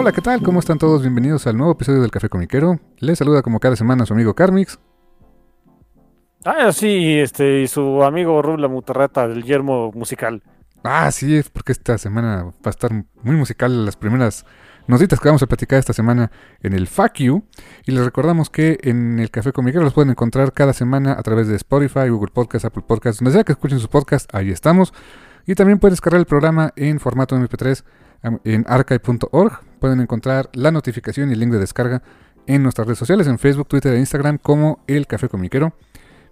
Hola, ¿qué tal? ¿Cómo están todos? Bienvenidos al nuevo episodio del Café Comiquero. Les saluda como cada semana su amigo Carmix. Ah, sí, este, y su amigo Rubla Mutarrata del yermo musical. Ah, sí, es porque esta semana va a estar muy musical las primeras notitas que vamos a platicar esta semana en el Fuck You. Y les recordamos que en el Café Comiquero los pueden encontrar cada semana a través de Spotify, Google Podcast, Apple Podcast, donde sea que escuchen sus podcasts, ahí estamos. Y también pueden descargar el programa en formato MP3 en archive.org. Pueden encontrar la notificación y el link de descarga en nuestras redes sociales, en Facebook, Twitter e Instagram, como El Café Comiquero,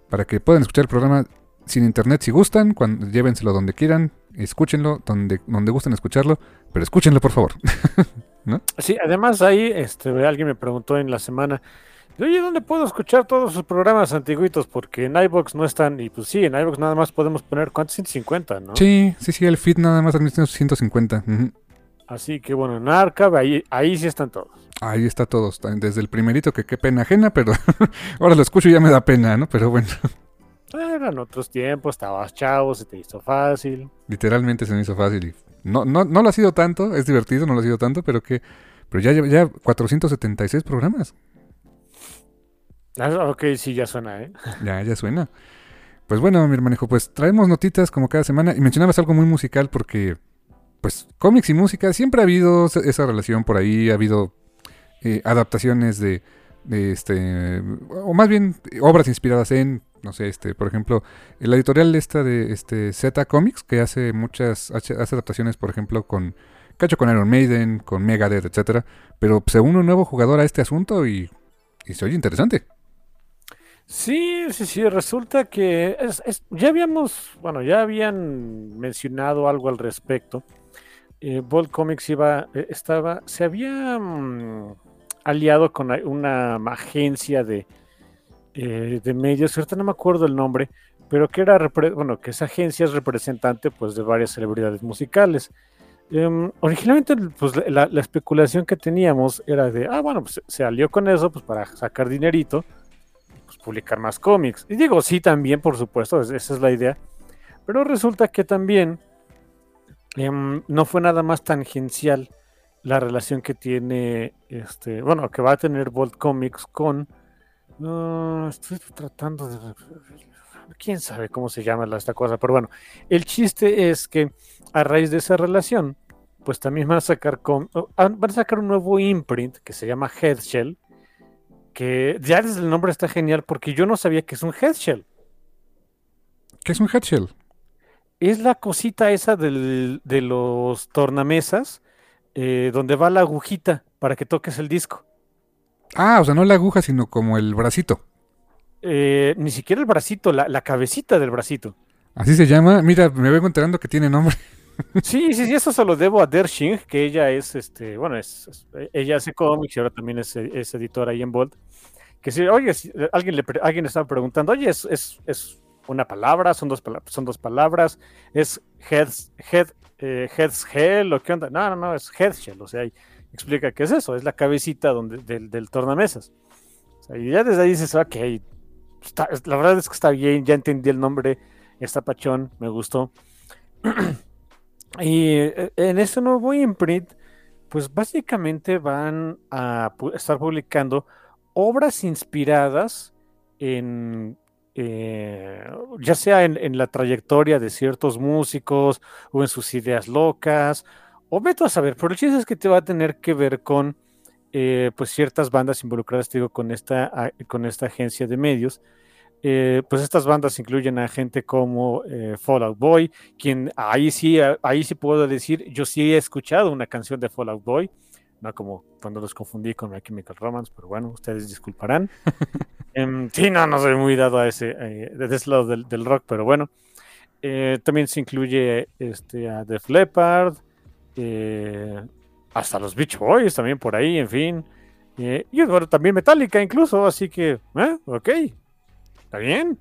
para que puedan escuchar el programa sin internet si gustan, cuando, llévenselo donde quieran, escúchenlo donde, donde gusten escucharlo, pero escúchenlo por favor. Sí, además ahí este, alguien me preguntó en la semana, oye, ¿dónde puedo escuchar todos sus programas antiguitos? Porque en iBox no están, y pues sí, en iBox nada más podemos poner, ¿cuántos? 150, ¿no? Sí, sí, sí, el feed nada más admite 150. Así que bueno, en Arcav, ahí, ahí sí están todos. Ahí está todos, desde el primerito que qué pena ajena, pero ahora lo escucho y ya me da pena, ¿no? Pero bueno. Eran otros tiempos, estabas chavo, se te hizo fácil. Literalmente se me hizo fácil. Y no, no, no lo ha sido tanto, es divertido, no lo ha sido tanto, pero que. Pero ya, ya 476 programas. Ah, ok, sí, ya suena, ¿eh? Ya, ya suena. Pues bueno, mi hermanejo, pues traemos notitas como cada semana. Y mencionabas algo muy musical porque pues cómics y música, siempre ha habido esa relación por ahí, ha habido eh, adaptaciones de, este, o más bien obras inspiradas en, no sé, este, por ejemplo, la editorial esta de este Z Comics, que hace muchas, hace adaptaciones, por ejemplo, con, cacho con Iron Maiden, con Megadeth, etcétera, pero se une un nuevo jugador a este asunto y, y se oye interesante. Sí, sí, sí, resulta que es, ya habíamos, bueno, ya habían mencionado algo al respecto eh, Comics iba, eh, estaba, se había mm, aliado con una agencia de, eh, de medios, ahorita no me acuerdo el nombre, pero que era, bueno, que esa agencia es representante pues de varias celebridades musicales. Em, originalmente, pues la, especulación que teníamos era de, ah, bueno, pues se alió con eso pues para sacar dinerito, pues publicar más cómics. Y digo, sí, también, por supuesto, esa es la idea. Pero resulta que también Em, no fue nada más tangencial la relación que tiene, este, bueno, que va a tener Bolt Comics con, estoy tratando de, quién sabe cómo se llama esta cosa, pero bueno, el chiste es que a raíz de esa relación, pues también van a sacar, con, van a sacar un nuevo imprint que se llama Headshell, que ya desde el nombre está genial porque yo no sabía que es un Headshell. ¿Qué es un Headshell? Es la cosita esa del, de los tornamesas eh, donde va la agujita para que toques el disco. Ah, o sea, no la aguja, sino como el bracito. Eh, ni siquiera el bracito, la, cabecita del bracito. Así se llama. Mira, me vengo enterando que tiene nombre. Sí, sí, sí, eso se lo debo a Dershing, que ella es, este, bueno, es, ella hace cómics y ahora también es, editora ahí en Bolt. Que si, oye, alguien le alguien estaba preguntando, oye, es, es, es una palabra, son dos, son dos palabras, es heads, head, eh, hell o qué onda. No, no, no, es head shell, o sea, explica qué es eso, es la cabecita donde, del, del tornamesas. y ya desde ahí dices, ok, la verdad es que está bien, ya entendí el nombre, está pachón, me gustó. y eh, en este nuevo imprint, pues básicamente van a estar publicando obras inspiradas en eh, ya sea en, la trayectoria de ciertos músicos o en sus ideas locas O veto a saber, pero el chiste es que te va a tener que ver con eh, pues ciertas bandas involucradas, te digo, con esta, con esta agencia de medios. Eh, pues estas bandas incluyen a gente como eh, Fallout Boy, quien ahí sí, ahí sí puedo decir, yo sí he escuchado una canción de Fallout Boy, no como cuando los confundí con My Chemical Romance, pero bueno, ustedes disculparán. Em, sí, no, no soy muy dado a ese, de ese lado del, rock, pero bueno. también se incluye este, a Def Leppard, eh, hasta los Beach Boys también por ahí, en fin. Eh, y bueno, también Metallica incluso, así que, eh, ok, está bien.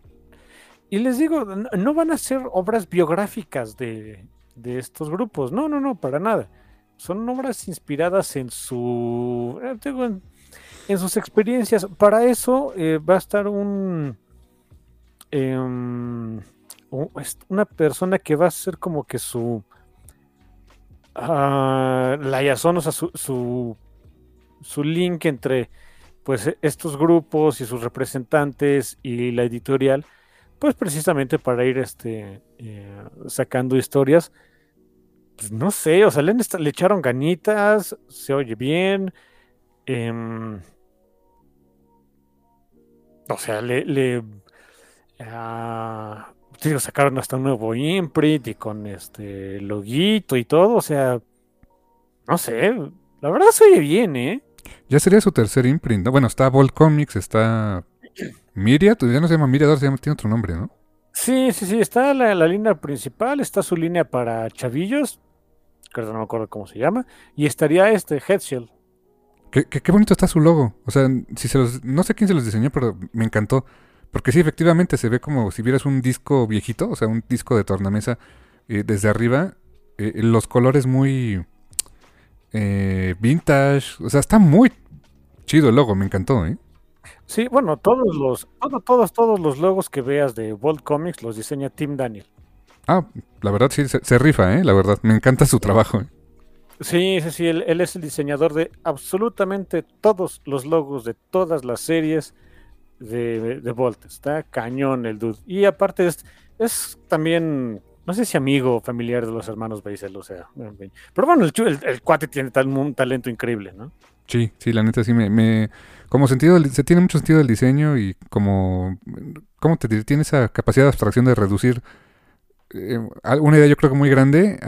Y les digo, no van a ser obras biográficas de, estos grupos, no, no, no, para nada. Son obras inspiradas en su, en, en, sus experiencias. Para eso va a estar un, em, una persona que va a ser como que su uh, la o sea, su, su, link entre pues estos grupos y sus representantes y la editorial, pues precisamente para ir este, eh, sacando historias. Pues no sé, o sea, le, le echaron ganitas, se oye bien. Em, o sea, le, le ah, sacaron hasta un nuevo imprint y con este loguito y todo, o sea, no sé, la verdad se oye bien, ¿eh? Ya sería su tercer imprint, ¿no? Bueno, está Bolt Comics, está Miria, ya no se llama Miria, ahora tiene otro nombre, ¿no? Sí, sí, sí, está la, línea principal, está su línea para chavillos, que no me acuerdo cómo se llama, y estaría este Headshell. Qué, qué, qué bonito está su logo, o sea, si se los, no sé quién se los diseñó, pero me encantó. Porque sí, efectivamente se ve como si vieras un disco viejito, o sea, un disco de tornamesa eh, desde arriba. Eh, los colores muy eh, vintage. O sea, está muy chido el logo, me encantó, ¿eh? Sí, bueno, todos los, todos, todos los logos que veas de World Comics los diseña Tim Daniel. Ah, la verdad sí, se, rifa, ¿eh? La verdad, me encanta su trabajo. Sí, sí, sí, él, él, es el diseñador de absolutamente todos los logos de todas las series de, de Volt. Está cañón el dude. Y aparte es, es también, no sé si amigo o familiar de los hermanos Beisel, o sea. Pero bueno, el, el, cuate tiene tal, un talento increíble, ¿no? Sí, sí, la neta sí me... me como sentido, se tiene mucho sentido del diseño y como... ¿Cómo te diré? Tiene esa capacidad de abstracción de reducir eh, una idea yo creo que muy grande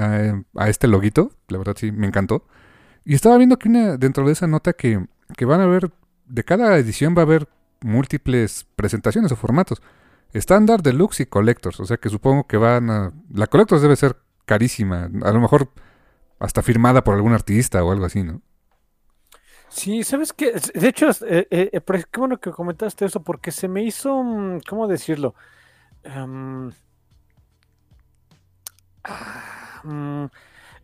a, este loguito. La verdad sí, me encantó. Y estaba viendo que una, dentro de esa nota que, que van a haber, de cada edición va a haber múltiples presentaciones o formatos. Estándar, deluxe y collectors. O sea que supongo que van a... La collectors debe ser carísima. A lo mejor hasta firmada por algún artista o algo así, ¿no? Sí, ¿sabes qué? De hecho, eh, eh, eh qué bueno que comentaste eso porque se me hizo, mm, ¿cómo decirlo? Em, ah, mm,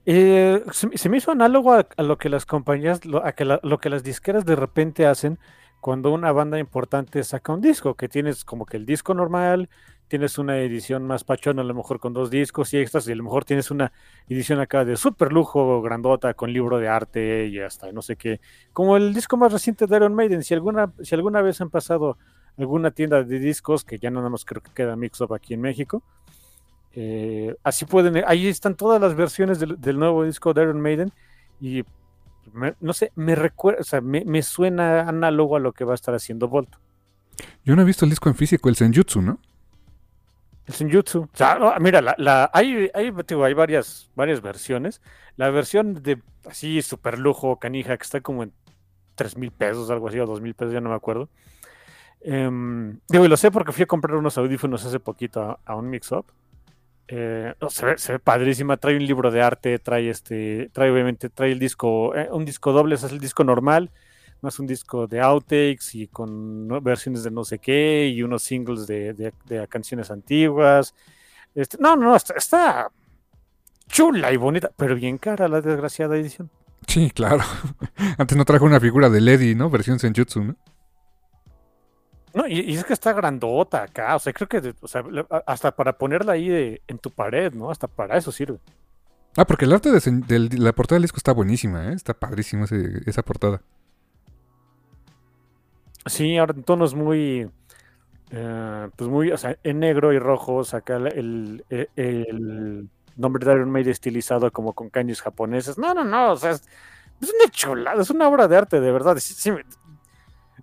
eh, se, me hizo análogo a, lo que las compañías, a que lo que las disqueras de repente hacen cuando una banda importante saca un disco, que tienes como que el disco normal, tienes una edición más pachona, a lo mejor con dos discos y extras, y a lo mejor tienes una edición acá de super lujo, grandota, con libro de arte y hasta no sé qué. Como el disco más reciente de Iron Maiden, si alguna, si alguna vez han pasado alguna tienda de discos, que ya nada más creo que queda Mix Up aquí en México, eh, así pueden, ahí están todas las versiones del, del nuevo disco de Iron Maiden y no sé, me recuerda, o sea, me, suena análogo a lo que va a estar haciendo Volt. Yo no he visto el disco en físico, el Senjutsu, ¿no? El Senjutsu. O sea, mira, la, hay, hay, hay varias, varias versiones. La versión de así super lujo, canija, que está como en 3 mil pesos, algo así, o 2 mil pesos, ya no me acuerdo. Um, digo, y lo sé porque fui a comprar unos audífonos hace poquito a un mix-up. Eh, se, ve, padrísima, trae un libro de arte, trae este, trae obviamente, trae el disco, eh, un disco doble, es el disco normal, más un disco de outtakes y con versiones de no sé qué y unos singles de, canciones antiguas. Este, no, no, está, está, chula y bonita, pero bien cara la desgraciada edición. Sí, claro. Antes no trajo una figura de Lady, ¿no? Versión Senjutsu, ¿no? No, y, es que está grandota acá, o sea, creo que hasta para ponerla ahí en tu pared, ¿no? Hasta para eso sirve. Ah, porque el arte de, la portada del disco está buenísima, ¿eh? Está padrísima esa portada. Sí, ahora en tonos muy, eh, pues muy, o sea, en negro y rojo, saca el, el, nombre de Iron Maiden estilizado como con kanjis japoneses. No, no, no, o sea, es, una chulada, es una obra de arte, de verdad.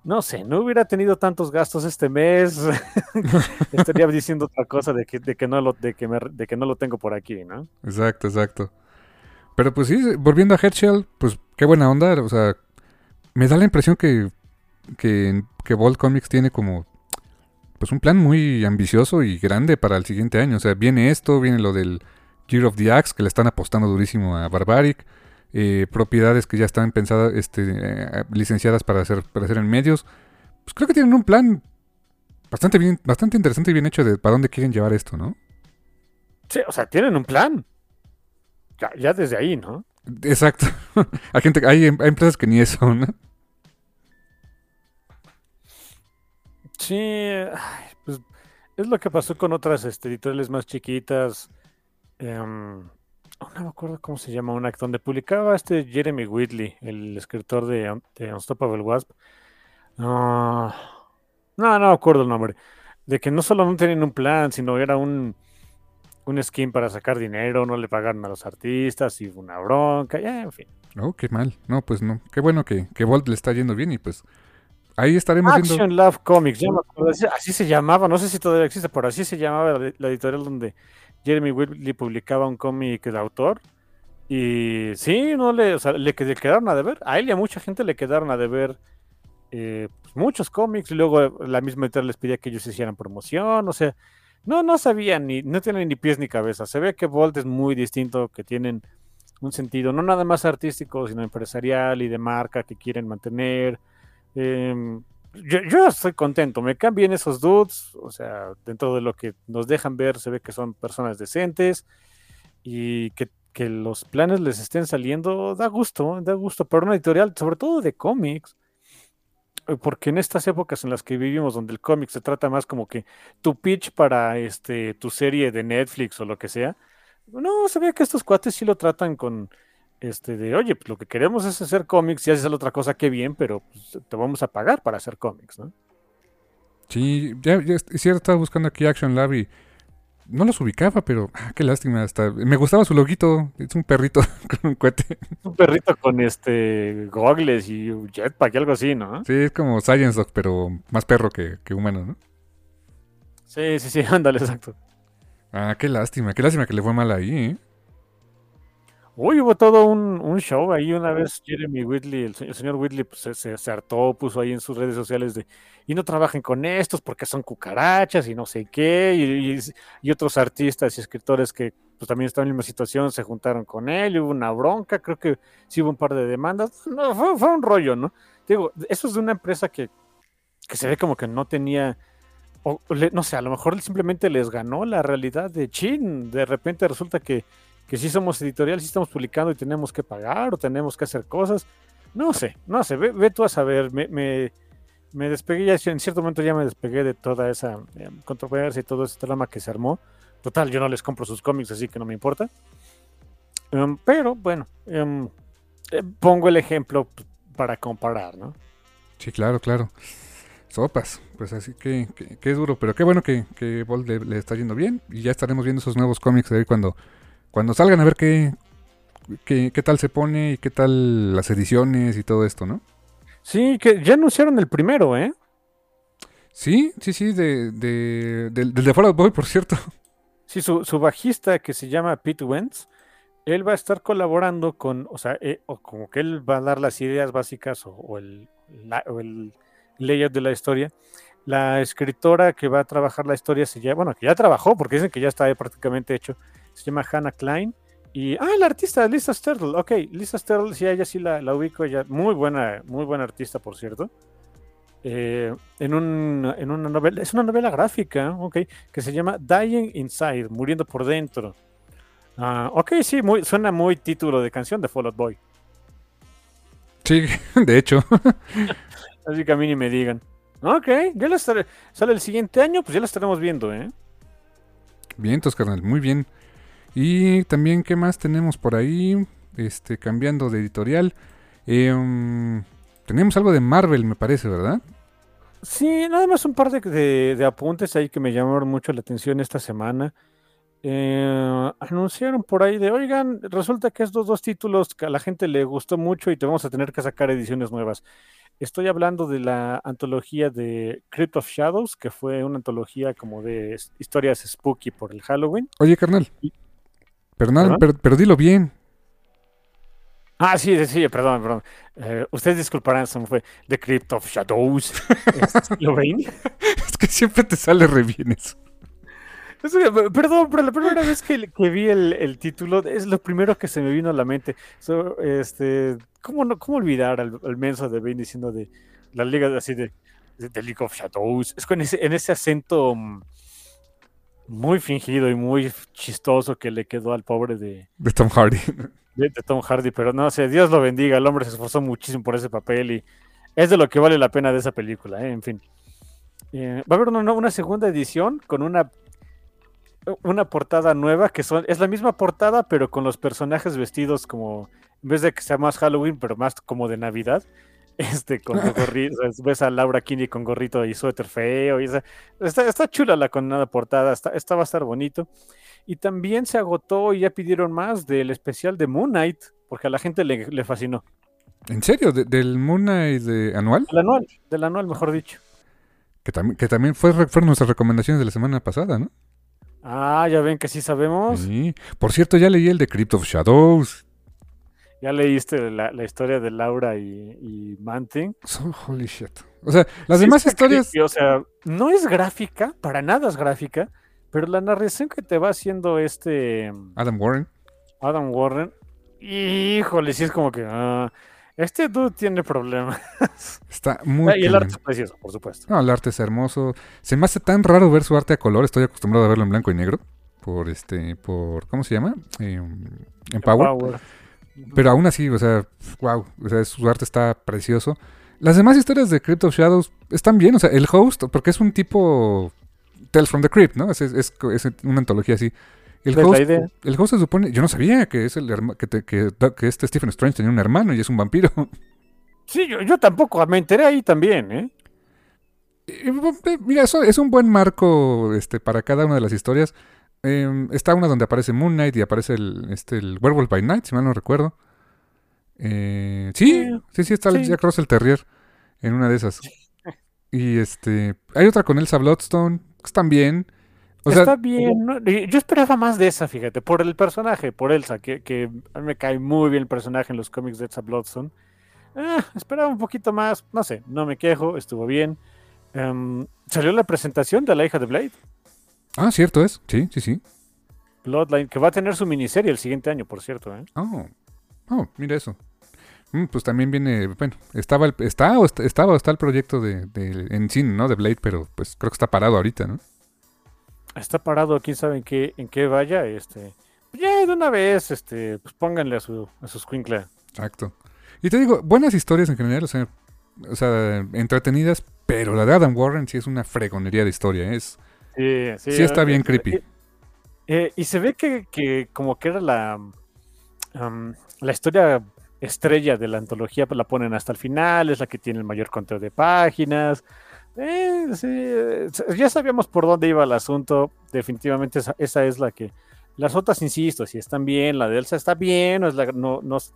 No sé, no hubiera tenido tantos gastos este mes, estaría diciendo otra cosa de que, de que, no lo, de, que no lo tengo por aquí, ¿no? Exacto, exacto. Pero pues sí, volviendo a Headshell, pues qué buena onda, o sea, me da la impresión que, que, que Bolt Comics tiene como pues un plan muy ambicioso y grande para el siguiente año. O sea, viene esto, viene lo del Year of the Axe, que le están apostando durísimo a Barbaric. Eh, propiedades que ya están pensadas, este, eh, licenciadas para hacer, para hacer en medios. Pues creo que tienen un plan bastante bien, bastante interesante y bien hecho de para dónde quieren llevar esto, ¿no? Sí, o sea, tienen un plan. Ya, ya desde ahí, ¿no? Exacto. hay gente, hay, hay empresas que ni eso, ¿no? Sí, pues es lo que pasó con otras este, editoriales más chiquitas. Em, no me acuerdo cómo se llama una, donde publicaba este Jeremy Whitley, el escritor de, Unstoppable Wasp. no, no me acuerdo el nombre. De que no solo no tenían un plan, sino era un, un skin para sacar dinero, no le pagaron a los artistas y una bronca, ya, en fin. Oh, qué mal. No, pues no. Qué bueno que, que Volt le está yendo bien y pues Ahí estaremos Action Love Comics, así se llamaba, no sé si todavía existe, pero así se llamaba la, editorial donde Jeremy Whitley publicaba un cómic de autor. Y sí, no le, o le, quedaron a deber, a él y a mucha gente le quedaron a deber eh, pues, muchos cómics, y luego la misma editorial les pedía que ellos hicieran promoción, o sea, no, no sabían, ni, no tienen ni pies ni cabeza. Se ve que Volt es muy distinto, que tienen un sentido no nada más artístico, sino empresarial y de marca que quieren mantener Em, yo, estoy contento, me cambian esos dudes, o sea, dentro de lo que nos dejan ver, se ve que son personas decentes y que, los planes les estén saliendo, da gusto, da gusto para una editorial, sobre todo de cómics, eh, porque en estas épocas en las que vivimos, donde el cómic se trata más como que tu pitch para este, tu serie de Netflix o lo que sea, no, se ve que estos cuates sí lo tratan con, este, de, oye, pues lo que queremos es hacer cómics y haces otra cosa, qué bien, pero pues, te vamos a pagar para hacer cómics, ¿no? Sí, ya, cierto, estaba buscando aquí Action Lab y no los ubicaba, pero ah, qué lástima. Hasta me gustaba su loguito. Es un perrito con un cohete. Un perrito con este gogles y jetpack y algo así, ¿no? Sí, es como Science Dog, pero más perro que, que humano, ¿no? Sí, sí, sí, ándale, exacto. Ah, qué lástima, qué lástima que le fue mal ahí, ¿eh? Uy, hubo todo un, show ahí una vez Jeremy Whitley, el, señor Whitley pues, se, se, hartó, puso ahí en sus redes sociales de y no trabajen con estos porque son cucarachas y no sé qué, y, otros artistas y escritores que pues también están en la misma situación se juntaron con él, y hubo una bronca, creo que sí hubo un par de demandas, no, fue, un rollo, ¿no? Digo, eso es de una empresa que, que se ve como que no tenía, o, no sé, a lo mejor simplemente les ganó la realidad de Chin, de repente resulta que que si somos editorial, si estamos publicando y tenemos que pagar o tenemos que hacer cosas. No sé, no sé, ve, tú a saber. Me, me, despegué ya, en cierto momento ya me despegué de toda esa eh, controversia y todo ese drama que se armó. Total, yo no les compro sus cómics, así que no me importa. Em, pero bueno, eh, pongo el ejemplo para comparar, ¿no? Sí, claro, claro. Sopas, pues así que, que, duro, pero qué bueno que, que le, está yendo bien y ya estaremos viendo esos nuevos cómics de ahí cuando cuando salgan a ver qué, qué, tal se pone y qué tal las ediciones y todo esto, ¿no? Sí, que ya anunciaron el primero, ¿eh? Sí, sí, sí, de, de, del, de Fallout Boy, por cierto. Sí, su, su, bajista que se llama Pete Wentz, él va a estar colaborando con, o sea, eh, o como que él va a dar las ideas básicas o, el, o el layout de la historia. La escritora que va a trabajar la historia se llama, bueno, que ya trabajó, porque dicen que ya está prácticamente hecho, se llama Hannah Klein. Y, ah, la artista, Lisa Sterl. Ok, Lisa Sterl, sí, ella sí la, la ubico, ella, muy buena, muy buena artista, por cierto. Eh, en, un, en una novela, es una novela gráfica, ok, que se llama Dying Inside, muriendo por dentro. Ah, ok, sí, muy, suena muy título de canción de Fall Out Boy. Sí, de hecho. Así que a mí ni me digan. Ok, ya la estaré, sale el siguiente año, pues ya la estaremos viendo, ¿eh? Vientos, carnal, muy bien. Y también, ¿qué más tenemos por ahí? Este, cambiando de editorial. Em, tenemos algo de Marvel, me parece, ¿verdad? Sí, nada más un par de, apuntes ahí que me llamaron mucho la atención esta semana. eh, anunciaron por ahí de, oigan, resulta que estos dos títulos que a la gente le gustó mucho y te vamos a tener que sacar ediciones nuevas. Estoy hablando de la antología de Crypt of Shadows, que fue una antología como de historias spooky por el Halloween. Oye, carnal. Perdón, ¿Perdón? pero, pero dilo bien. Ah, sí, sí, perdón, perdón. Eh, ustedes disculparán, se me fue The Crypt of Shadows. Este, ¿Lo ven? Es que siempre te sale re bien eso. Perdón, pero la primera vez que, que vi el, el título es lo primero que se me vino a la mente. So, este, ¿cómo, no, ¿Cómo olvidar al, al menso de Bane diciendo de la liga de- así de, de The League of Shadows? Es con ese, en ese acento mm, muy fingido y muy chistoso que le quedó al pobre de, De Tom Hardy. de, de Tom Hardy. Pero no sé, Dios lo bendiga. El hombre se esforzó muchísimo por ese papel y es de lo que vale la pena de esa película, ¿eh? en fin. Eh, va a haber una, una segunda edición con una una portada nueva que son es la misma portada pero con los personajes vestidos como en vez de que sea más Halloween pero más como de Navidad este con gorrito ves a Laura Kinney con gorrito y suéter feo y esa, está, está chula la condenada portada está, esta va a estar bonito y también se agotó y ya pidieron más del especial de Moon Knight porque a la gente le, le fascinó ¿En serio? ¿De- ¿Del Moon Knight de anual? del anual del anual mejor dicho Que, también que también fue, fueron nuestras recomendaciones de la semana pasada, ¿no? ah ya ven que sí sabemos Sí. Por cierto, ya leí el de Crypt of Shadows. Ya leíste la, la historia de Laura y, y Manting So, holy shit. O sea, las Sí, demás historias. creepy, o sea, no es gráfica, para nada es gráfica, pero la narración que te va haciendo este mm, Adam Warren. Adam Warren, híjole, sí es como que ah, este dude tiene problemas. Está muy. Ah, y el arte es precioso, por supuesto. No, el arte es hermoso. Se me hace tan raro ver su arte a color. Estoy acostumbrado a verlo en blanco y negro. Por este, por, ¿cómo se llama? Eh, en Power. Pero aún así, o sea, wow. O sea, su arte está precioso. Las demás historias de Crypt of Shadows están bien. O sea, el host, porque es un tipo Tales from the Crypt, ¿no? Es, es, es- una antología así. El ¿Ves la host, idea? el host se supone. Yo no sabía que es el herma- que, te- que, que este Stephen Strange tenía un hermano y es un vampiro. Sí, yo, yo tampoco, me enteré ahí también, ¿eh? Eh, eh, Mira, eso es un buen marco este, para cada una de las historias. Eh, está una donde aparece Moon Knight y aparece el, este, el Werewolf by Night, si mal no recuerdo. Eh, sí, Sí, sí, está el sí. Jack Russell Terrier en una de esas. Y este, hay otra con Elsa Bloodstone, que están bien. O sea, Está bien, Yo esperaba más de esa, fíjate, por el personaje, por Elsa, que, que a mí me cae muy bien el personaje en los cómics de Elsa Bloodstone. Ah, esperaba un poquito más, no sé, no me quejo, estuvo bien. Em, salió la presentación de la hija de Blade, ah, cierto es, sí, sí, sí. Bloodline, que va a tener su miniserie el siguiente año, por cierto. ¿eh? Oh, oh, mira eso. Mm, pues también viene, bueno, estaba el, está o está, estaba o está el proyecto de, de- en cine, ¿no? De Blade, pero pues creo que está parado ahorita, ¿no? Está parado, quién sabe en qué, en qué vaya. Este, ya de una vez, este, pues pónganle a su, a su escuincla. Exacto. Y te digo, buenas historias en general, o sea, o sea, entretenidas, pero la de Adam Warren sí es una fregonería de historia, ¿eh? es Sí, sí, Sí está bien creepy. eh, eh, y se ve que, que como que era la, am, la historia estrella de la antología, pues la ponen hasta el final, es la que tiene el mayor conteo de páginas. Eh, sí, eh, ya sabíamos por dónde iba el asunto. Definitivamente esa, esa es la que. Las otras, insisto, si están bien, la de Elsa está bien, no es la, no, no es-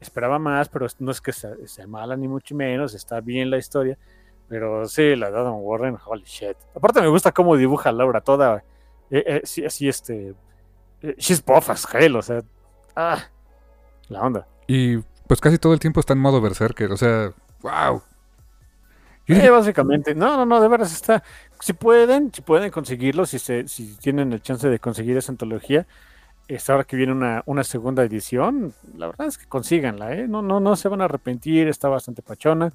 esperaba más, pero no es que sea, sea mala ni mucho menos, está bien la historia. Pero sí, la de Adam Warren, holy shit. Aparte me gusta cómo dibuja Laura toda, eh, eh, sí, así este, eh, she's buff as hell, o sea, ah, la onda. Y pues casi todo el tiempo está en modo berserker, o sea, wow. Básicamente, no, no, no, de veras está, si pueden, si pueden conseguirlo, si se, si tienen el chance de conseguir esa antología, esta ahora que viene una, una segunda edición, la verdad es que consíganla, ¿eh? no, no, no se van a arrepentir, está bastante pachona.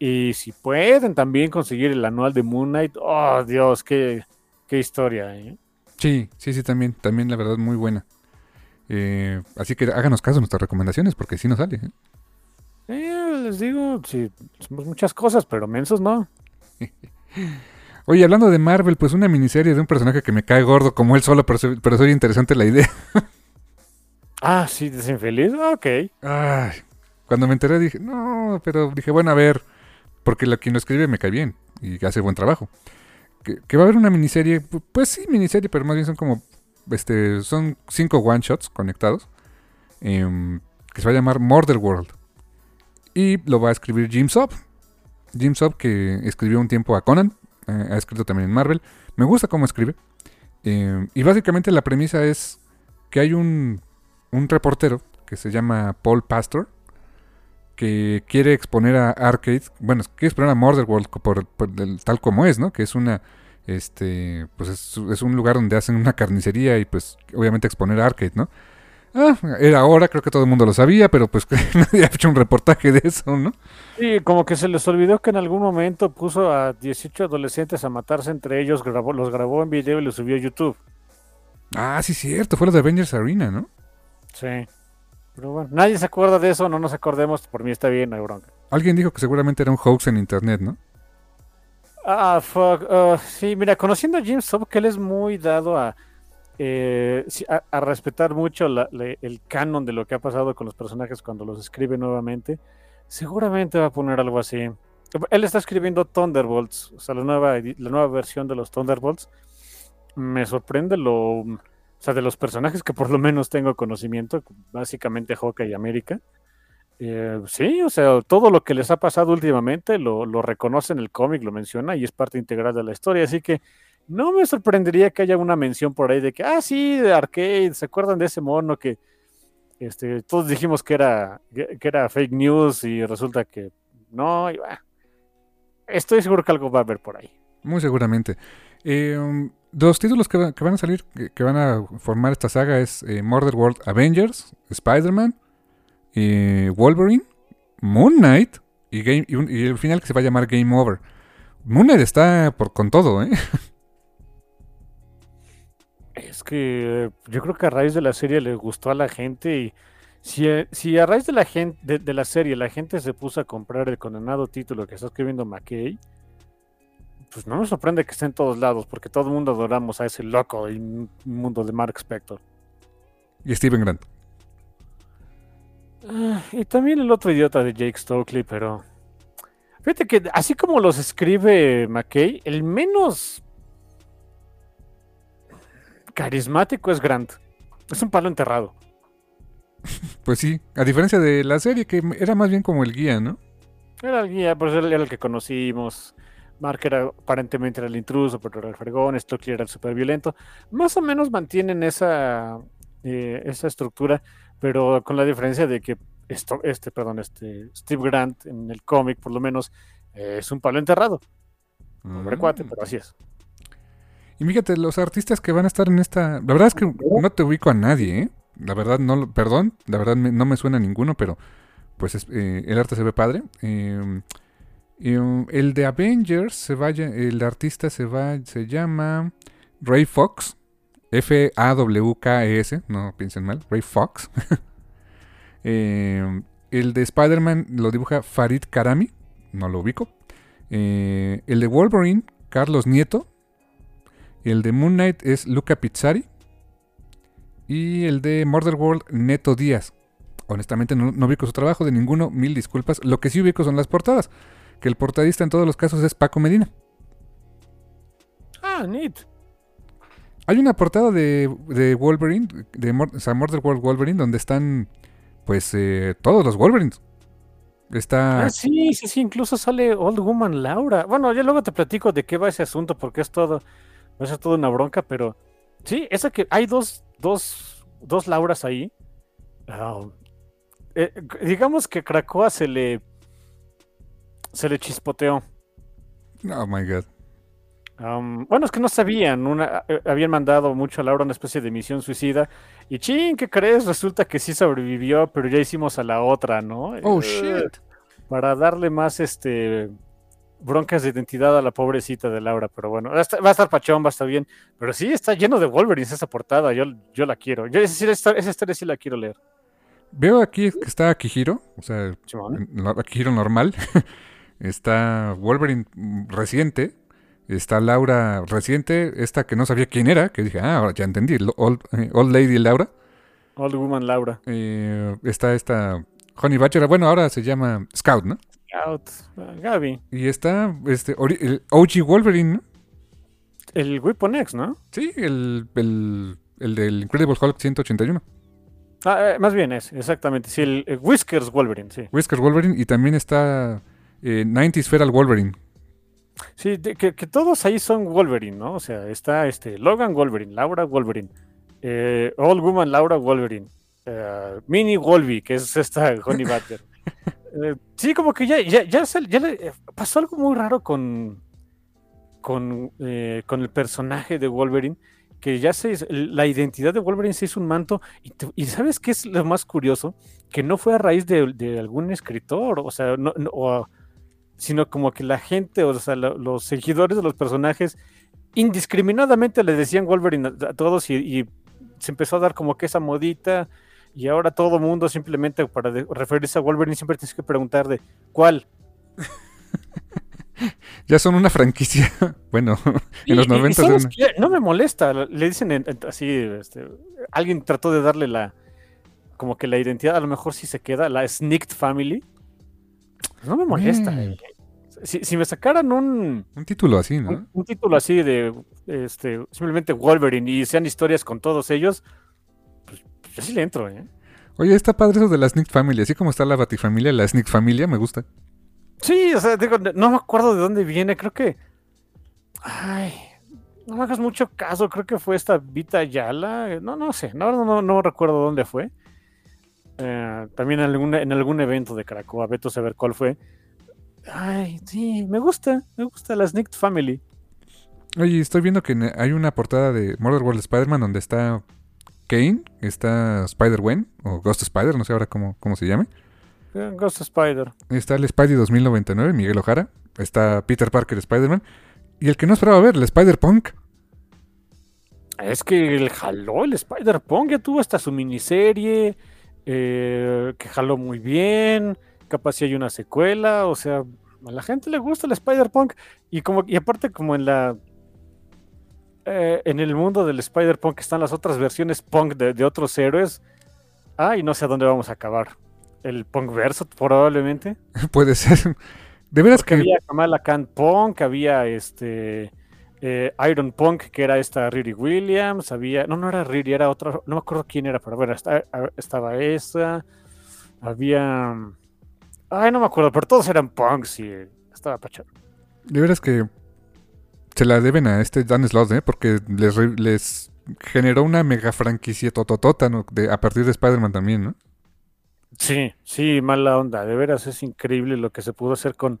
Y si pueden también conseguir el anual de Moon Knight, oh Dios, qué, qué historia, ¿eh? sí, sí, sí, también, también la verdad muy buena. Eh, así que háganos caso a nuestras recomendaciones porque sí nos sale. ¿eh? Eh, les digo, sí, somos muchas cosas, pero mensos no. Oye, hablando de Marvel, pues una miniserie de un personaje que me cae gordo como él solo, pero, soy- pero soy interesante la idea. Ah, sí, desinfeliz, ok. Ay, cuando me enteré dije, no, pero dije, bueno, a ver, porque la, quien lo escribe me cae bien y hace buen trabajo. Que, va a haber una miniserie, pu- pues sí, miniserie, pero más bien son como este, son cinco one shots conectados. em, que se va a llamar Murder World. Y lo va a escribir Jim Sub. Jim Sub que escribió un tiempo a Conan. eh, ha escrito también en Marvel. Me gusta cómo escribe. em, y básicamente la premisa es que hay un, un reportero que se llama Paul Pastor. Que quiere exponer a Arcade. Bueno, quiere exponer a Murder World por, por el- tal como es, ¿no? Que es una este pues es, es un lugar donde hacen una carnicería y pues obviamente exponer a arcade, ¿no? Ah, era ahora, creo que todo el mundo lo sabía, pero pues nadie ha hecho un reportaje de eso, ¿no? Sí, como que se les olvidó que en algún momento puso a 18 adolescentes a matarse entre ellos, grabó, los grabó en video y los subió a YouTube. Ah, sí, cierto, fue lo de Avengers Arena, ¿no? Sí. Pero bueno, nadie se acuerda de eso, no nos acordemos, por mí está bien, no hay bronca. Alguien dijo que seguramente era un hoax en internet, ¿no? Ah, fuck. ah, sí, mira, conociendo a Jim Sub, que él es muy dado a, eh, a, a respetar mucho la- la- el canon de lo que ha pasado con los personajes cuando los escribe nuevamente, seguramente va a poner algo así. Él está escribiendo Thunderbolts, o sea, la nueva, la nueva versión de los Thunderbolts. Me sorprende lo... O sea, de los personajes que por lo menos tengo conocimiento, básicamente Hawkeye y América. Eh, sí, o sea, todo lo que les ha pasado últimamente lo, lo reconoce en el cómic, lo menciona y es parte integral de la historia. Así que no me sorprendería que haya una mención por ahí de que, ah, sí, de Arcade, ¿se acuerdan de ese mono que este, todos dijimos que era, que, era fake news y resulta que no? Y, bah, estoy seguro que algo va a haber por ahí. Muy seguramente. Um, los títulos que, va- que van a salir, que, van a formar esta saga es eh, Murder World Avengers, Spider-Man, Wolverine, Moon Knight y, el final que se va a llamar Game Over. Moon Knight está por, con todo, ¿eh? Es que eh, yo creo que a raíz de la serie le gustó a la gente y si, eh, a raíz de la gente de, de la serie la gente se puso a comprar el condenado título que está escribiendo McKay, pues no me sorprende que esté en todos lados, porque todo el mundo adoramos a ese loco del mundo de Mark Spector. Y Steven Grant. Ah, Y también el otro idiota de Jake Stokely, pero fíjate que así como los escribe McKay, el menos carismático es Grant. Es un palo enterrado. Pues sí, a diferencia de la serie, que era más bien como el guía, ¿no? Era el guía, pues él era el que conocimos. Mark era aparentemente era el intruso, pero era el fregón. Stokely era el super violento. Más o menos mantienen esa, eh, esa estructura, pero con la diferencia de que esto, este, perdón, este Steve Grant en el cómic, por lo menos, eh, es un palo enterrado. Hombre Mm. cuate, pero así es. Y fíjate, los artistas que van a estar en esta... La verdad es que no te ubico a nadie, ¿eh? La verdad, no... Perdón, la verdad me- no me suena a ninguno, pero pues es- eh, el arte se ve padre. Eh, um, el de Avengers, se el artista se va, se llama Ray Fox. F-A-W-K-E-S, no piensen mal, Ray Fox. Eh, el de Spider-Man lo dibuja Farid Karami, no lo ubico. Eh, el de Wolverine, Carlos Nieto. El de Moon Knight es Luca Pizzari. Y el de Murder World, Neto Díaz. Honestamente no, no ubico su trabajo de ninguno, mil disculpas. Lo que sí ubico son las portadas. Que el portadista en todos los casos es Paco Medina. Ah, neat. Hay una portada de, de Wolverine, de Mur- o sea, Murder World Wolverine, donde están pues eh, todos los Wolverines. Está... Ah, sí, sí, sí, incluso sale Old Woman Laura. Bueno, ya luego te platico de qué va ese asunto, porque es todo, ser toda una bronca, pero sí, esa que hay dos, dos, dos Lauras ahí. Ah, eh, digamos que Krakoa se le se le chispoteó. Oh my god. Um, bueno, es que no sabían, una, eh, habían mandado mucho a Laura una especie de misión suicida. Y ching, ¿qué crees? Resulta que sí sobrevivió, pero ya hicimos a la otra, ¿no? Oh Eh, shit. para darle más este broncas de identidad a la pobrecita de Laura, pero bueno, va a estar, va a estar pachón, va a estar bien, pero sí está lleno de Wolverines esa portada, yo, yo la quiero, yo esa, esa, esa historia sí la quiero leer. Veo aquí que está Akihiro, o sea, Akihiro normal. está Wolverine reciente. Está Laura reciente, esta que no sabía quién era, que dije, ah, ahora ya entendí, Old, eh, Old Lady Laura. Old Woman Laura. Eh, está esta Honey Badger, bueno, ahora se llama Scout, ¿no? Out. Ah, Gaby. Y está este, el OG Wolverine, ¿no? El Weapon X, ¿no? Sí, el, el, el del Incredible Hulk 181. Ah, eh, más bien es, exactamente. Sí, el, el Whiskers Wolverine, sí. Whiskers Wolverine y también está eh, 90s Feral Wolverine. Sí, que, todos ahí son Wolverine, ¿no? O sea, está este Logan Wolverine, Laura Wolverine, eh, Old Woman Laura Wolverine, eh, Mini Wolby, que es esta Honey Badger. Eh, sí, como que ya, ya, ya, se- eh, pasó algo muy raro con, con, con el personaje de Wolverine, que ya se, la identidad de Wolverine se hizo un manto, y, y ¿sabes qué es lo más curioso? Que no fue a raíz de, algún escritor, o sea, no, no- o sino como que la gente, o sea, lo- los seguidores de los personajes indiscriminadamente le decían Wolverine a, a todos y, y se empezó a dar como que esa modita y ahora todo mundo simplemente para de- referirse a Wolverine siempre tienes que preguntar de ¿cuál? Ya son una franquicia. bueno, en los Y- y- y 90 ¿sabes de qué? no me molesta, le dicen en- en- así, este, alguien trató de darle la como que la identidad, a lo mejor si se queda, la Sneaked Family. Pues no me molesta. Mm. eh. Si, si me sacaran un, un título así, un, ¿no? un título así de este, simplemente Wolverine y sean historias con todos ellos, pues, pues yo sí le entro, ¿eh? Oye, está padre eso de la Sneak Family. Así como está la Batifamilia, la Sneak Familia me gusta. Sí, o sea, digo, no me acuerdo de dónde viene, creo que. Ay, no me hagas mucho caso, creo que fue esta Vita Yala. No, no sé, no, no, no, no recuerdo dónde fue. Eh, también en algún, en algún evento de Caracoa, veto a saber cuál fue. Ay, sí, me gusta, me gusta la Sneaked Family. Oye, estoy viendo que hay una portada de Murder World Spider-Man donde está Kane, está Spider-Gwen, o Ghost Spider, no sé ahora cómo, cómo se llame. Eh, Ghost Spider. Está el Spidey 2099, Miguel Ojara. Está Peter Parker, Spider-Man. Y el que no esperaba ver, el Spider-Punk. Es que el jaló el Spider-Punk, ya tuvo hasta su miniserie, eh, que jaló muy bien, capaz si hay una secuela, o sea, a la gente le gusta el Spider-Punk, y como, y aparte como en la eh, en el mundo del Spider-Punk están las otras versiones punk de, de otros héroes, ay, no sé a dónde vamos a acabar. El punk verso, probablemente. Puede ser. De veras Porque que... había Kamala Khan Punk, había este eh, Iron Punk, que era esta Riri Williams, había, no, no era Riri, era otra, no me acuerdo quién era, pero bueno, esta- estaba esa, había, ay, no me acuerdo, pero todos eran punks y estaba pachón. De veras que se la deben a este Dan Slott, ¿eh? Porque les, les generó una mega franquicia tototota, ¿no? De, a partir de Spider-Man también, ¿no? Sí, sí, mala onda, de veras es increíble lo que se pudo hacer con,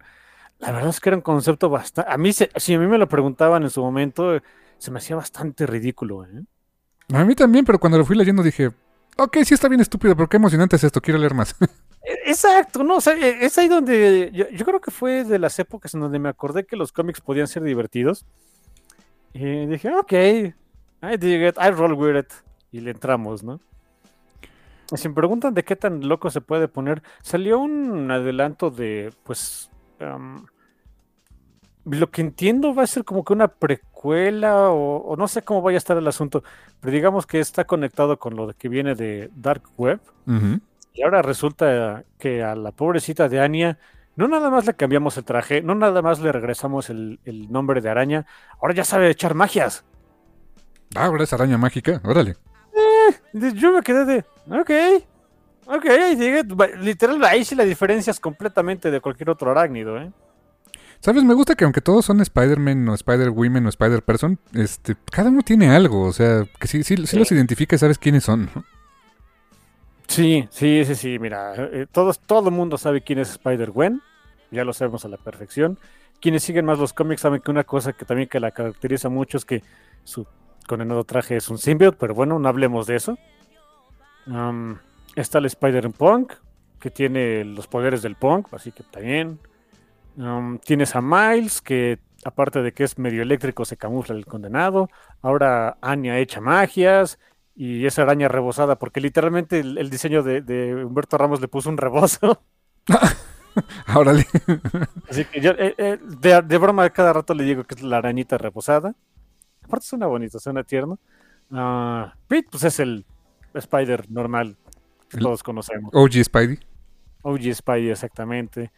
la verdad es que era un concepto bastante, a mí, se- si a mí me lo preguntaban en su momento, se me hacía bastante ridículo, ¿eh? A mí también, pero cuando lo fui leyendo dije, ok, sí está bien estúpido, pero qué emocionante es esto, quiero leer más. E- Exacto, no, o sea, e- es ahí donde yo, yo creo que fue de las épocas en donde me acordé que los cómics podían ser divertidos. Y dije, ok, I dig it, I roll with it. Y le entramos, ¿no? Y Si me preguntan de qué tan loco se puede poner, salió un adelanto de, pues, am, lo que entiendo va a ser como que una precuela o, o no sé cómo vaya a estar el asunto, pero digamos que está conectado con lo que viene de Dark Web. Y ahora resulta que a la pobrecita de Anya, no nada más le cambiamos el traje, no nada más le regresamos el, el nombre de araña, ahora ya sabe echar magias. Ah, ahora es araña mágica, órale. Y Yo me quedé de, ok, ok, ahí sigue. Literal, ahí sí la diferencia es completamente de cualquier otro arácnido, ¿eh? ¿Sabes? Me gusta que aunque todos son Spider-Man o Spider-Women o Spider-Person, este, cada uno tiene algo, o sea, que sí, sí, sí Sí. los identifica y sabes quiénes son. ¿no? Sí, sí, sí, sí, mira, eh, todos, todo el mundo sabe quién es Spider-Gwen, ya lo sabemos a la perfección. Quienes siguen más los cómics saben que una cosa que también que la caracteriza mucho es que su condenado traje es un symbiote, pero bueno, no hablemos de eso. Am, está el Spider-Punk, que tiene los poderes del punk, así que también. Am, tienes a Miles, que aparte de que es medio eléctrico, se camufla el condenado. Ahora Anya echa magias y esa araña rebosada, porque literalmente el, el diseño de, de Humberto Ramos le puso un rebozo. Órale. Así que yo, eh, eh, de, de broma, cada rato le digo que es la arañita reposada. Aparte suena bonito, suena tierno. Ah, Pete, pues es el Spider normal todos conocemos. OG Spidey. OG Spidey, exactamente.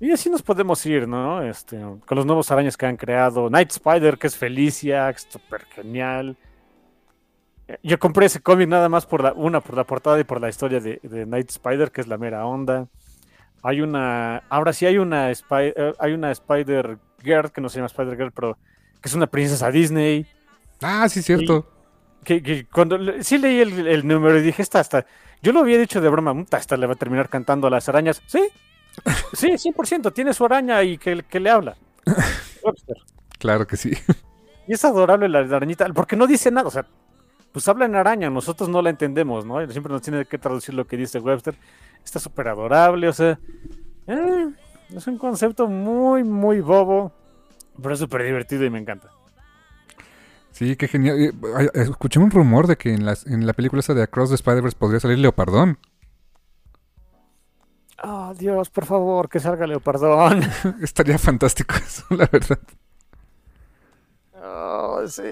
Y así nos podemos ir, ¿no? Este, con los nuevos arañas que han creado. Night Spider, que es Felicia, que es súper genial. Yo compré ese cómic nada más por la, una, por la portada y por la historia de, de Night Spider, que es la mera onda. Hay una, ahora sí hay una, eh, hay una Spider Girl, que no se llama Spider Girl, pero que es una princesa Disney. Ah, sí, cierto. que, cuando sí leí el, número y dije, esta hasta, yo lo había dicho de broma, esta le va a terminar cantando a las arañas. Sí, sí, 100%, tiene su araña y que, que le habla. Claro que sí. Y es adorable la arañita, porque no dice nada, o sea, pues habla en araña, nosotros no la entendemos, ¿no? Siempre nos tiene que traducir lo que dice Webster. Está súper adorable, o sea, eh, es un concepto muy, muy bobo, pero es súper divertido y me encanta. Sí, qué genial. Eh, escuché un rumor de que en, en la película esa de Across the Spider-Verse podría salir Leopardón. Oh, Dios, por favor, que salga Leopardón. Estaría fantástico eso, la verdad. Oh, sí.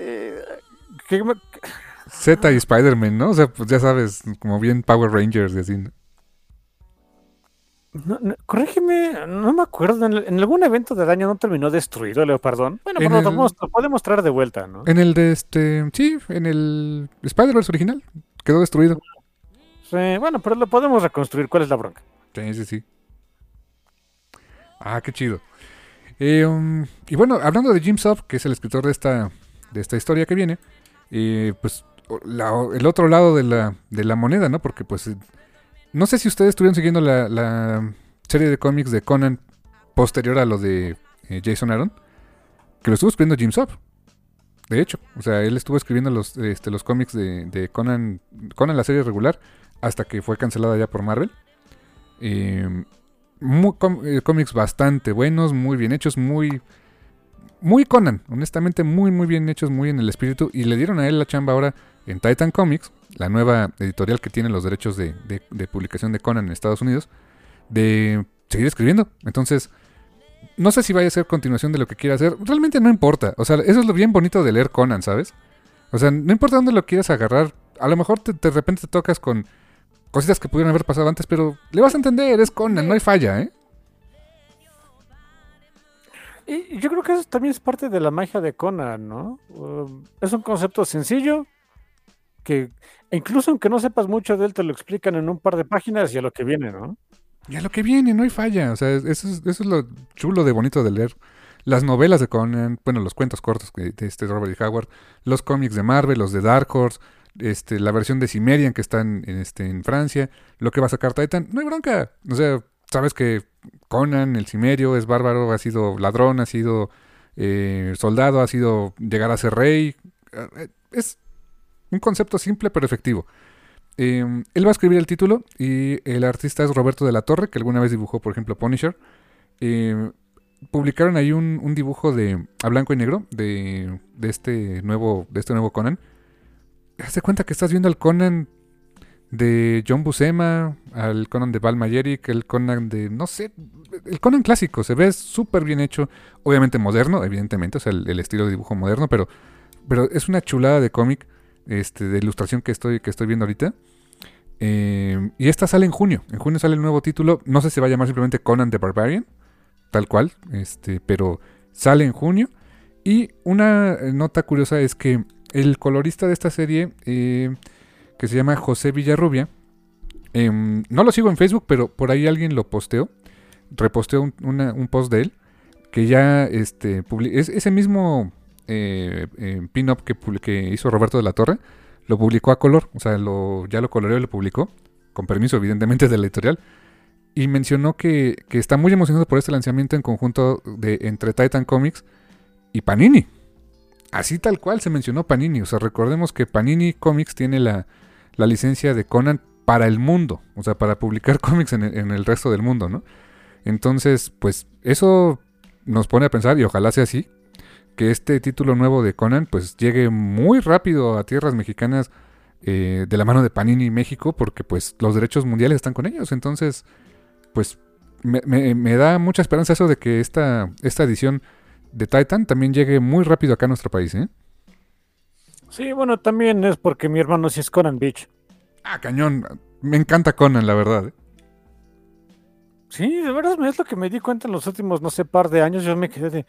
Z y Spider-Man, ¿no? O sea, pues ya sabes, como bien Power Rangers y así. No, corrígeme, no me acuerdo. En, algún evento de daño no terminó destruido Leopardón. Bueno, pero lo, podemos, traer de vuelta, ¿no? En el de este. Sí, en el Spider-Verse original. Quedó destruido. Sí, bueno, pero lo podemos reconstruir. ¿Cuál es la bronca? Sí, sí, sí. Ah, qué chido. Eh, um, y bueno, hablando de Jim Sub, que es el escritor de esta, de esta historia que viene, eh, pues el otro lado de la, de la moneda, ¿no? Porque pues no sé si ustedes estuvieron siguiendo la, serie de cómics de Conan posterior a lo de Jason Aaron, que lo estuvo escribiendo Jim Sub. De hecho, o sea, él estuvo escribiendo los, este, cómics de, Conan, Conan la serie regular, hasta que fue cancelada ya por Marvel. Eh, eh, cómics bastante buenos, muy bien hechos, muy... Muy Conan, honestamente muy muy bien hechos, muy en el espíritu. Y le dieron a él la chamba ahora en Titan Comics, la nueva editorial que tiene los derechos de, publicación de Conan en Estados Unidos, de seguir escribiendo. Entonces, no sé si vaya a ser continuación de lo que quiera hacer. Realmente no importa. O sea, eso es lo bien bonito de leer Conan, ¿sabes? O sea, no importa dónde lo quieras agarrar. A lo mejor de repente te tocas con cositas que pudieron haber pasado antes, pero le vas a entender, es Conan, no hay falla, ¿eh? Y yo creo que eso también es parte de la magia de Conan, ¿no? Um, es un concepto sencillo que incluso aunque no sepas mucho de él, te lo explican en un par de páginas y a lo que viene, ¿no? Y a lo que viene, no hay falla. O sea, eso es, eso es lo chulo de bonito de leer. Las novelas de Conan, bueno, los cuentos cortos de este Robert E. Howard, los cómics de Marvel, los de Dark Horse, este, la versión de Cimmerian que está en, este, en Francia, lo que va a sacar Titan, no hay bronca. O sea, sabes que Conan, el Cimerio, es bárbaro, ha sido ladrón, ha sido eh, soldado, ha sido llegar a ser rey. Eh, es un concepto simple pero efectivo. Em, él va a escribir el título y el artista es Roberto de la Torre, que alguna vez dibujó, por ejemplo, Punisher. Em, publicaron ahí un, dibujo de a blanco y negro de, de, este nuevo de este nuevo Conan haz de cuenta que estás viendo al Conan de John Buscema, al Conan de Val Mayerick, el Conan de, no sé, el Conan clásico, se ve súper bien hecho, obviamente moderno, evidentemente, o sea, el, estilo de dibujo moderno, pero, pero es una chulada de cómic, este, de ilustración que estoy, que estoy viendo ahorita. Eh, y esta sale en junio, en junio sale el nuevo título, no sé si va a llamar simplemente Conan the Barbarian, tal cual, este, pero sale en junio. Y una nota curiosa es que el colorista de esta serie, eh, que se llama José Villarrubia, em, no lo sigo en Facebook, pero por ahí alguien lo posteó, reposteó un, post de él, que ya este, es, ese mismo eh, pin-up que, hizo Roberto de la Torre, lo publicó a color, o sea, ya lo coloreó y lo publicó, con permiso evidentemente de la editorial, y mencionó que, está muy emocionado por este lanzamiento en conjunto entre Titan Comics y Panini así tal cual se mencionó Panini. O sea, recordemos que Panini Comics tiene la, licencia de Conan para el mundo, o sea, para publicar cómics en el, resto del mundo, ¿no? Entonces, pues eso nos pone a pensar, y ojalá sea así, que este título nuevo de Conan, pues llegue muy rápido a tierras mexicanas eh, de la mano de Panini México, porque pues los derechos mundiales están con ellos. Entonces, pues me, me da mucha esperanza eso de que esta, esta edición de Titan también llegue muy rápido acá a nuestro país, ¿eh? Sí, bueno, también es porque mi hermano sí es Conan Beach. Ah, cañón. Me encanta Conan, la verdad. ¿eh? Sí, de verdad es lo que me di cuenta en los últimos, no sé, par de años. Yo me quedé de.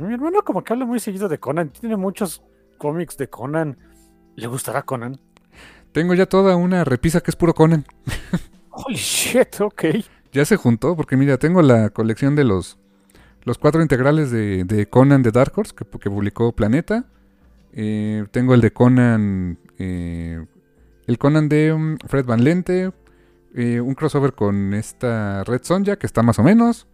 Mi hermano, como que habla muy seguido de Conan. Tiene muchos cómics de Conan. ¿Le gustará Conan? Tengo ya toda una repisa que es puro Conan. Holy shit, ok. Ya se juntó, porque mira, tengo la colección de los, los cuatro integrales de, de Conan de Dark Horse que, que publicó Planeta. Eh, tengo el de Conan, eh, el Conan de um, Fred Van Lente, eh, un crossover con esta Red Sonja que está más o menos.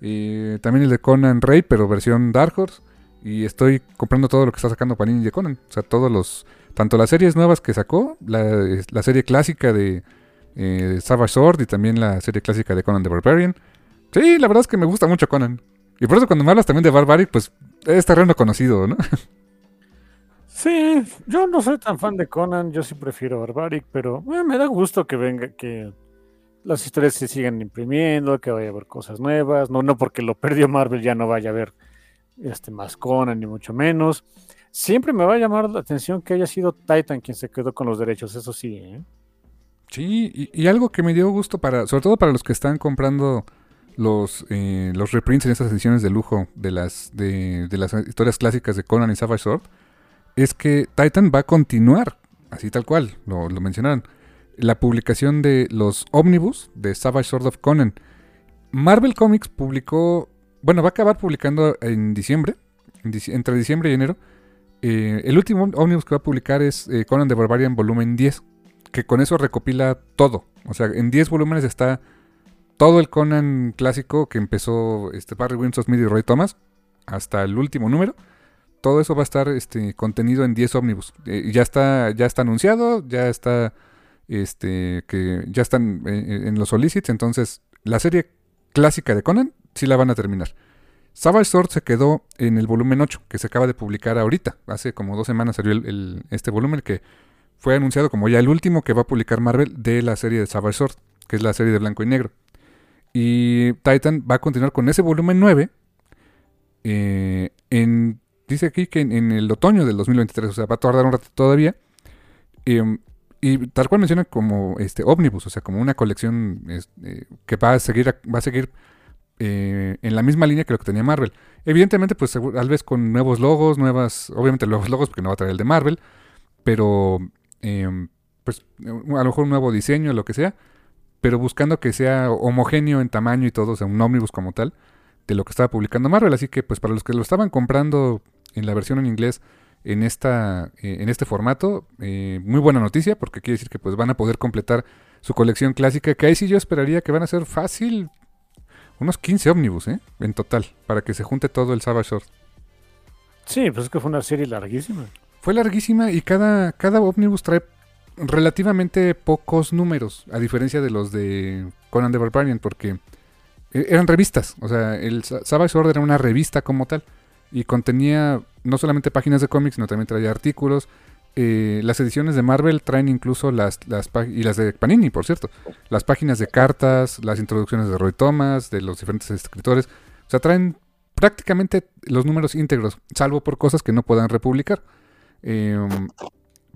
Eh, también el de Conan Rey, pero versión Dark Horse. Y estoy comprando todo lo que está sacando Panini de Conan. O sea, todos los. Tanto las series nuevas que sacó, la, la serie clásica de eh, Savage Sword y también la serie clásica de Conan the Barbarian. Sí, la verdad es que me gusta mucho Conan. Y por eso cuando me hablas también de Barbaric, pues es terreno conocido, ¿no? Sí, yo no soy tan fan de Conan, yo sí prefiero Barbaric, pero eh, me da gusto que venga, que las historias se sigan imprimiendo, que vaya a haber cosas nuevas, no, no porque lo perdió Marvel ya no vaya a haber este más Conan ni mucho menos. Siempre me va a llamar la atención que haya sido Titan quien se quedó con los derechos, eso sí. ¿eh? Sí, y, algo que me dio gusto para, sobre todo para los que están comprando los, eh, los reprints en estas ediciones de lujo de las, de, de las historias clásicas de Conan y Savage Sword, es que Titan va a continuar, así tal cual, lo, lo mencionaron, la publicación de los ómnibus de Savage Sword of Conan. Marvel Comics publicó, bueno, va a acabar publicando en diciembre, en dic- entre diciembre y enero. eh, el último ómnibus que va a publicar es eh, Conan the Barbarian volumen 10, que con eso recopila todo. O sea, en 10 volúmenes está todo el Conan clásico que empezó este, Barry Winston Smith y Roy Thomas, hasta el último número. Todo eso va a estar este, contenido en 10 ómnibus. Eh, ya, está, ya está anunciado, ya está este, que ya están eh, en los solicits. Entonces, la serie clásica de Conan sí la van a terminar. Savage Sword se quedó en el volumen 8, que se acaba de publicar ahorita. Hace como dos semanas salió este volumen que fue anunciado como ya el último que va a publicar Marvel de la serie de Savage Sword, que es la serie de blanco y negro. Y Titan va a continuar con ese volumen 9. eh, en, dice aquí que en, en el otoño del 2023, o sea, va a tardar un rato todavía. Em, y tal cual menciona como este ómnibus, o sea, como una colección es- eh, que va a seguir, va a seguir eh, en la misma línea que lo que tenía Marvel. Evidentemente, pues tal vez con nuevos logos, nuevas, obviamente nuevos logos, porque no va a traer el de Marvel, pero em, pues a lo mejor un nuevo diseño, lo que sea, pero buscando que sea homogéneo en tamaño y todo, o sea, un ómnibus como tal, de lo que estaba publicando Marvel. Así que, pues para los que lo estaban comprando en la versión en inglés en, esta, eh, en este formato, eh, muy buena noticia, porque quiere decir que pues van a poder completar su colección clásica, que ahí sí yo esperaría que van a ser fácil unos 15 ómnibus, ¿eh? En total, para que se junte todo el Savage Sword. Sí, pues es que fue una serie larguísima. Fue larguísima y cada, cada ómnibus trae relativamente pocos números, a diferencia de los de Conan the Barbarian, porque eh, eran revistas. O sea, el Sa- Savage Sword era una revista como tal y contenía no solamente páginas de cómics, sino también traía artículos. Eh, las ediciones de Marvel traen incluso las, las y las de Panini, por cierto, las páginas de cartas, las introducciones de Roy Thomas, de los diferentes escritores. O sea, traen prácticamente los números íntegros, salvo por cosas que no puedan republicar. Em,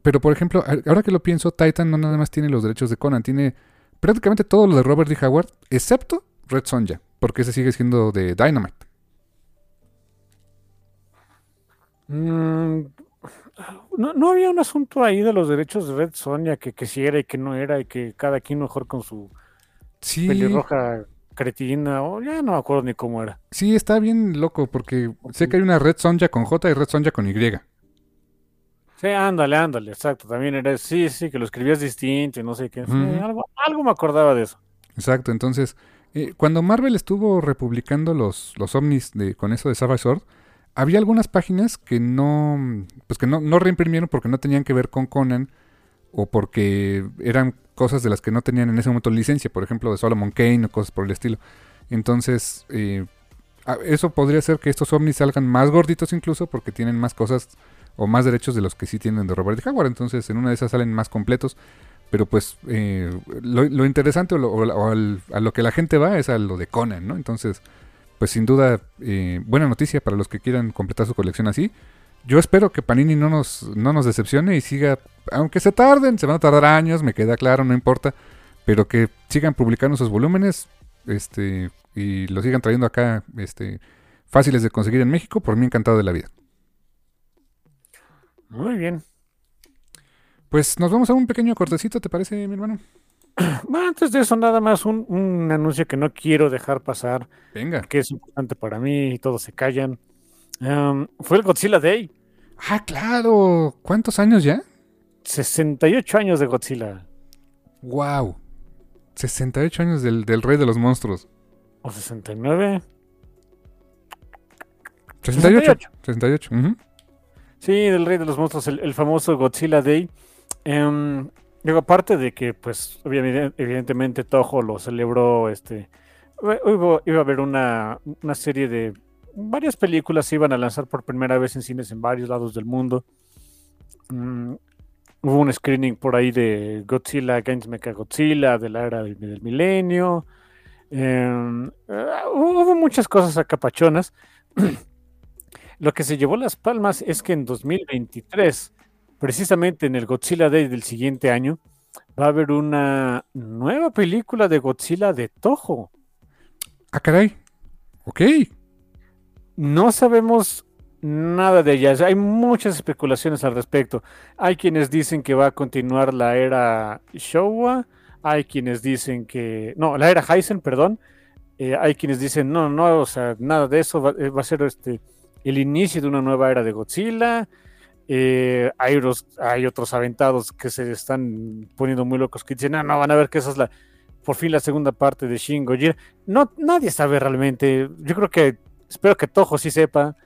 pero, por ejemplo, ahora que lo pienso, Titan no nada más tiene los derechos de Conan, tiene prácticamente todo lo de Robert D. Howard, excepto Red Sonja, porque ese sigue siendo de Dynamite. Mm, no, no había un asunto ahí de los derechos de Red Sonia, que, que si era y que no era, y que cada quien mejor con su Sí, pelirroja cretina, o ya no me acuerdo ni cómo era. sí, está bien loco, porque sé que hay una Red Sonja con J y Red Sonja con Y. Sí, ándale, ándale, exacto. También era, sí, sí, que lo escribías distinto y no sé qué. Sí, algo, algo me acordaba de eso. Exacto, entonces, eh, cuando Marvel estuvo republicando los, los ovnis de, con eso de Savage Sword, había algunas páginas que no, pues que no, no reimprimieron porque no tenían que ver con Conan o porque eran cosas de las que no tenían en ese momento licencia, por ejemplo, de Solomon Kane o cosas por el estilo. Entonces, eh, eso podría ser que estos ovnis salgan más gorditos incluso porque tienen más cosas o más derechos de los que sí tienen de Robert Howard. Entonces, en una de esas salen más completos. Pero pues eh, lo, interesante o, lo- o a lo que la gente va es a lo de Conan, ¿no? Entonces, pues sin duda, eh, buena noticia para los que quieran completar su colección así. Yo espero que Panini no nos, no nos decepcione y siga, aunque se tarden, se van a tardar años, me queda claro, no importa, pero que sigan publicando sus volúmenes este, y lo sigan trayendo acá este, fáciles de conseguir en México, por mí encantado de la vida. Muy bien. Pues nos vamos a un pequeño cortecito, ¿te parece, mi hermano? Bueno, antes de eso, nada más un, un anuncio que no quiero dejar pasar, Venga. que es importante para mí y todos se callan. Um, fue el Godzilla Day. Ah, claro. ¿Cuántos años ya? 68 años de Godzilla. Wow. 68 años del, del rey de los monstruos. ¿O 69? 68. 68. ujú. Sí, del Rey de los Monstruos, el, el famoso Godzilla Day. Em, digo, aparte de que, pues, evidentemente Toho lo celebró, este, iba, a haber una, una serie de, varias películas se iban a lanzar por primera vez en cines en varios lados del mundo. Mm, hubo un screening por ahí de Godzilla Against Mechagodzilla, de la era del, milenio. Em, ah, hubo muchas cosas acapachonas. Lo que se llevó las palmas es que en 2023, precisamente en el Godzilla Day del siguiente año, va a haber una nueva película de Godzilla de Toho. Ah, caray. Ok. No sabemos nada de ella. Hay muchas especulaciones al respecto. Hay quienes dicen que va a continuar la era Showa. Hay quienes dicen que. No, la era Heisen, perdón. Eh, hay quienes dicen, no, no, o sea, nada de eso. Va, eh, va a ser este el inicio de una nueva era de Godzilla. Eh, hay, otros, aventados que se están poniendo muy locos que dicen, no, no, van a ver que esa es la, por fin la segunda parte de Shin Gojira. No, nadie sabe realmente. Yo creo que, espero que Toho sí sepa.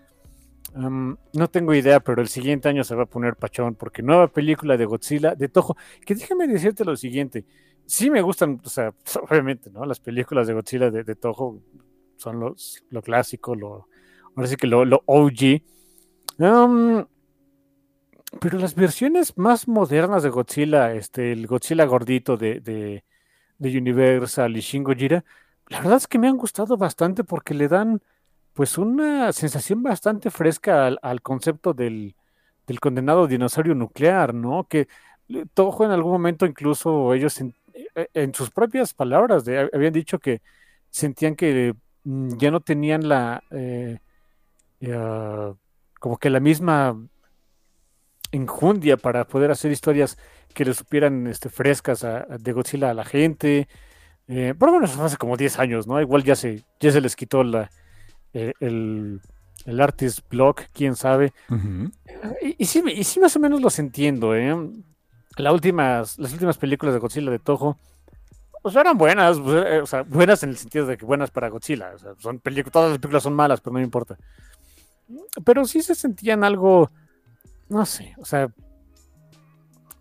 No tengo idea, pero el siguiente año se va a poner pachón, porque nueva película de Godzilla de Toho. Que déjame decirte lo siguiente. Sí me gustan, o sea, obviamente, ¿no? Las películas de Godzilla de, de Toho son los, lo clásico, lo, ahora sí que lo, lo OG. Um, pero las versiones más modernas de Godzilla, este, el Godzilla gordito de, de, de Universal y Shin Gojira, la verdad es que me han gustado bastante porque le dan pues una sensación bastante fresca al, al concepto del, del, condenado dinosaurio nuclear, ¿no? Que Toho en algún momento incluso ellos en, en sus propias palabras habían dicho que sentían que mm, ya no tenían la eh, como que la misma enjundia para poder hacer historias que le supieran este, frescas a, a de Godzilla a la gente. Eh, pero bueno, eso hace como 10 años, ¿no? Igual ya se, ya se les quitó la, eh, el, el artist block, quién sabe. Uh -huh. y, y, sí, y sí más o menos los entiendo, ¿eh? La últimas, las últimas películas de Godzilla de Toho pues eran buenas, o sea, buenas en el sentido de que buenas para Godzilla. O sea, son todas las películas son malas, pero no me importa. Pero sí se sentían algo, no sé, o sea,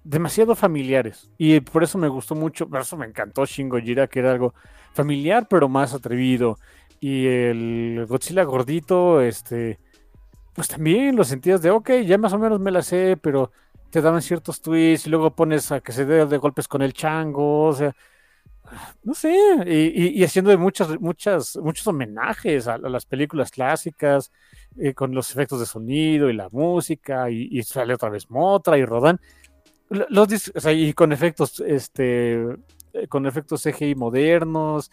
demasiado familiares. Y por eso me gustó mucho, por eso me encantó Shin Gojira, que era algo familiar, pero más atrevido. Y el Godzilla gordito, este, pues también lo sentías de, ok, ya más o menos me la sé, pero te daban ciertos tweets y luego pones a que se dé de golpes con el chango, o sea, no sé, y, y, y haciendo muchas, muchas, muchos homenajes a las películas clásicas, eh, con los efectos de sonido y la música, y, y sale otra vez Motra y Rodan, los, o sea, y con efectos, este, con efectos CGI modernos,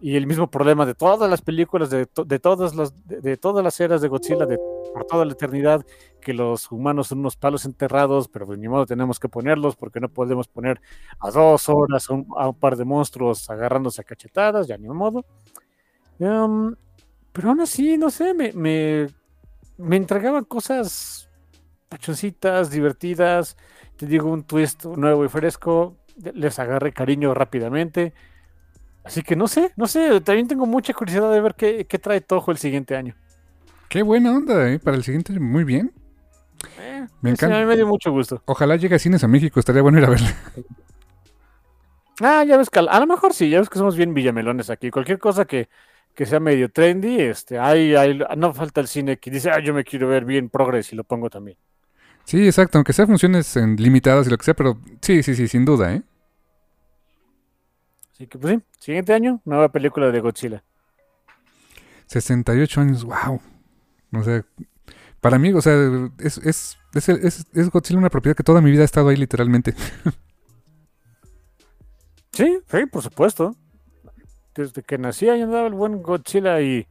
y el mismo problema de todas las películas, de, to de todas, las, de, de, todas las eras de Godzilla, de, por toda la eternidad, que los humanos son unos palos enterrados, pero pues ni modo tenemos que ponerlos porque no podemos poner a dos horas a un, a un par de monstruos agarrándose a cachetadas, ya ni modo. Um, pero aún así, no sé, me, me, me entregaban cosas pachoncitas, divertidas, te digo, un twist nuevo y fresco, les agarré cariño rápidamente. Así que no sé, no sé, también tengo mucha curiosidad de ver qué, qué trae Toho el siguiente año. Qué buena onda, ¿eh? Para el siguiente, muy bien. Eh, me encanta. Sí, a mí me dio mucho gusto. Ojalá llegue a cines a México, estaría bueno ir a verla. Ah, ya ves que a lo mejor sí, ya ves que somos bien villamelones aquí. Cualquier cosa que, que sea medio trendy, este, hay, hay, no falta el cine que dice, ah, yo me quiero ver bien progres y lo pongo también. Sí, exacto, aunque sea funciones en limitadas y lo que sea, pero sí, sí, sí, sin duda, ¿eh? Así que pues sí, siguiente año, nueva película de Godzilla. 68 años, wow. O sea, para mí, o sea, es, es, es, es, es Godzilla una propiedad que toda mi vida ha estado ahí literalmente. sí, sí, por supuesto. Desde que nací ahí andaba el buen Godzilla y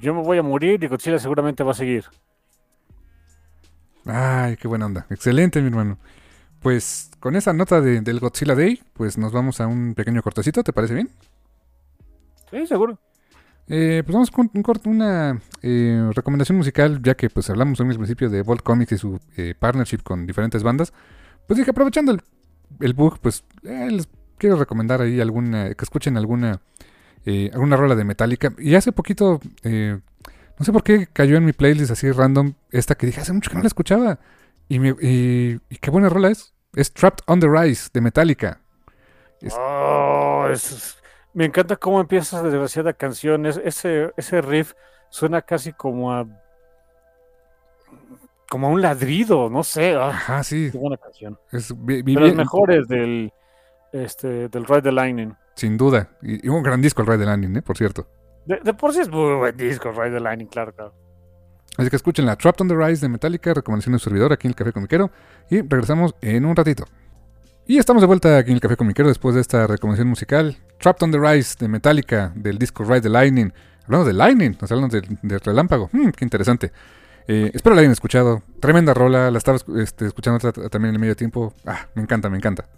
yo me voy a morir y Godzilla seguramente va a seguir. Ay, qué buena onda. Excelente, mi hermano. Pues con esa nota de- del Godzilla Day, pues nos vamos a un pequeño cortecito, ¿te parece bien? Sí, seguro. Eh, pues vamos con un corto, una eh, recomendación musical, ya que pues hablamos en el principio de Bolt Comics y su eh, partnership con diferentes bandas. Pues dije, aprovechando el, el bug, pues eh, les quiero recomendar ahí alguna, que escuchen alguna, eh, alguna rola de Metallica. Y hace poquito, eh, no sé por qué cayó en mi playlist así random esta que dije, hace mucho que no la escuchaba. Y, me- y- y qué buena rola es. Es Trapped on the Rise de Metallica. Es- Oh, es- me encanta cómo empieza esa desgraciada canción. Es- ese, ese riff suena casi como a. como a un ladrido, no sé. ah, Ajá, sí. qué buena canción. Es, vi- vi De las mejores del, este, del Ride the Lightning. Sin duda. Y, y un gran disco el Ride the Landing, ¿eh? por cierto. De, de por sí es muy buen disco, Ride the Lightning, claro, claro. Así que escuchen la Trapped on the Rise de Metallica, recomendación de su servidor aquí en el Café Comiquero. Y regresamos en un ratito. Y estamos de vuelta aquí en el Café Comiquero después de esta recomendación musical. Trapped on the Rise de Metallica, del disco Ride the Lightning. Hablando de Lightning, nos hablan del relámpago. Mm, qué interesante. Eh, espero la hayan escuchado. Tremenda rola, la estaba este, escuchando también en el medio tiempo. Ah, me encanta, me encanta.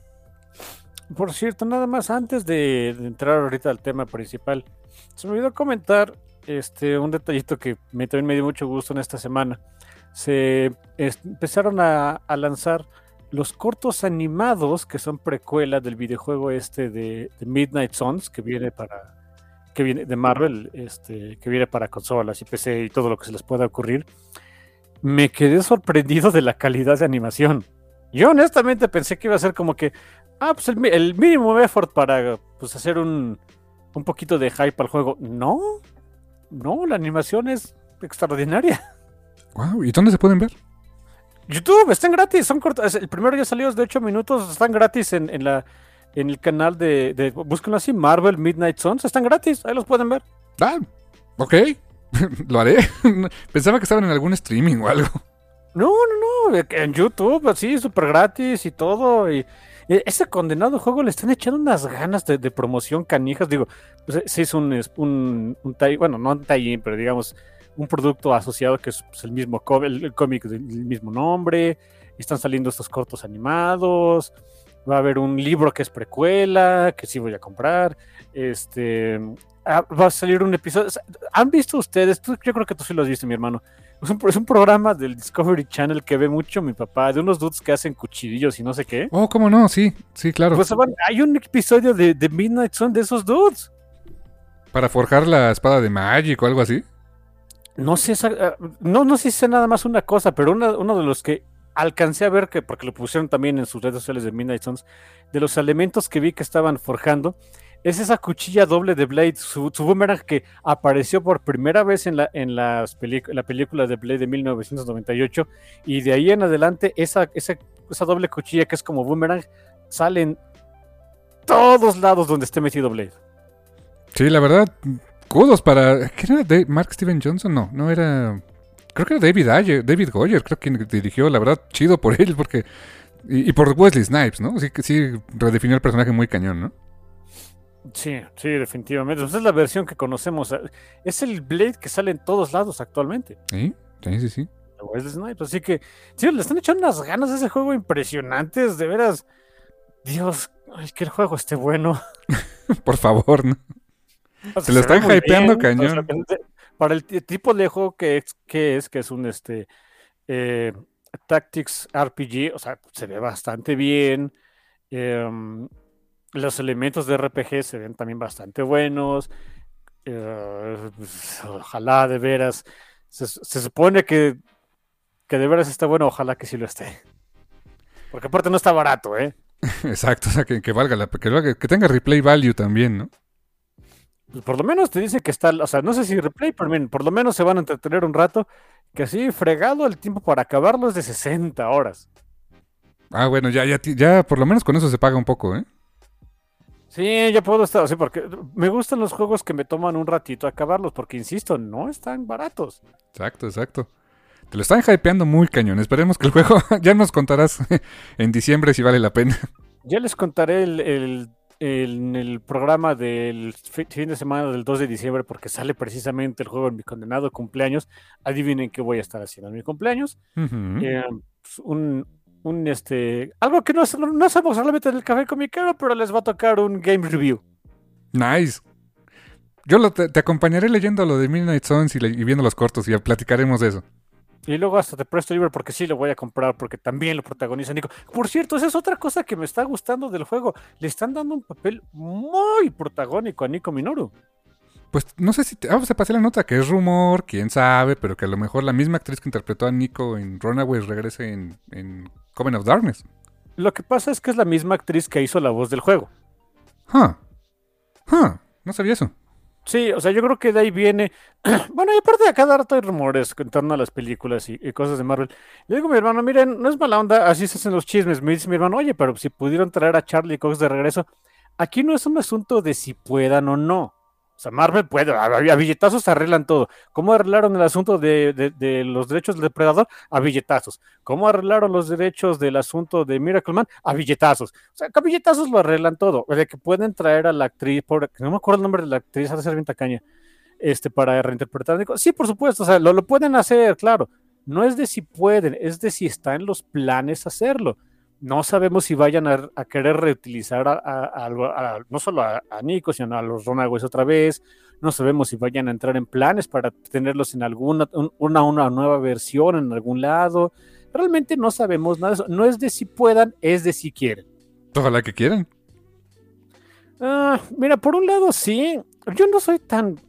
Por cierto, nada más antes de, entrar ahorita al tema principal, se me olvidó comentar este, un detallito que me, también me dio mucho gusto en esta semana. Se empezaron a, lanzar los cortos animados que son precuela del videojuego este de, Midnight Suns que viene para que viene de Marvel, este, que viene para consolas y PC y todo lo que se les pueda ocurrir. Me quedé sorprendido de la calidad de animación. Yo honestamente pensé que iba a ser como que Ah, pues el, el mínimo effort para pues, hacer un, un poquito de hype al juego. No, no, la animación es extraordinaria. Wow, ¿y dónde se pueden ver? YouTube, están gratis, son cortos. El primero ya salió es de 8 minutos, están gratis en, en la, en el canal de, de, búsquenlo así, Marvel Midnight Suns, están gratis, ahí los pueden ver. Ah, ok. Lo haré. Pensaba que estaban en algún streaming o algo. No, no, no, en YouTube, así, súper gratis y todo. Y ese condenado juego le están echando unas ganas de, promoción canijas. Digo, pues se hizo un, un, un tie- bueno, no un tie pero digamos, un producto asociado que es pues, el mismo el, cómic del mismo nombre. Están saliendo estos cortos animados. Va a haber un libro que es precuela, que sí voy a comprar. Este. ah, va a salir un episodio. ¿Han visto ustedes? Yo creo que tú sí lo has visto, mi hermano. Es un, es un programa del Discovery Channel que ve mucho mi papá, de unos dudes que hacen cuchillos y no sé qué. Oh, ¿cómo no? Sí, sí, claro. Pues hay un episodio de, de Midnight Sun de esos dudes. Para forjar la espada de Magic o algo así. No sé, ah, no, no sé si sea nada más una cosa, pero una- uno de los que alcancé a ver, que porque lo pusieron también en sus redes sociales de Midnight Suns, de los elementos que vi que estaban forjando, es esa cuchilla doble de Blade, su, su boomerang que apareció por primera vez en la, en las la película de Blade de 1998, y de ahí en adelante esa, esa, esa doble cuchilla que es como boomerang sale en todos lados donde esté metido Blade. Sí, la verdad, kudos para... ¿Quién era? ¿De- ¿Mark Steven Johnson? No, no era... Creo que era David Ayer, David Goyer, creo que dirigió, la verdad, chido por él, porque... Y, por Wesley Snipes, ¿no? Sí, sí redefinió el personaje muy cañón, ¿no? Sí, sí, definitivamente. Esa es la versión que conocemos. Es el Blade que sale en todos lados actualmente. Sí, sí, sí, sí. Así que, sí, le están echando unas ganas a ese juego impresionantes, de veras. Dios, ay, que el juego esté bueno. Por favor, ¿no? O sea, Se lo están hypeando bien, o sea, cañón. para el ti- tipo de juego que es, que es, que es un este eh, Tactics RPG, o sea, se ve bastante bien. em, los elementos de RPG se ven también bastante buenos. eh, pues, ojalá de veras. Se, se supone que, que de veras está bueno, ojalá que sí lo esté. Porque aparte no está barato, ¿eh? Exacto, o sea, que, que valga la... Que, valga- que tenga replay value también, ¿no? Pues por lo menos te dicen que está, o sea, no sé si replay, pero miren, por lo menos se van a entretener un rato. Que así, fregado, el tiempo para acabarlo es de 60 horas. Ah, bueno, ya, ya, ya por lo menos con eso se paga un poco, ¿eh? Sí, ya puedo estar así, porque me gustan los juegos que me toman un ratito acabarlos, porque insisto, no están baratos. Exacto, exacto. Te lo están hypeando muy cañón. Esperemos que el juego ya nos contarás en diciembre si vale la pena. Ya les contaré el, el el programa del fin de semana del 2 de diciembre, porque sale precisamente el juego en mi condenado cumpleaños. Adivinen qué voy a estar haciendo en mi cumpleaños. Eh, pues, un, un, este, algo que no, no hacemos solamente en el café comiquero, pero les va a tocar un game review. Nice. Yo te, acompañaré leyendo lo de Midnight Suns y, y viendo los cortos y platicaremos de eso. Y luego hasta te presto libre porque sí lo voy a comprar porque también lo protagoniza Nico. Por cierto, esa es otra cosa que me está gustando del juego. Le están dando un papel muy protagónico a Nico Minoru. Pues no sé si te, ah, se pasé la nota que es rumor, quién sabe, pero que a lo mejor la misma actriz que interpretó a Nico en Runaways regrese en, en Coven of Darkness. Lo que pasa es que es la misma actriz que hizo la voz del juego. Huh. Huh. No sabía eso. Sí, o sea, yo creo que de ahí viene. bueno, y aparte de cada rato hay rumores en torno a las películas y, cosas de Marvel. Le digo a mi hermano, miren, no es mala onda, así se hacen los chismes. Me dice mi hermano, oye, pero si pudieron traer a Charlie Cox de regreso, aquí no es un asunto de si puedan o no. O sea, Marvel puede, a, billetazos arreglan todo. ¿Cómo arreglaron el asunto de, los derechos del depredador? A billetazos. ¿Cómo arreglaron los derechos del asunto de Miracle Man? A billetazos. O sea, a billetazos lo arreglan todo. De que pueden traer a la actriz, por, no me acuerdo el nombre de la actriz, ha de ser bien tacaña, este, para reinterpretar. Sí, por supuesto, o sea, lo, lo pueden hacer, claro. No es de si pueden, es de si está en los planes hacerlo no sabemos si vayan a, querer reutilizar a, no solo a, Nico, sino a los Runaways otra vez. No sabemos si vayan a entrar en planes para tenerlos en alguna una, una nueva versión en algún lado. Realmente no sabemos nada de eso. No es de si puedan, es de si quieren. Ojalá que quieran. Ah, mira, por un lado sí. Yo no soy tan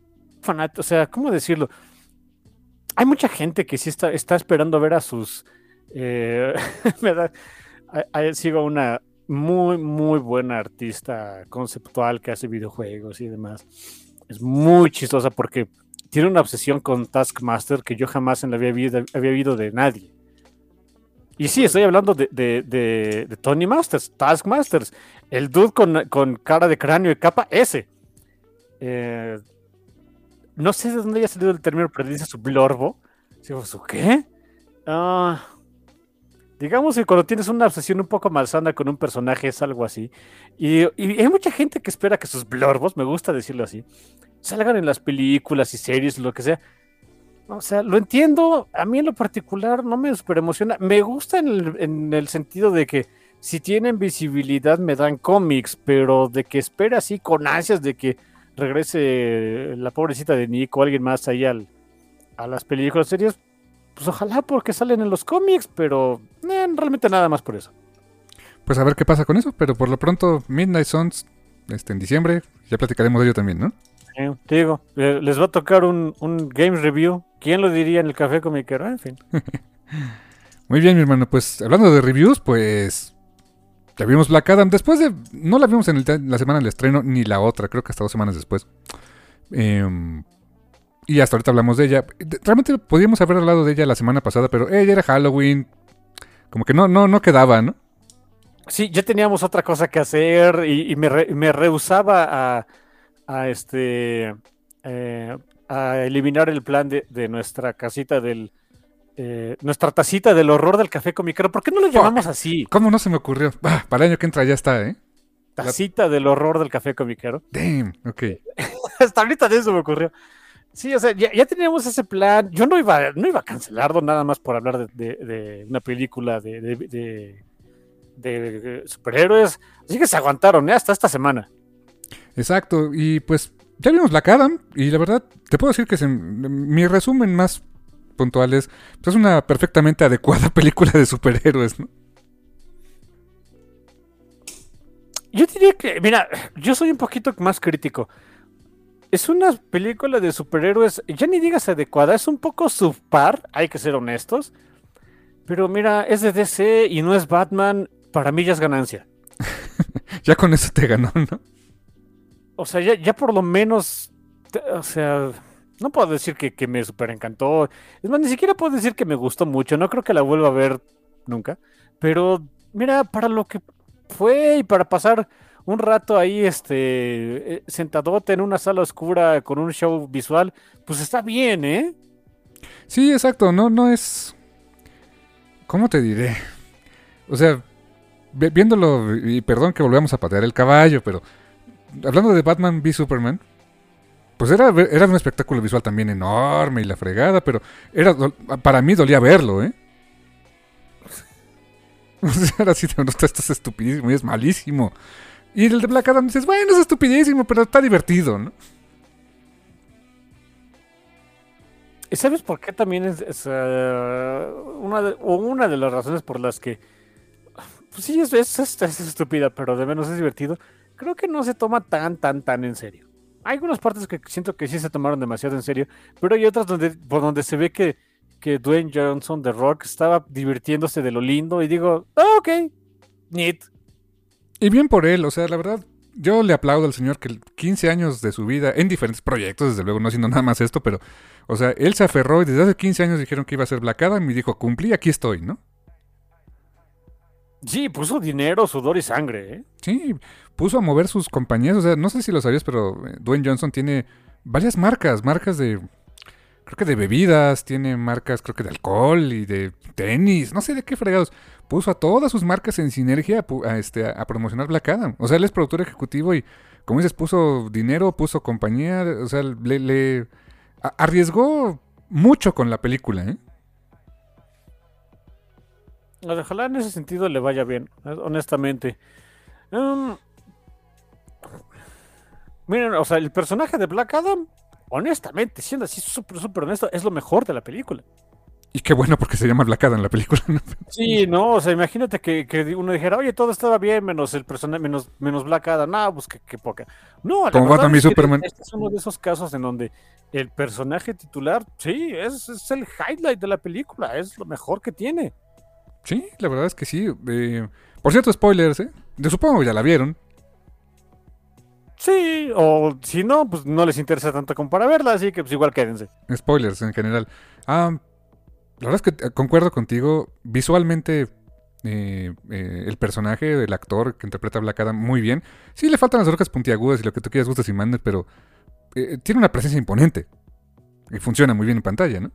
fanático. O sea, ¿cómo decirlo? Hay mucha gente que sí está, está esperando ver a sus. Eh, sigo una muy, muy buena artista conceptual que hace videojuegos y demás. Es muy chistosa porque tiene una obsesión con Taskmaster que yo jamás en la visto, había visto de nadie. Y sí, estoy hablando de, de, Tony Masters, Taskmasters, el dude con, cara de cráneo y capa, ese. Eh, no sé de dónde haya salido el término, pero dice su blorbo. ¿Su qué? Ah. Digamos que cuando tienes una obsesión un poco malsana con un personaje es algo así. Y, hay mucha gente que espera que sus blorbos, me gusta decirlo así, salgan en las películas y series, lo que sea. O sea, lo entiendo. A mí en lo particular no me super emociona. Me gusta en el, sentido de que si tienen visibilidad me dan cómics, pero de que espera así con ansias de que regrese la pobrecita de Nick o alguien más ahí al, a las películas, series, pues ojalá porque salen en los cómics, pero eh, realmente nada más por eso. Pues a ver qué pasa con eso, pero por lo pronto Midnight Suns este, en diciembre, ya platicaremos de ello también, ¿no? te digo, les va a tocar un, un game review. ¿Quién lo diría en el café comiquero? En fin. Muy bien, mi hermano. Pues hablando de reviews, pues ya vimos Black Adam. Después de. No la vimos en la semana del estreno, ni la otra, creo que hasta dos semanas después. Eh, y hasta ahorita hablamos de ella. Realmente podríamos haber hablado de ella la semana pasada, pero ella era Halloween. Como que no, no, no quedaba, ¿no? Sí, ya teníamos otra cosa que hacer y, me, rehusaba a, este eh, a eliminar el plan de, nuestra casita del eh, nuestra tacita del horror del café comiquero. ¿Por qué no lo llamamos así? ¿Cómo no se me ocurrió? para el año que entra ya está, ¿eh? Tacita del horror del café comiquero. Damn, ok. Hasta ahorita de eso me ocurrió. Sí, o sea, ya, teníamos ese plan. Yo no iba, no iba a cancelarlo nada más por hablar de, una película de, superhéroes. Así que se aguantaron ¿eh? hasta esta semana. Exacto, y pues ya vimos la Adam y la verdad, te puedo decir que mi resumen más puntual es, pues, es una perfectamente adecuada película de superhéroes, ¿no? Yo diría que, mira, yo soy un poquito más crítico es una película de superhéroes, ya ni digas adecuada, es un poco subpar, hay que ser honestos. Pero mira, es de DC y no es Batman, para mí ya es ganancia. ya con eso te ganó, ¿no? O sea, ya, por lo menos, o sea, no puedo decir que, me super encantó. Es más, ni siquiera puedo decir que me gustó mucho, no creo que la vuelva a ver nunca. Pero mira, para lo que fue y para pasar un rato ahí, este, eh, sentadote en una sala oscura con un show visual, pues está bien, ¿eh? Sí, exacto, no, no es... ¿Cómo te diré? O sea, viéndolo, y perdón que volvamos a patear el caballo, pero hablando de Batman v Superman, pues era, era un espectáculo visual también enorme y la fregada, pero era para mí dolía verlo, ¿eh? Ahora sí, no, esto es estupidísimo y es malísimo. Y el de Black Adam dices, bueno, es estupidísimo, pero está divertido, ¿no? ¿Y sabes por qué también es, eh, una, de, una de las razones por las que pues sí, es, es, es, estúpida, pero de menos es divertido. Creo que no se toma tan, tan, tan en serio. Hay algunas partes que siento que sí se tomaron demasiado en serio, pero hay otras donde, por donde se ve que, que Dwayne Johnson de Rock estaba divirtiéndose de lo lindo y digo, oh, ok, neat. Y bien por él, o sea, la verdad, yo le aplaudo al señor que 15 años de su vida en diferentes proyectos, desde luego, no haciendo nada más esto, pero, o sea, él se aferró y desde hace 15 años dijeron que iba a ser Black Adam y dijo, cumplí, aquí estoy, ¿no? Sí, puso dinero, sudor y sangre, ¿eh? Sí, puso a mover sus compañías. O sea, no sé si lo sabías, pero eh, Dwayne Johnson tiene varias marcas, marcas de. Creo que de bebidas, tiene marcas, creo que de alcohol y de tenis, no sé de qué fregados. Puso a todas sus marcas en sinergia a, este, a promocionar Black Adam. O sea, él es productor ejecutivo y, como dices, puso dinero, puso compañía, o sea, le, arriesgó mucho con la película, ¿eh? Ojalá en ese sentido le vaya bien, honestamente. Um, miren, o sea, el personaje de Black Adam, honestamente, siendo así súper, súper honesto, es lo mejor de la película. Y qué bueno porque se llama Black Adam la película. Sí, no, o sea, imagínate que, uno dijera, oye, todo estaba bien menos el personaje, menos, menos Black Adam. No, pues qué, poca. No, Como Batman y Superman. Este es uno de esos casos en donde el personaje titular, sí, es, es el highlight de la película, es lo mejor que tiene. Sí, la verdad es que sí. Eh, por cierto, spoilers, ¿eh? Yo supongo que ya la vieron. Sí, o si no, pues no les interesa tanto como para verla, así que pues igual quédense. Spoilers en general. Ah, la verdad es que eh, concuerdo contigo. Visualmente, eh, el personaje, el actor que interpreta a Black Adam, muy bien. Sí, le faltan las orejas puntiagudas y lo que tú quieras, gustas y mandes, pero tiene una presencia imponente. Y funciona muy bien en pantalla, ¿no?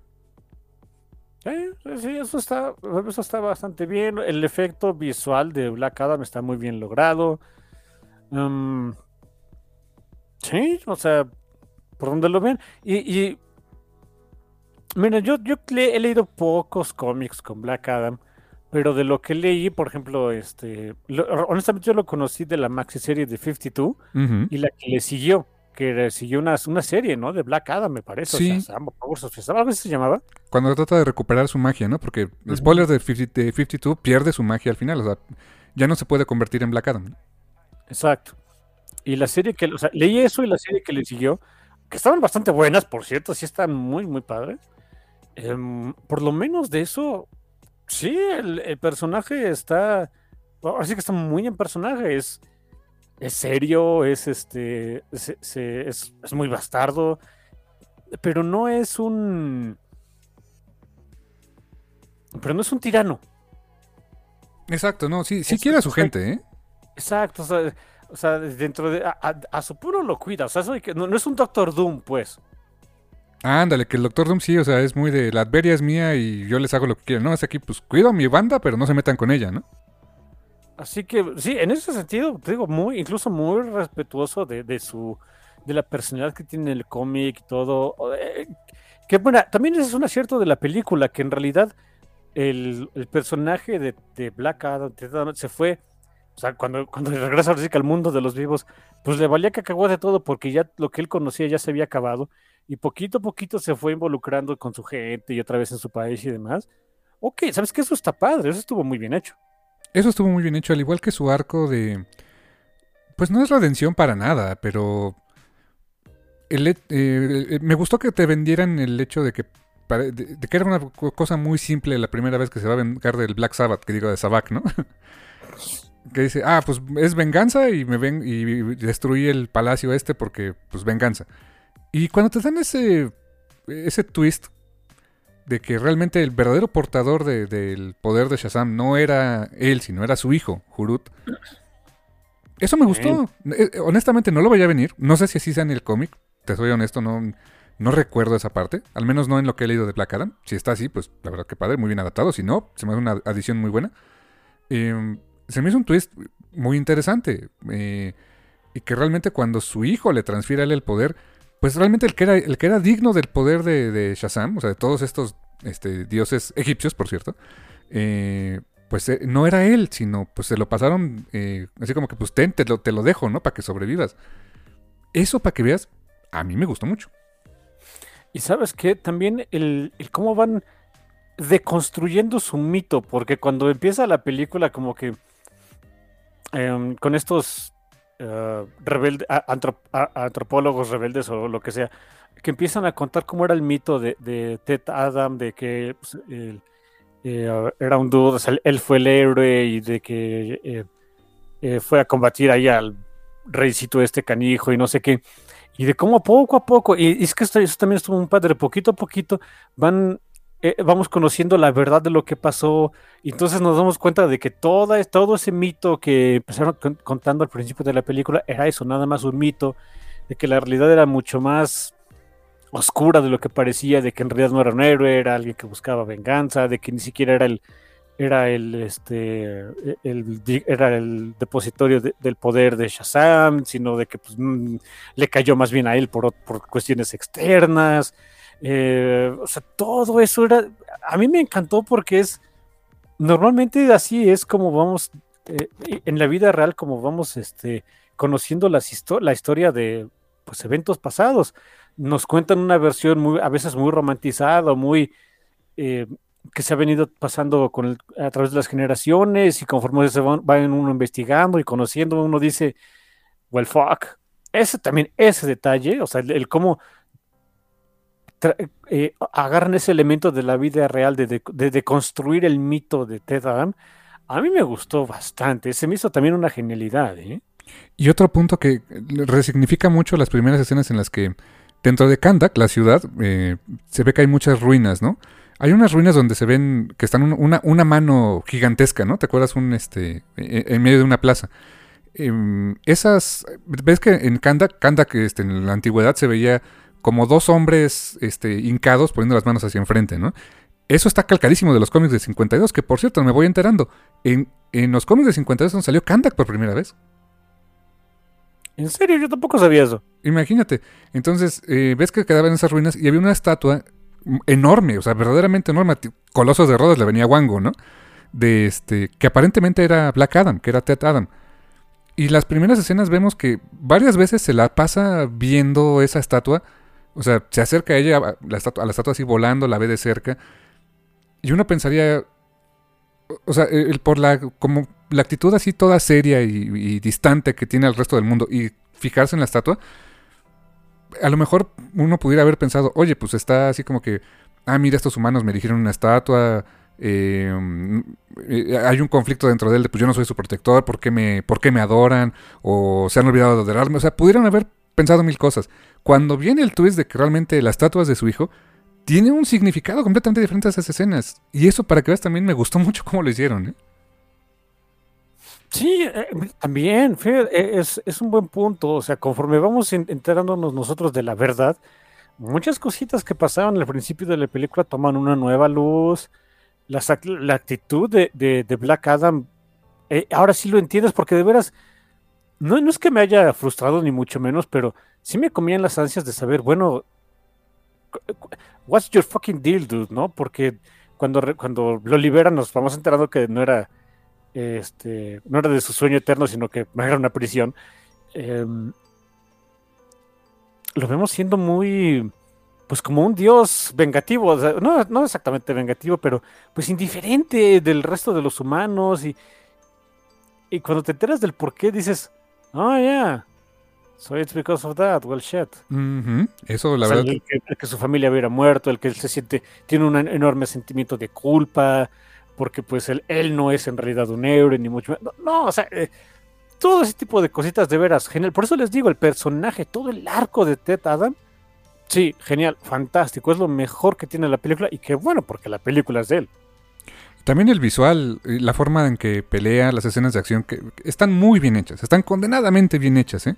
Sí, eso está, eso está bastante bien. El efecto visual de Black Adam está muy bien logrado. Um, sí, o sea, por donde lo ven. Y mira, yo, yo he leído pocos cómics con Black Adam, pero de lo que leí, por ejemplo, este, honestamente yo lo conocí de la maxi serie de 52 y la que le siguió que siguió una, una serie, ¿no? De Black Adam, me parece. Sí. O sea, algo así se llamaba. Cuando trata de recuperar su magia, ¿no? Porque, spoiler de, 52, pierde su magia al final. O sea, ya no se puede convertir en Black Adam. Exacto. Y la serie que, o sea, leí eso y la serie que le siguió, que estaban bastante buenas, por cierto, sí están muy, muy padres. Em, por lo menos de eso, sí, el, el personaje está, así que está muy en personaje, es es serio, es este, es, muy bastardo, pero no es un, pero no es un tirano. Exacto, no, sí, sí quiere a su gente, ¿eh? Exacto, o sea, dentro de, a, su puro lo cuida, o sea, no, no, es un Doctor Doom, pues. Ándale, que el Doctor Doom sí, o sea, es muy de, la Adveria es mía y yo les hago lo que quiero, ¿no? Es aquí, pues cuido a mi banda, pero no se metan con ella, ¿no? Así que sí, en ese sentido, te digo, muy, incluso muy respetuoso de, su, de la personalidad que tiene el cómic y todo. Eh, que bueno, también es un acierto de la película, que en realidad el, personaje de, Black Adam se fue, o sea, cuando, cuando regresa al mundo de los vivos, pues le valía que acabó de todo porque ya lo que él conocía ya se había acabado y poquito a poquito se fue involucrando con su gente y otra vez en su país y demás. Ok, ¿sabes qué? Eso está padre, eso estuvo muy bien hecho. Eso estuvo muy bien hecho, al igual que su arco de... Pues no es redención para nada, pero... Eh, eh, me gustó que te vendieran el hecho de que, de, que era una cosa muy simple la primera vez que se va a vengar del Black Sabbath, que digo de Sabbath, ¿no? que dice, ah, pues es venganza y me ven y destruí el palacio este porque, pues venganza. Y cuando te dan ese, ese twist de que realmente el verdadero portador del poder de Shazam no era él, sino era su hijo, Hurut. Eso me gustó. Eh, honestamente, no lo voy a venir. No sé si así sea en el cómic. Te soy honesto, no, no recuerdo esa parte. Al menos no en lo que he leído de Black Adam. Si está así, pues la verdad que padre, muy bien adaptado. Si no, se me hace una adición muy buena. Em, se me hizo un twist muy interesante. Eh, y que realmente cuando su hijo le transfiere a él el poder, pues realmente el que era, el que era digno del poder de, de Shazam, o sea, de todos estos este, dioses egipcios, por cierto, eh, pues eh, no era él, sino pues se lo pasaron eh, así como que pues ten, te lo, te lo dejo, ¿no? Para que sobrevivas. Eso para que veas, a mí me gustó mucho. Y sabes que también el, cómo van deconstruyendo su mito, porque cuando empieza la película como que eh, con estos antrop, antropólogos rebeldes o lo que sea, que empiezan a contar cómo era el mito de, de Ted Adam, de que pues, eh, era un dude, él fue el héroe y de que eh, eh, fue a combatir ahí al reycito este canijo y no sé qué. Y de cómo poco a poco, y es que esto, eso también estuvo un padre, poquito a poquito van eh, vamos conociendo la verdad de lo que pasó y entonces nos damos cuenta de que toda, todo ese mito que empezaron contando al principio de la película era eso, nada más un mito, de que la realidad era mucho más oscura de lo que parecía, de que en realidad no era un héroe, era alguien que buscaba venganza, de que ni siquiera era el era el este era el depositorio de, del poder de Shazam, sino de que pues, mm, le cayó más bien a él por, por cuestiones externas. Eh, o sea, todo eso era. A mí me encantó porque es. Normalmente así es como vamos. Eh, en la vida real, como vamos este, conociendo las histo la historia de pues, eventos pasados nos cuentan una versión muy, a veces muy romantizada, muy eh, que se ha venido pasando con a través de las generaciones y conforme se van, van, uno investigando y conociendo, uno dice, well, fuck. Ese también, ese detalle, o sea, el cómo eh, agarran ese elemento de la vida real de, de, construir el mito de Ted Adam, a mí me gustó bastante. Se me hizo también una genialidad. ¿eh? Y otro punto que resignifica mucho las primeras escenas en las que Dentro de Kandak, la ciudad, eh, se ve que hay muchas ruinas, ¿no? Hay unas ruinas donde se ven que están una, mano gigantesca, ¿no? ¿Te acuerdas? Un, este, e, en medio de una plaza. Eh, esas, ves que en Kandak, Kandak este, en la antigüedad se veía como dos hombres este, hincados poniendo las manos hacia enfrente, ¿no? Eso está calcadísimo de los cómics de 52, que por cierto, me voy enterando. En, en los cómics de 52 donde salió Kandak por primera vez. ¿En serio? Yo tampoco sabía eso. Imagínate. Entonces, eh, ves que quedaban esas ruinas y había una estatua enorme, o sea, verdaderamente enorme. Colosos de Rodas le venía Wango, ¿no? De este, que aparentemente era Black Adam, que era Ted Adam. Y las primeras escenas vemos que varias veces se la pasa viendo esa estatua. O sea, se acerca a ella, a la estatua, así volando, la ve de cerca. Y uno pensaría, o sea, por la, como la actitud así toda seria y, distante que tiene el resto del mundo y fijarse en la estatua, a lo mejor uno pudiera haber pensado, oye, pues está así como que, ah, mira, estos humanos me dijeron una estatua, eh, eh, hay un conflicto dentro de él de, pues yo no soy su protector, ¿por qué me, por qué me adoran? O se han olvidado de adorarme, o sea, pudieron haber pensado mil cosas. Cuando viene el twist de que realmente la estatua es de su hijo, tiene un significado completamente diferente a esas escenas. Y eso, para que veas, también me gustó mucho cómo lo hicieron. ¿eh? Sí, eh, también, es, es, un buen punto. O sea, conforme vamos enterándonos nosotros de la verdad, muchas cositas que pasaban al principio de la película toman una nueva luz. La, actitud de, Black Adam, eh, ahora sí lo entiendes, porque de veras, no, no es que me haya frustrado ni mucho menos, pero sí me comían las ansias de saber, bueno, what's your fucking deal, dude, ¿no? Porque cuando, cuando lo liberan nos vamos enterando que no era este, no era de su sueño eterno, sino que era una prisión. Eh, lo vemos siendo muy, pues como un dios vengativo, no, no, exactamente vengativo, pero pues indiferente del resto de los humanos y, y cuando te enteras del por qué dices, oh yeah, So it's because of that, well shit. Eso, la o sea, verdad. El que, el que, su familia hubiera muerto, el que él se siente, tiene un enorme sentimiento de culpa, porque pues él, él no es en realidad un héroe, ni mucho menos. No, no, o sea, eh, todo ese tipo de cositas de veras, genial. Por eso les digo, el personaje, todo el arco de Ted Adam, sí, genial, fantástico, es lo mejor que tiene la película y qué bueno, porque la película es de él. También el visual, la forma en que pelea, las escenas de acción, que están muy bien hechas, están condenadamente bien hechas, ¿eh?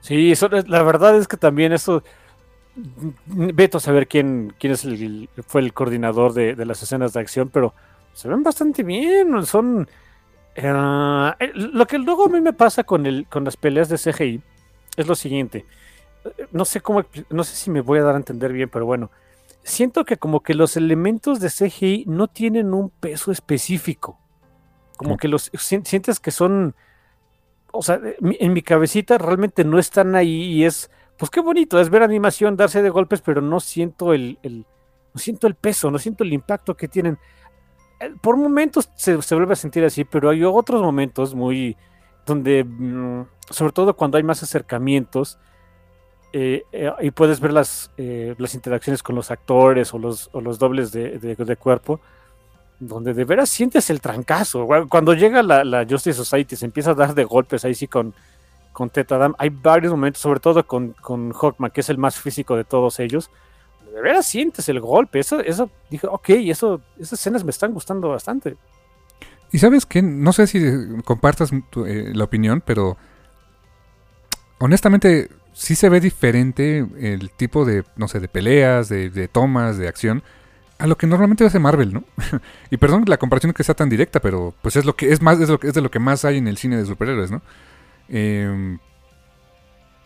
Sí, eso, la verdad es que también eso Veto a saber quién, quién es el, fue el coordinador de, de, las escenas de acción, pero se ven bastante bien. Son. Ah, eh, lo que luego a mí me pasa con, el, con las peleas de CGI es lo siguiente. No sé cómo, no sé si me voy a dar a entender bien, pero bueno. Siento que como que los elementos de CGI no tienen un peso específico. Como que los sientes que son. O sea, en mi cabecita realmente no están ahí y es. Pues qué bonito es ver animación darse de golpes, pero no siento el, el no siento el peso, no siento el impacto que tienen. Eh, por momentos se, vuelve a sentir así, pero hay otros momentos muy donde, mm, sobre todo cuando hay más acercamientos, eh, eh, y puedes ver las, las interacciones con los actores o los, los dobles de, cuerpo, donde de veras sientes el trancazo. Cuando llega la, Justice Society, se empieza a dar de golpes ahí sí con, con Tetadam. Hay varios momentos, sobre todo con, con Hawkman, que es el más físico de todos ellos, de veras sientes el golpe. Eso, eso, dije, ok, eso, esas escenas me están gustando bastante. Y sabes que, no sé si compartas eh, la opinión, pero honestamente sí se ve diferente el tipo de, no sé, de peleas, de, tomas, de acción, a lo que normalmente hace Marvel, ¿no? y perdón la comparación que sea tan directa, pero pues es lo que es más, es, lo que, es de lo que más hay en el cine de superhéroes, ¿no? Eh,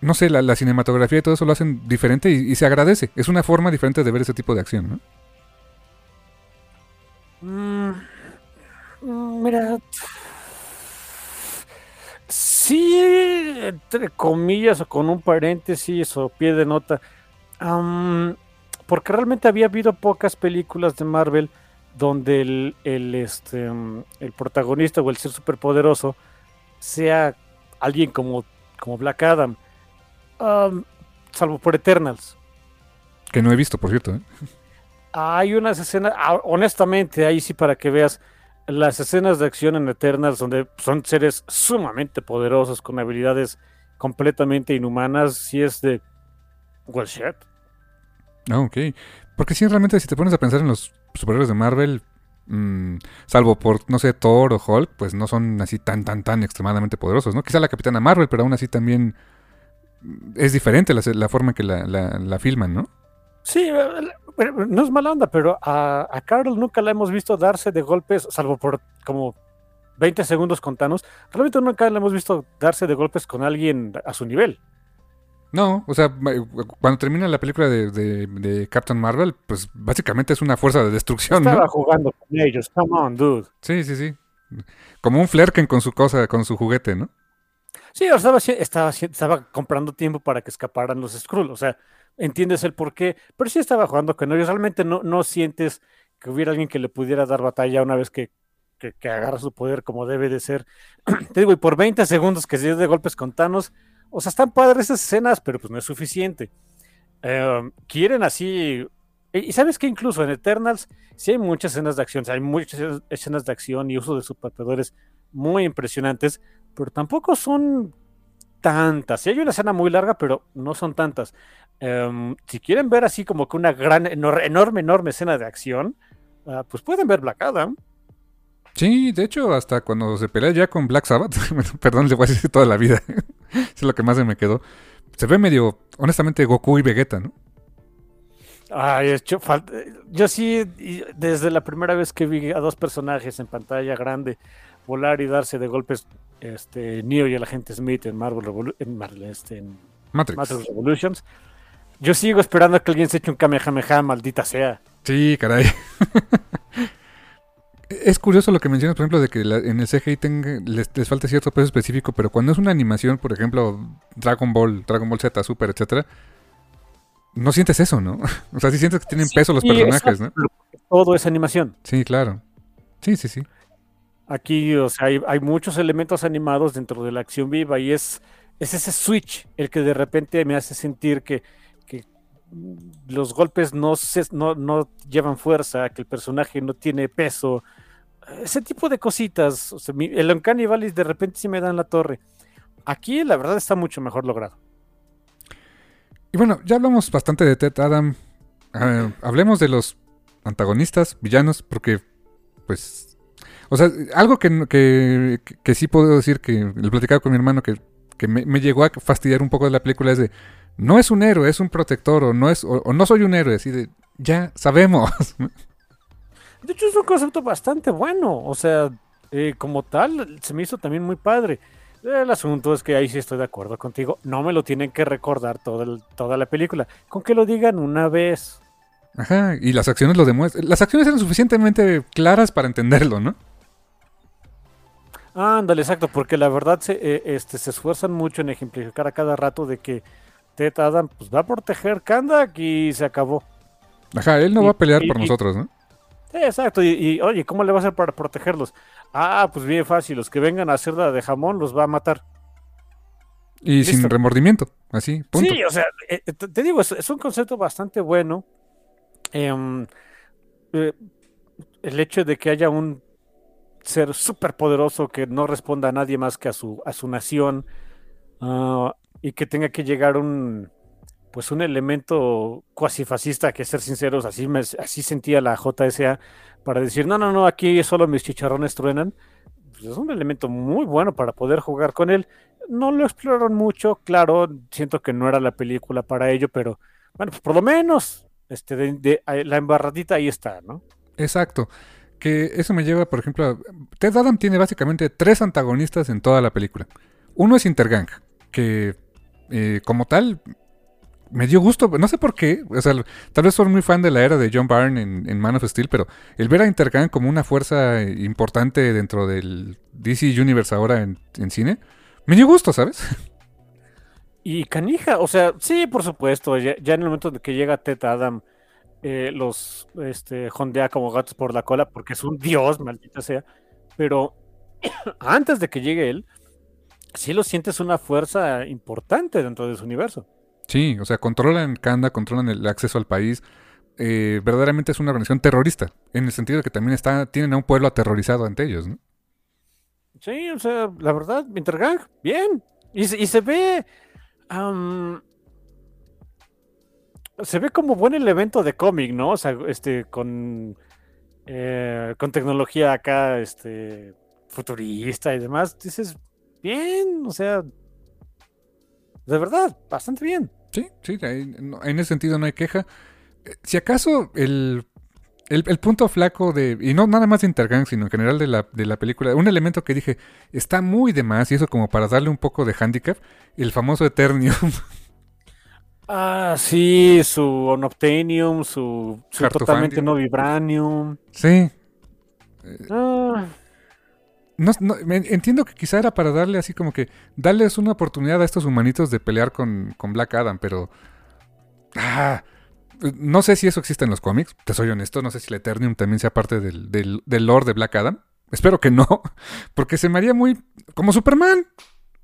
no sé, la, cinematografía y todo eso lo hacen diferente y, se agradece. Es una forma diferente de ver ese tipo de acción, ¿no? Mm, mm, mira. Sí, entre comillas o con un paréntesis o pie de nota. porque realmente había habido pocas películas de Marvel donde el, el, este, el protagonista o el ser superpoderoso sea alguien como, como Black Adam salvo por Eternals. Que no he visto, por cierto. ¿eh? Hay unas escenas, ah, honestamente, ahí sí para que veas las escenas de acción en Eternals, donde son seres sumamente poderosos, con habilidades completamente inhumanas, si es de... Well, shit. Ah, ok. Porque si realmente si te pones a pensar en los superhéroes de Marvel, mm, salvo por, no sé, Thor o Hulk, pues no son así tan, tan, tan extremadamente poderosos, ¿no? Quizá la Capitana Marvel, pero aún así también es diferente la, forma que la, filman, ¿no? Sí, eh, no es mala onda, pero a, a, Carol nunca la hemos visto darse de golpes, salvo por como 20 segundos con Thanos. Realmente nunca la hemos visto darse de golpes con alguien a su nivel. No, o sea, cuando termina la película de, Captain Marvel, pues básicamente es una fuerza de destrucción. Estaba jugando con ellos, come on, dude. Sí, sí, sí. Como un Flerken con su cosa, con su juguete, ¿no? Sí, estaba, estaba, estaba comprando tiempo para que escaparan los Skrull. O sea, entiendes el por qué. Pero sí estaba jugando con ellos. Realmente no, no sientes que hubiera alguien que le pudiera dar batalla una vez que, que, agarra su poder como debe de ser. Te digo, y por 20 segundos que se dio de golpes con Thanos. O sea, están padres esas escenas, pero pues no es suficiente. Em, quieren así. Y, sabes que incluso en Eternals sí hay muchas escenas de acción, hay muchas escenas de acción y uso de superpoderes muy impresionantes, pero tampoco son tantas. Sí hay una escena muy larga, pero no son tantas. Em, si quieren ver así como que una gran, enorme, enorme escena de acción, ah, pues pueden ver Black Adam. Sí, de hecho, hasta cuando se pelea ya con Black Sabbath, perdón, le voy a decir toda la vida, es lo que más se me quedó. Se ve medio, honestamente, Goku y Vegeta, ¿no? Ay, hecho, yo sí, desde la primera vez que vi a dos personajes en pantalla grande volar y darse de golpes este, Neo y el agente Smith en Marvel, en, este, Matrix. Revolutions. Yo sigo esperando a que alguien se eche un Kamehameha, maldita sea. Sí, caray. es curioso lo que mencionas, por ejemplo, de que en el CGI les, les, falta cierto peso específico, pero cuando es una animación, por ejemplo, Dragon Ball, Dragon Ball Z, Super, etcétera, no sientes eso, ¿no? o sea, sí sientes que tienen peso los personajes, ¿no? Todo es animación. Sí, claro. Sí, sí, sí. Aquí, o sea, hay, muchos elementos animados dentro de la acción viva y es, es ese switch el que de repente me hace sentir que, los golpes no, llevan fuerza, que el personaje no tiene peso. Ese tipo de cositas. O sea, el Uncanny Valley de repente sí me dan la torre. Aquí la verdad está mucho mejor logrado. Y bueno, ya hablamos bastante de Ted Adam. Ah, hablemos de los antagonistas, villanos, porque pues o sea, algo que, sí puedo decir que le platicaba con mi hermano que, me, llegó a fastidiar un poco de la película es de no es un héroe, es un protector, o no es, o, no soy un héroe, así de ya sabemos. De hecho, es un concepto bastante bueno. O sea, eh, como tal, se me hizo también muy padre. El asunto es que ahí sí estoy de acuerdo contigo. No me lo tienen que recordar toda, toda la película. Con que lo digan una vez. Ajá, y las acciones lo demuestran. Las acciones eran suficientemente claras para entenderlo, ¿no? Ándale, exacto, porque la verdad se, eh, este, se esfuerzan mucho en ejemplificar a cada rato de que Ted Adam pues, va a proteger Kandak y se acabó. Ajá, él no Y- va a pelear y- por y- nosotros, ¿no? Sí, exacto, y, oye, ¿cómo le va a hacer para protegerlos? Ah, pues bien fácil, los que vengan a hacer la de jamón los va a matar. Y sin remordimiento, así, punto. Sí, o sea, eh, eh, te, digo, es, es un concepto bastante bueno. Em, eh, el hecho de que haya un ser súper poderoso que no responda a nadie más que a su, a su nación ah, y que tenga que llegar un pues un elemento cuasi fascista que ser sinceros así me, así sentía la JSA para decir no no no aquí solo mis chicharrones truenan pues es un elemento muy bueno para poder jugar con él no lo exploraron mucho claro siento que no era la película para ello pero bueno pues por lo menos este la embarradita ahí está no Exacto. Que eso me lleva, por ejemplo, a... Ted Adam tiene básicamente tres antagonistas en toda la película. Uno es Intergang, que eh, como tal me dio gusto, no sé por qué, o sea, tal vez soy muy fan de la era de John Byrne en, Man of Steel, pero el ver a Intergang como una fuerza importante dentro del DC Universe ahora en, cine, me dio gusto, ¿sabes? Y canija, o sea, sí, por supuesto, ya, ya en el momento de que llega Ted Adam, eh, los este, jondea como gatos por la cola porque es un dios, maldita sea. Pero antes de que llegue él, sí lo sientes una fuerza importante dentro de su universo. Sí, o sea, controlan Kanda, controlan el acceso al país. eh, verdaderamente es una organización terrorista, en el sentido de que también está, tienen a un pueblo aterrorizado ante ellos, ¿no? Sí, o sea, la verdad, Intergang, bien. Y, se- y se ve. se ve como buen elemento de cómic, ¿no? O sea, este, con. eh, con tecnología acá, este. futurista y demás. Dices, bien, o sea. De verdad, bastante bien. Sí, sí, en ese sentido no hay queja. Eh, Si acaso el, el, el punto flaco de, y no nada más de Intergang, sino en general de la, de la película, un elemento que dije está muy de más, y eso como para darle un poco de handicap, el famoso Eternium. Ah, sí, su Onobtanium, su, su totalmente no Vibranium. sí, Ah, No, no, entiendo que quizá era para darle así como que darles una oportunidad a estos humanitos de pelear con, con Black Adam, pero ah, no sé si eso existe en los cómics, te soy honesto, no sé si el Eternium también sea parte del, del, del lore de Black Adam. Espero que no, porque se me haría muy como Superman.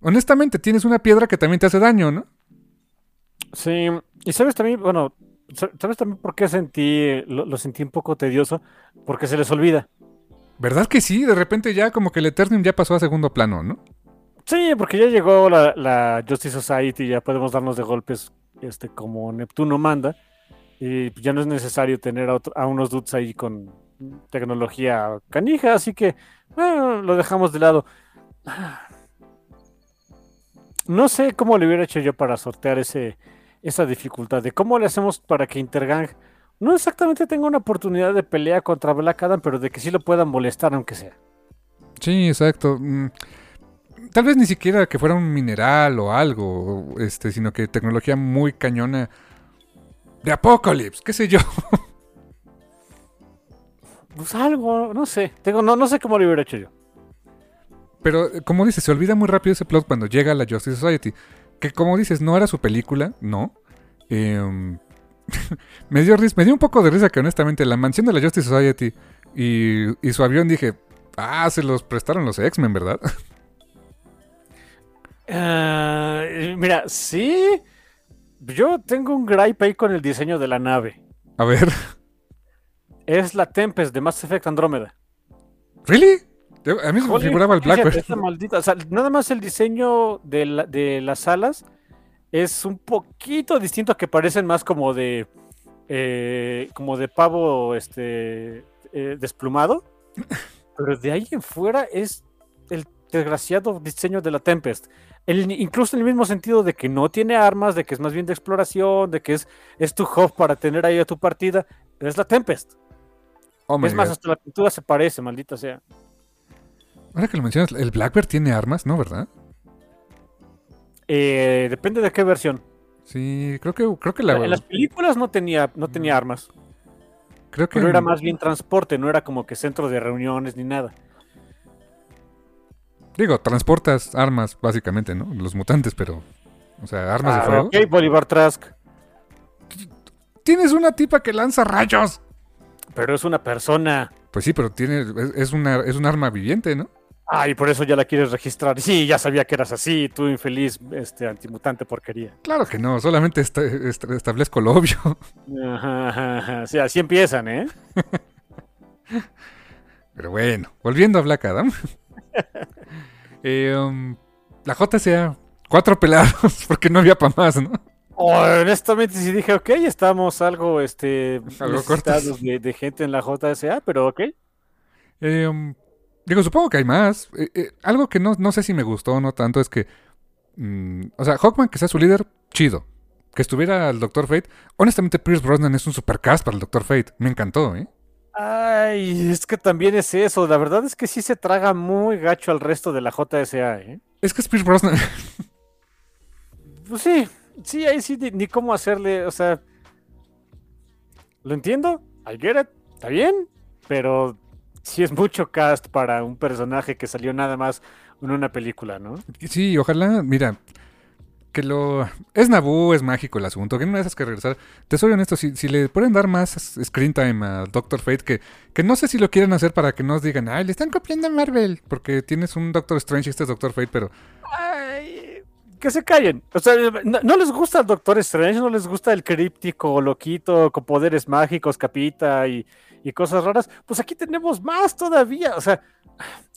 Honestamente, tienes una piedra que también te hace daño, ¿no? Sí, y sabes también, bueno, sa- sabes también por qué sentí, lo sentí un poco tedioso, porque se les olvida. ¿Verdad que sí? De repente ya como que el Eternium ya pasó a segundo plano, ¿no? Sí, porque ya llegó la, la Justice Society, ya podemos darnos de golpes, este, como Neptuno manda, y ya no es necesario tener a, otro- a unos dudes ahí con tecnología canija, así que lo dejamos de lado. No sé cómo le hubiera hecho yo para sortear ese, esa dificultad de cómo le hacemos para que Intergang no exactamente tenga una oportunidad de pelea contra Black Adam, pero de que sí lo puedan molestar aunque sea. Sí, exacto. Mm, Tal vez ni siquiera que fuera un mineral o algo, este, sino que tecnología muy cañona de Apocalypse, qué sé yo. Pues algo, no sé. Tengo, no, no sé cómo lo hubiera hecho yo. Pero eh, como dices, se olvida muy rápido ese plot cuando llega a la Justice Society. Que como dices, no era su película, no. Em, me dio risa, me dio un poco de risa que honestamente la mansión de la Justice Society y, y su avión dije, ah, se los prestaron los X-Men, ¿verdad? Ah, mira, sí. Yo tengo un gripe ahí con el diseño de la nave. A ver, Es la Tempest de Mass Effect Andrómeda. ¿really? A mí se me figuraba el Blackbird. maldita, o sea, nada más el diseño de, la- de las alas es un poquito distinto que parecen más como de eh, como de pavo este eh, desplumado. Pero de ahí en fuera es el desgraciado diseño de la Tempest. El- incluso en el mismo sentido de que no tiene armas, de que es más bien de exploración, de que es, es tu hub para tener ahí a tu partida. Es la Tempest. Oh es más, God. hasta la pintura se parece, maldita sea. Ahora que lo mencionas, ¿el Blackbird tiene armas? ¿No, verdad? Eh, depende de qué versión. Sí, creo que, creo que la... En las películas no tenía, no tenía armas. Creo que Pero era más bien transporte, no era como que centro de reuniones ni nada. Digo, transportas armas, básicamente, ¿no? Los mutantes, pero... O sea, armas de Ah, fuego. ok, Bolívar Trask. Tienes una tipa que lanza rayos. Pero es una persona. Pues sí, pero tiene, es, es una, es un arma viviente, ¿no? Ay, por eso ya la quieres registrar. Sí, ya sabía que eras así, tú infeliz, este antimutante porquería. Claro que no, solamente esta- est- establezco lo obvio. Ajá, ajá, ajá. Sí, así empiezan, ¿eh? Pero bueno, volviendo a Black Adam. Eh, um, la JCA, cuatro pelados, porque no había para más, ¿no? Oh, honestamente sí dije, ok, estamos algo, este, Algo necesitados de, de gente en la JSA, pero ok. Eh, um, digo, supongo que hay más. Eh, eh, algo que no, no sé si me gustó o no tanto es que. mm, o sea, Hawkman, que sea su líder, chido. Que estuviera el Dr. Fate. Honestamente, Pierce Brosnan es un supercast para el Dr. Fate. Me encantó, ¿eh? Ay, es que también es eso. La verdad es que sí se traga muy gacho al resto de la JSA, ¿eh? Es que es Pierce Brosnan. Pues sí, sí, ahí sí, ni, ni cómo hacerle, o sea. Lo entiendo, I get it, está bien, pero sí es mucho cast para un personaje que salió nada más en una película, ¿no? Sí, ojalá, mira, que lo... Es Naboo, es mágico el asunto, que no esas que regresar. Te soy honesto, si, si le pueden dar más screen time a Doctor Fate, que, que no sé si lo quieren hacer para que nos digan, ay, le están copiando a Marvel, porque tienes un Doctor Strange y este es Doctor Fate, pero Ay, que se callen. O sea, no, no les gusta el Doctor Strange, no les gusta el críptico, loquito, con poderes mágicos, capita y, y cosas raras. Pues aquí tenemos más todavía. O sea,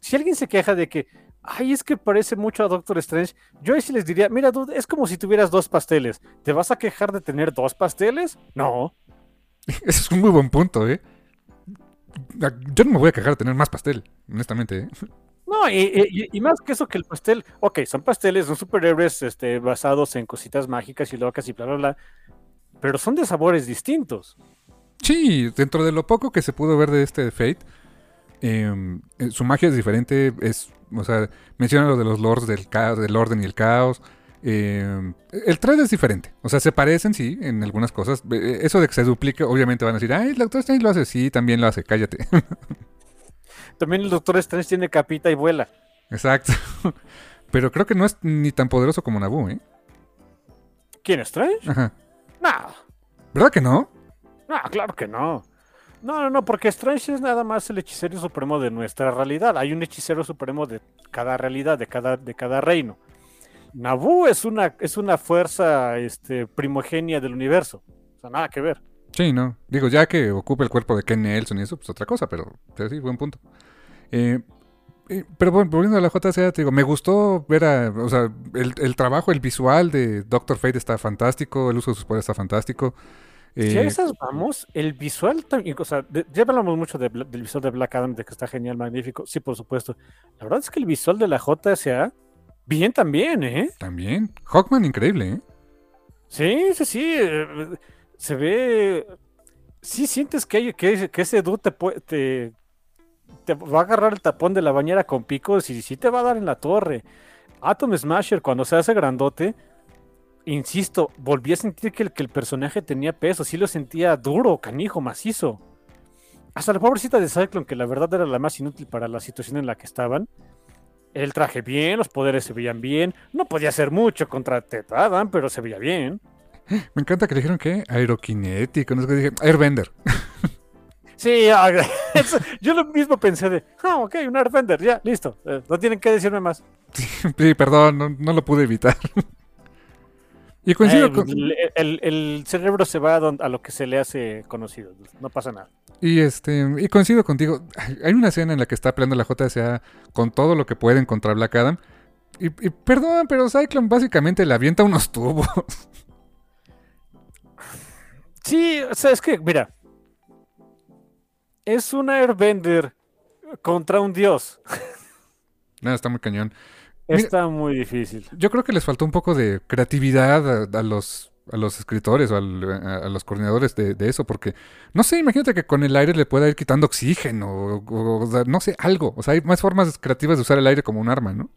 si alguien se queja de que, ay, es que parece mucho a Doctor Strange, yo ahí sí les diría, mira, dude, es como si tuvieras dos pasteles. ¿Te vas a quejar de tener dos pasteles? No. ese es un muy buen punto, ¿eh? Yo no me voy a quejar de tener más pastel, honestamente, ¿eh? No, y, y- y más que eso que el pastel, ok, son pasteles, son superhéroes este, basados en cositas mágicas y locas y bla, bla, bla, pero son de sabores distintos. Sí, dentro de lo poco que se pudo ver de este Fate, eh, eh, su magia es diferente. Es, o sea, menciona lo de los lords del, caos, del orden y el caos. eh, el 3 es diferente. O sea, se parecen, sí, en algunas cosas. Eh, Eso de que se duplique, obviamente van a decir, ay, el Doctor Strange lo hace. Sí, también lo hace, cállate. También el Doctor Strange tiene capita y vuela. Exacto. Pero creo que no es ni tan poderoso como Naboo, ¿eh? ¿Quién Strange? Ajá. No, ¿Verdad que no? No, claro que no. No, no, no, porque Strange es nada más el hechicero supremo de nuestra realidad. Hay un hechicero supremo de cada realidad, de cada, de cada reino. Naboo es una, es una fuerza este, primogenia del universo. O sea, nada que ver. Sí, no. Digo, ya que ocupa el cuerpo de Ken Nelson y eso, pues otra cosa, pero, pero sí, buen punto. Eh, eh, pero bueno, volviendo a la JCA, te digo, me gustó ver a, o sea, el, el trabajo, el visual de Doctor Fate está fantástico, el uso de sus poderes está fantástico. Eh, Si a esas vamos, el visual también, o sea, de- ya hablamos mucho de del visual de Black Adam, de que está genial, magnífico. Sí, por supuesto. La verdad es que el visual de la JSA, bien también, ¿eh? También. Hawkman, increíble, ¿eh? Sí, sí, sí. eh, Se ve. Sí sientes que, hay- que, que ese dude te, te, te va a agarrar el tapón de la bañera con picos y sí te va a dar en la torre. Atom Smasher, cuando se hace grandote, insisto, volví a sentir que el, que el personaje tenía peso. Sí lo sentía duro, canijo, macizo. Hasta la pobrecita de Cyclone, que la verdad era la más inútil para la situación en la que estaban. El traje bien, los poderes se veían bien. No podía hacer mucho contra Ted Adam, pero se veía bien. Me encanta que le dijeron que aerokinético, no sé qué dije, Airbender. Sí, yo lo mismo pensé de, ah, ok, un Airbender, ya, listo. eh, no tienen que decirme más. sí, perdón, no, no lo pude evitar. Y coincido Eh, con... el, el- el cerebro se va a, don- a lo que se le hace conocido, no pasa nada. Y este, y coincido contigo. Ay, Hay una escena en la que está peleando la JSA con todo lo que pueden contra Black Adam. Y, y perdón, pero Cyclone básicamente le avienta unos tubos. Sí, o sea, es que, mira, es un Airbender contra un dios. Nada, está muy cañón. Mira- Está muy difícil. Yo creo que les faltó un poco de creatividad a, a los a los escritores o al- a, a los coordinadores de, de eso, porque no sé, imagínate que con el aire le pueda ir quitando oxígeno, o, o- o sea, no sé, algo. O sea, hay más formas creativas de usar el aire como un arma, ¿no?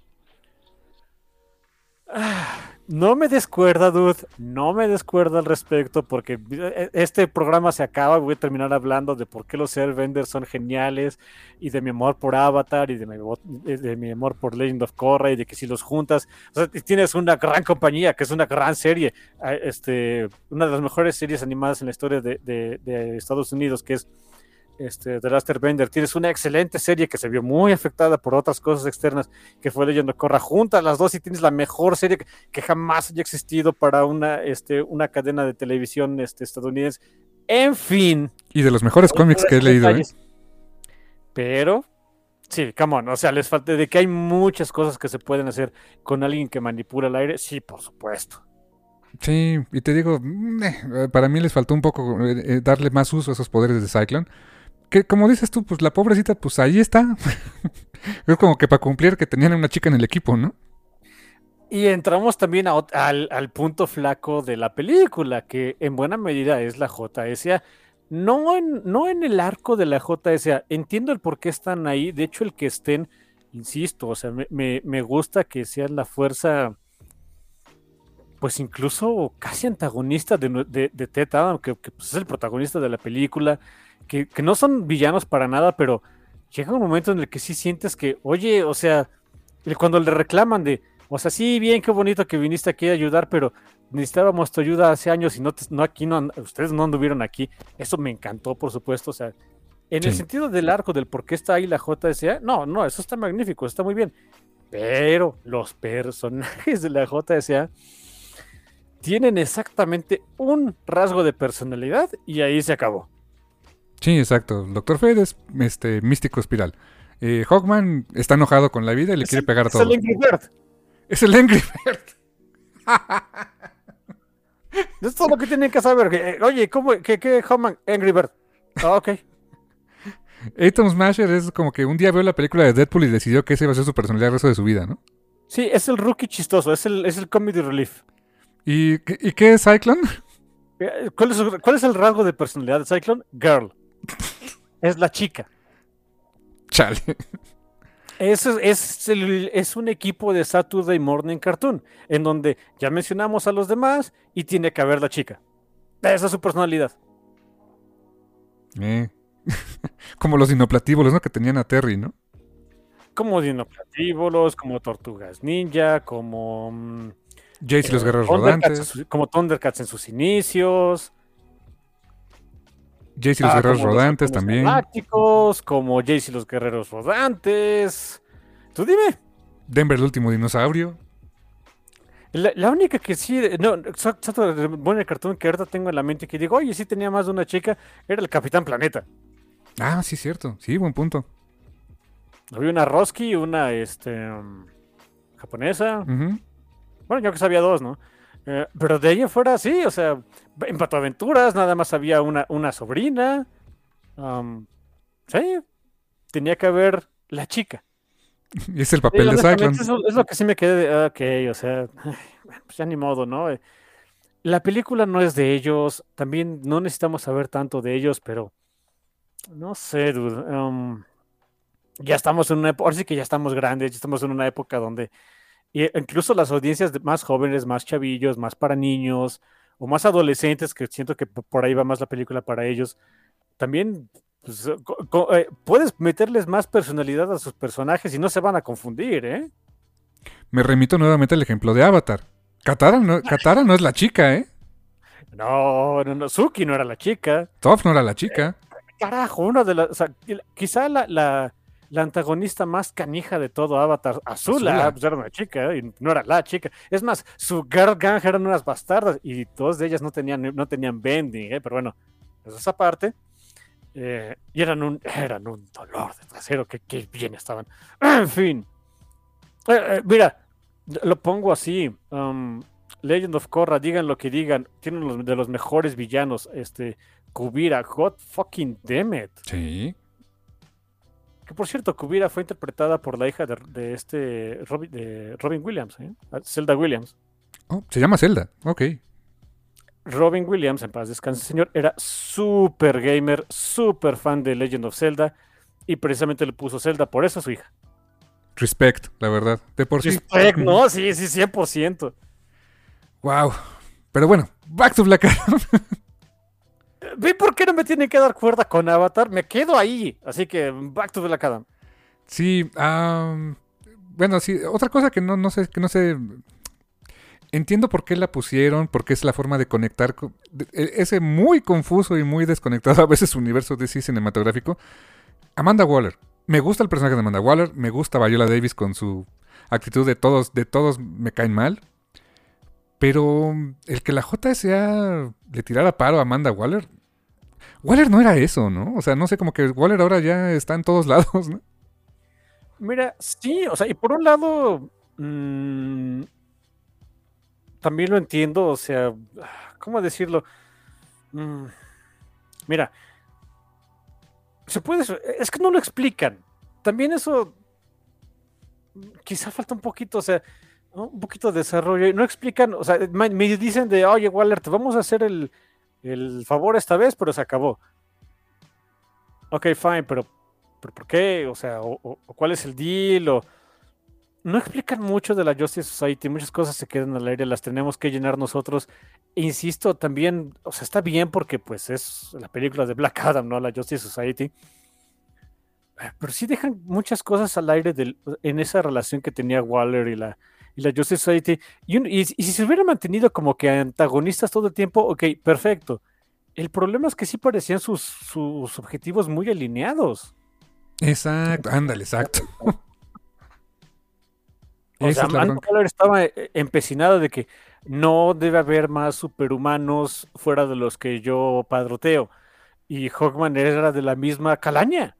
No me descuerda, dude. No me descuerda al respecto porque eh, este programa se acaba. Voy a terminar hablando de por qué los Airbenders son geniales y de mi amor por Avatar y de mi, vo- de- mi amor por Legend of Korra y de que si los juntas, o sea, tienes una gran compañía que es una gran serie, ah, este, una de las mejores series animadas en la historia de- de Estados Unidos, que es este, The Last Airbender. Tienes una excelente serie que se vio muy afectada por otras cosas externas, que fue Legend of Korra. Juntas las dos y tienes la mejor serie que, que jamás haya existido para una, este, una cadena de televisión este, estadounidense. En fin. Y de los mejores cómics que he leído, ¿eh? Pero, sí, come on, o sea, les falta de que hay muchas cosas que se pueden hacer con alguien que manipula el aire, sí, por supuesto. Sí, y te digo, para mí les faltó un poco eh, eh, darle más uso a esos poderes de Cyclone. Que como dices tú, pues la pobrecita, pues ahí está. es como que para cumplir que tenían una chica en el equipo, ¿no? Y entramos también a al, al punto flaco de la película, que en buena medida es la JSA. No en, no en el arco de la JSA. Entiendo el por qué están ahí. De hecho, el que estén, insisto, o sea, me, me- me gusta que sean la fuerza, pues incluso casi antagonista de, de, de Ted Adam, que, que, pues, es el protagonista de la película, que, que no son villanos para nada, pero llega un momento en el que sí sientes que, oye, o sea, cuando le reclaman de, o sea, sí, bien, qué bonito que viniste aquí a ayudar, pero necesitábamos tu ayuda hace años y no, te- no aquí no, ustedes no anduvieron aquí. Eso me encantó, por supuesto. O sea, en el sentido del arco, del por qué está ahí la JSA, no, no, eso está magnífico, está muy bien. Pero los personajes de la JSA tienen exactamente un rasgo de personalidad y ahí se acabó. Sí, exacto. Doctor Fate es este místico espiral. Eh, Hawkman está enojado con la vida y le Es quiere el- pegar a es todo. el Angry Bird. Es el Angry Bird. Es todo lo que tienen que saber. eh, oye, ¿cómo? ¿Qué, qué, Homan? Angry Bird. Ah, ok. Atom Smasher es como que un día vio la película de Deadpool y decidió que ese iba a ser su personalidad el resto de su vida, ¿no? Sí, es el rookie chistoso, es el, es el comedy relief. ¿Y, qué- y qué es Cyclone? Eh, ¿Cuál es, cuál es el rasgo de personalidad de Cyclone? Girl. Es la chica. Chale. Es, es, el- es un equipo de Saturday Morning Cartoon, en donde ya mencionamos a los demás y tiene que haber la chica. Esa es su personalidad. Eh. como los dinoplatíbulos, ¿no? Que tenían a Terry, ¿no? Como dinoplatíbulos, como tortugas ninja, como. mm, Jace y los eh, guerreros rodantes. como Thundercats en sus inicios. Jace y los Ah, guerreros los rodantes también. galácticos, como Jace y los guerreros rodantes. Tú dime. Denver el último dinosaurio. La, la única que sí, no, exacto, bueno, el cartón que ahorita tengo en la mente que digo, oye, sí tenía más de una chica, era el Capitán Planeta. Ah, sí, cierto. Sí, buen punto. Había una Roski una, este, um, japonesa. Bueno, yo que sabía dos, ¿no? Eh, pero de ahí fuera, sí, o sea, en Pato Aventuras nada más había una, una sobrina. um, sí, tenía que haber la chica. Y es el Sí, papel de Cyclone. Eso es lo que sí me quedé de, ah, ok, o sea, pues ya ni modo, ¿no? Eh, La película no es de ellos, también no necesitamos saber tanto de ellos, pero no sé, dude. um, ya estamos en una época, ahora sí que ya estamos grandes, ya estamos en una época donde y incluso las audiencias más jóvenes, más chavillos, más para niños o más adolescentes, que siento que por ahí va más la película para ellos, también pues, co- eh, puedes meterles más personalidad a sus personajes y no se van a confundir, ¿eh? Me remito nuevamente al ejemplo de Avatar. Katara no, Katara no es la chica, ¿eh? No, no, no, Suki no era la chica. Toph no era la chica. Carajo, una de las. o sea, qui- quizá la, la, la antagonista más canija de todo Avatar, Azula, Azula. pues era una chica, ¿eh? y no era la chica. Es más, su girl gang eran unas bastardas y dos de ellas no tenían, no tenían bending, ¿eh? pero bueno, eso es aparte. Eh, y eran un, eran un dolor de trasero, que, que bien estaban. En fin. Eh, mira, lo pongo así. um, Legend of Korra, digan lo que digan, tienen los, de los mejores villanos. Este, Kubira, God fucking damn it. Sí. Que por cierto, Kubira fue interpretada por la hija de, de este Robin, de Robin Williams, ¿eh? Zelda Williams. Oh, se llama Zelda. Ok. Robin Williams, en paz descanse señor, era súper gamer, súper fan de Legend of Zelda y precisamente le puso Zelda por eso a su hija. Respect, la verdad. De por sí. Respect, no, sí, sí, 100%. Wow. Pero bueno, back to Black Adam. ¿Ve por qué no me tienen que dar cuerda con Avatar? Me quedo ahí. Así que back to Black Adam. Sí, bueno, sí, otra cosa que no, no sé, que no sé. Entiendo por qué la pusieron, porque es la forma de conectar con, e, ese muy confuso y muy desconectado a veces universo sí cinematográfico. Amanda Waller. Me gusta el personaje de Amanda Waller, me gusta Viola Davis con su actitud de todos, de todos me caen mal. Pero el que la JSA le tirara paro a Amanda Waller. Waller no era eso, ¿no? O sea, no sé, como que Waller ahora ya está en todos lados, ¿no? Mira, sí, o sea, y por un lado, mmm, también lo entiendo, o sea, ¿cómo decirlo? Mm, mira, se puede, es que no lo explican. También eso, quizá falta un poquito, o sea, un poquito de desarrollo. Y no explican, o sea, me dicen de, oye, Waller, te vamos a hacer el, el favor esta vez, pero se acabó. Ok, fine, pero, pero ¿por qué? O sea, o, cuál es el deal, o no explican mucho de la Justice Society, muchas cosas se quedan al aire, las tenemos que llenar nosotros. insisto, también, o sea, está bien porque pues es la película de Black Adam, ¿no? La Justice Society. Pero sí dejan muchas cosas al aire en esa relación que tenía Waller y la, y la Justice Society. Y, si se hubiera mantenido como que antagonistas todo el tiempo, ok, perfecto. El problema es que sí parecían sus, sus objetivos muy alineados. Exacto, ándale, exacto. O sea, estaba eh, empecinado de que no debe haber más superhumanos fuera de los que yo padroteo. Y Hawkman era de la misma calaña.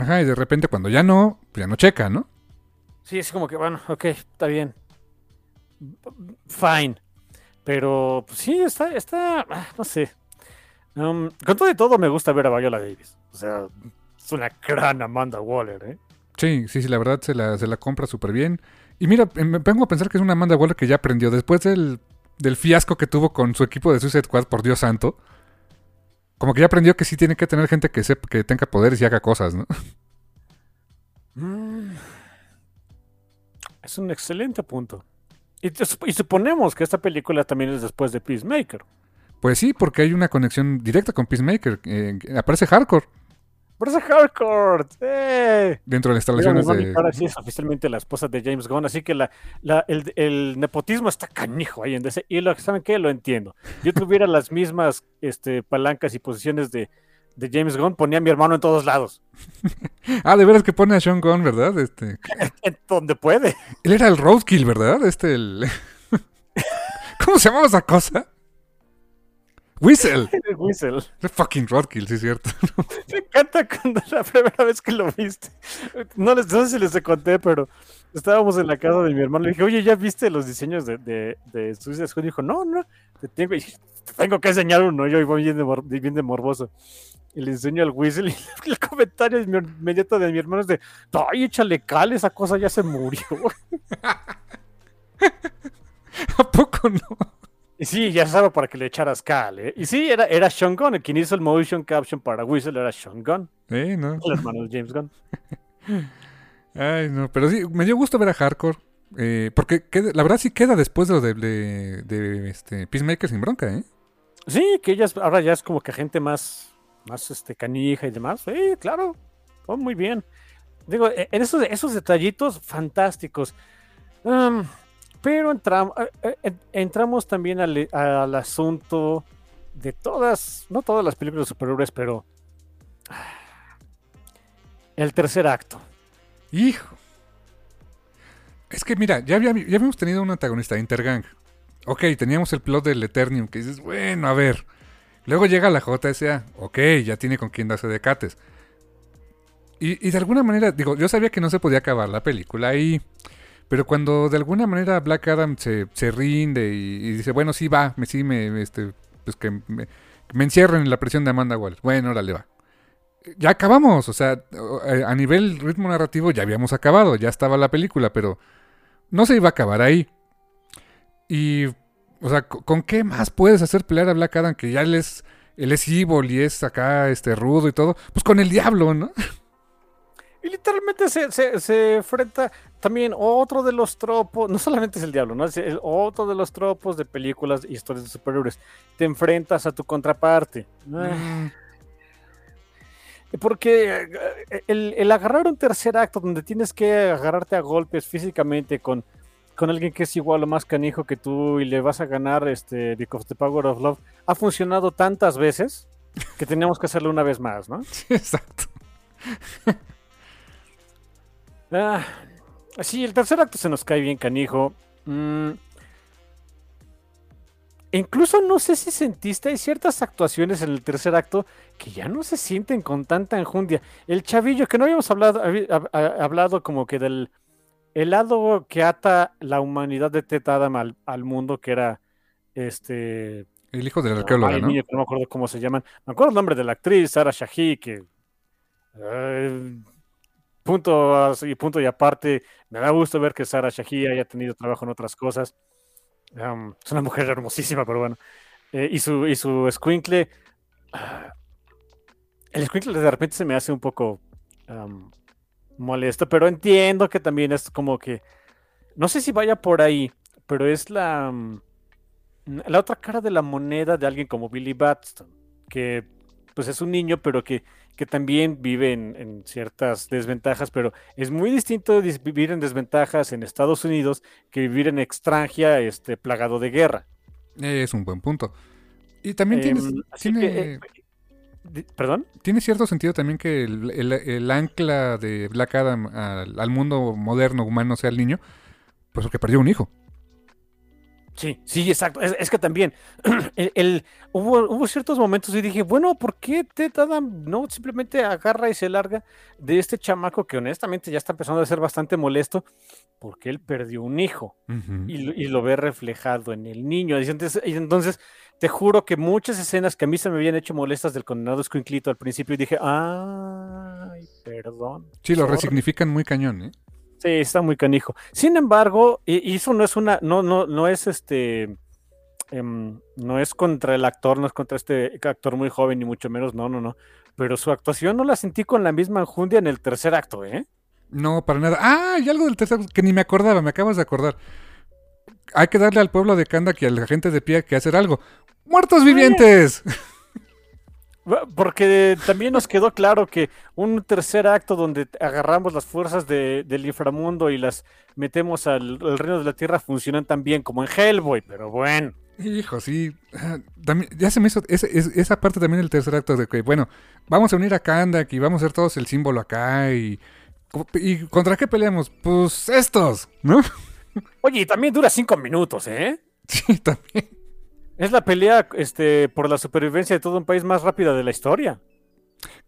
Ajá, y de repente cuando ya no, pues ya no checa, ¿no? Sí, es como que, bueno, ok, está bien. Fine. Pero pues, sí, está, está, ah, no sé. Um, con todo y todo me gusta ver a Viola Davis. O sea, es una gran Amanda Waller, ¿eh? Sí, sí, sí, la verdad se la, se la compra súper bien. Y mira, eh, me pongo a pensar que es una Amanda Waller que ya aprendió. Después del, fiasco que tuvo con su equipo de Suicide Squad, por Dios santo. Como que ya aprendió que sí tiene que tener gente que sepa, que tenga poderes y haga cosas, ¿no? Mm. Es un excelente punto. Y, y, suponemos que esta película también es después de Peacemaker. Pues sí, porque hay una conexión directa con Peacemaker. Eh, aparece Hardcore. Eso Hardcore. ¡Eh! Dentro de las instalaciones de. Ahora sí es oficialmente la esposa de James Gunn, así que la, el, nepotismo está canijo ahí en ese. Y lo saben qué, lo entiendo. Yo tuviera las mismas este, palancas y posiciones de, James Gunn, ponía a mi hermano en todos lados. ah, de veras que pone a Sean Gunn, ¿verdad? Este. donde puede. Él era el Roadkill, ¿verdad? Este el. ¿Cómo se llamaba esa cosa? Whistle. Whistle. Es fucking Rodkill, sí es cierto. Me encanta cuando la primera vez que lo viste. No, les, no sé si les conté, pero estábamos en la casa de mi hermano. Le dije, oye, ¿ya viste los diseños de, de, de Suicide Squad? Y dijo, no, no, te tengo, tengo que enseñar uno. Yo voy bien de, bien de morboso. Y le enseño al Whistle y el comentario inmediato de mi hermano es de, ay, échale cal, esa cosa ya se murió. ¿A poco no? Y sí, ya sabes para que le echaras cal, ¿eh? Y sí, era, era Sean Gunn. quien hizo el motion caption para Whistle era Sean Gunn. Sí, ¿no? El hermano de James Gunn. Ay, no, pero sí, me dio gusto ver a Hardcore. Eh, porque la verdad sí queda después de lo de, de, este, Peacemaker sin bronca, ¿eh? Sí, que ella ahora ya es como que gente más, más este, canija y demás. Sí, claro. Oh, muy bien. Digo, e, en esos, esos detallitos fantásticos. Pero eh, eh, entramos también al, asunto de todas, no todas las películas de superhéroes, pero el tercer acto. Hijo. Es que mira, ya, ya habíamos tenido un antagonista, Intergang. Ok, teníamos el plot del Eternium, que dices, bueno, a ver. Luego llega la JSA, ok, ya tiene con quien darse de cates. Y, y, de alguna manera, digo, yo sabía que no se podía acabar la película ahí. Pero cuando de alguna manera Black Adam se, rinde y, dice, bueno, sí va, me, sí me, este, pues que me, encierren en la presión de Amanda Waller. Bueno, órale va. Ya acabamos, o sea, a nivel ritmo narrativo ya habíamos acabado, ya estaba la película, pero no se iba a acabar ahí. Y O sea, ¿con qué más puedes hacer pelear a Black Adam que ya él es, él es evil y es acá este rudo y todo? Pues con el diablo, ¿no? Y literalmente se, se, se enfrenta también otro de los tropos, no solamente es el diablo, ¿no? Es el otro de los tropos de películas y historias de superhéroes. Te enfrentas a tu contraparte. Ah. Mm, Porque eh, el, el agarrar un tercer acto donde tienes que agarrarte a golpes físicamente con, con alguien que es igual o más canijo que tú y le vas a ganar este Because of the Power of Love ha funcionado tantas veces que teníamos que hacerlo una vez más, ¿no? exacto. Ah, sí, el tercer acto se nos cae bien canijo. Mm. Incluso no sé si sentiste, hay ciertas actuaciones en el tercer acto que ya no se sienten con tanta enjundia. El chavillo, que no habíamos hablado, hab- hablado como que del el lado que ata la humanidad de Ted Adam al, al mundo, que era este El hijo de la arqueóloga, Ay, ¿no? niño, no me acuerdo cómo se llaman. Me acuerdo el nombre de la actriz, Sara Shahi, que. eh, punto y punto y aparte. Me da gusto ver que Sara Shahi haya tenido trabajo en otras cosas. Es una mujer hermosísima, pero bueno. Eh, y su, y su escuincle. ah, el escuincle de repente se me hace un poco molesto, pero entiendo que también es como que. No sé si vaya por ahí, pero es la. mm, la otra cara de la moneda de alguien como Billy Batson, que pues es un niño, pero que, que también vive en, en ciertas desventajas, pero es muy distinto dis- vivir en desventajas en Estados Unidos que vivir en extranjia, este, plagado de guerra. Es un buen punto. Y también Em, así tiene, que, eh, ¿Perdón? tiene cierto sentido también que el, ancla de Black Adam al, al mundo moderno humano sea el niño, pues porque perdió un hijo. Sí, sí, exacto. Es, es que también el, el- hubo, hubo ciertos momentos y dije, bueno, ¿por qué Ted Adam no simplemente agarra y se larga de este chamaco que honestamente ya está empezando a ser bastante molesto porque él perdió un hijo y, lo- y lo ve reflejado en el niño. Y entonces, y entonces, te juro que muchas escenas que a mí se me habían hecho molestas del condenado escuinclito al principio y dije, ay, perdón. Sí, lo sorry". resignifican muy cañón, ¿eh? Sí, está muy canijo. Sin embargo, y, eso no es una, no, no, no es este, em, no es contra el actor, no es contra este actor muy joven, ni mucho menos, no, no, no. Pero su actuación no la sentí con la misma enjundia en el tercer acto, ¿eh? No, para nada. Ah, y algo del tercer que ni me acordaba, me acabas de acordar. Hay que darle al pueblo de Kandak y a la gente de pie que hacer algo. ¡Muertos vivientes! Porque también nos quedó claro que un tercer acto donde agarramos las fuerzas de- del inframundo y las metemos al, al reino de la tierra funcionan tan bien como en Hellboy, pero bueno. Hijo, sí. Ah, también- ya se me hizo ese- es- esa parte también del tercer acto de que, bueno, vamos a unir a Kandak y vamos a hacer todos el símbolo acá y... ¿Y contra qué peleamos? Pues estos, ¿no? Oye, y también dura cinco minutos, ¿eh? Sí, también. Es la pelea este, por la supervivencia de todo un país más rápida de la historia.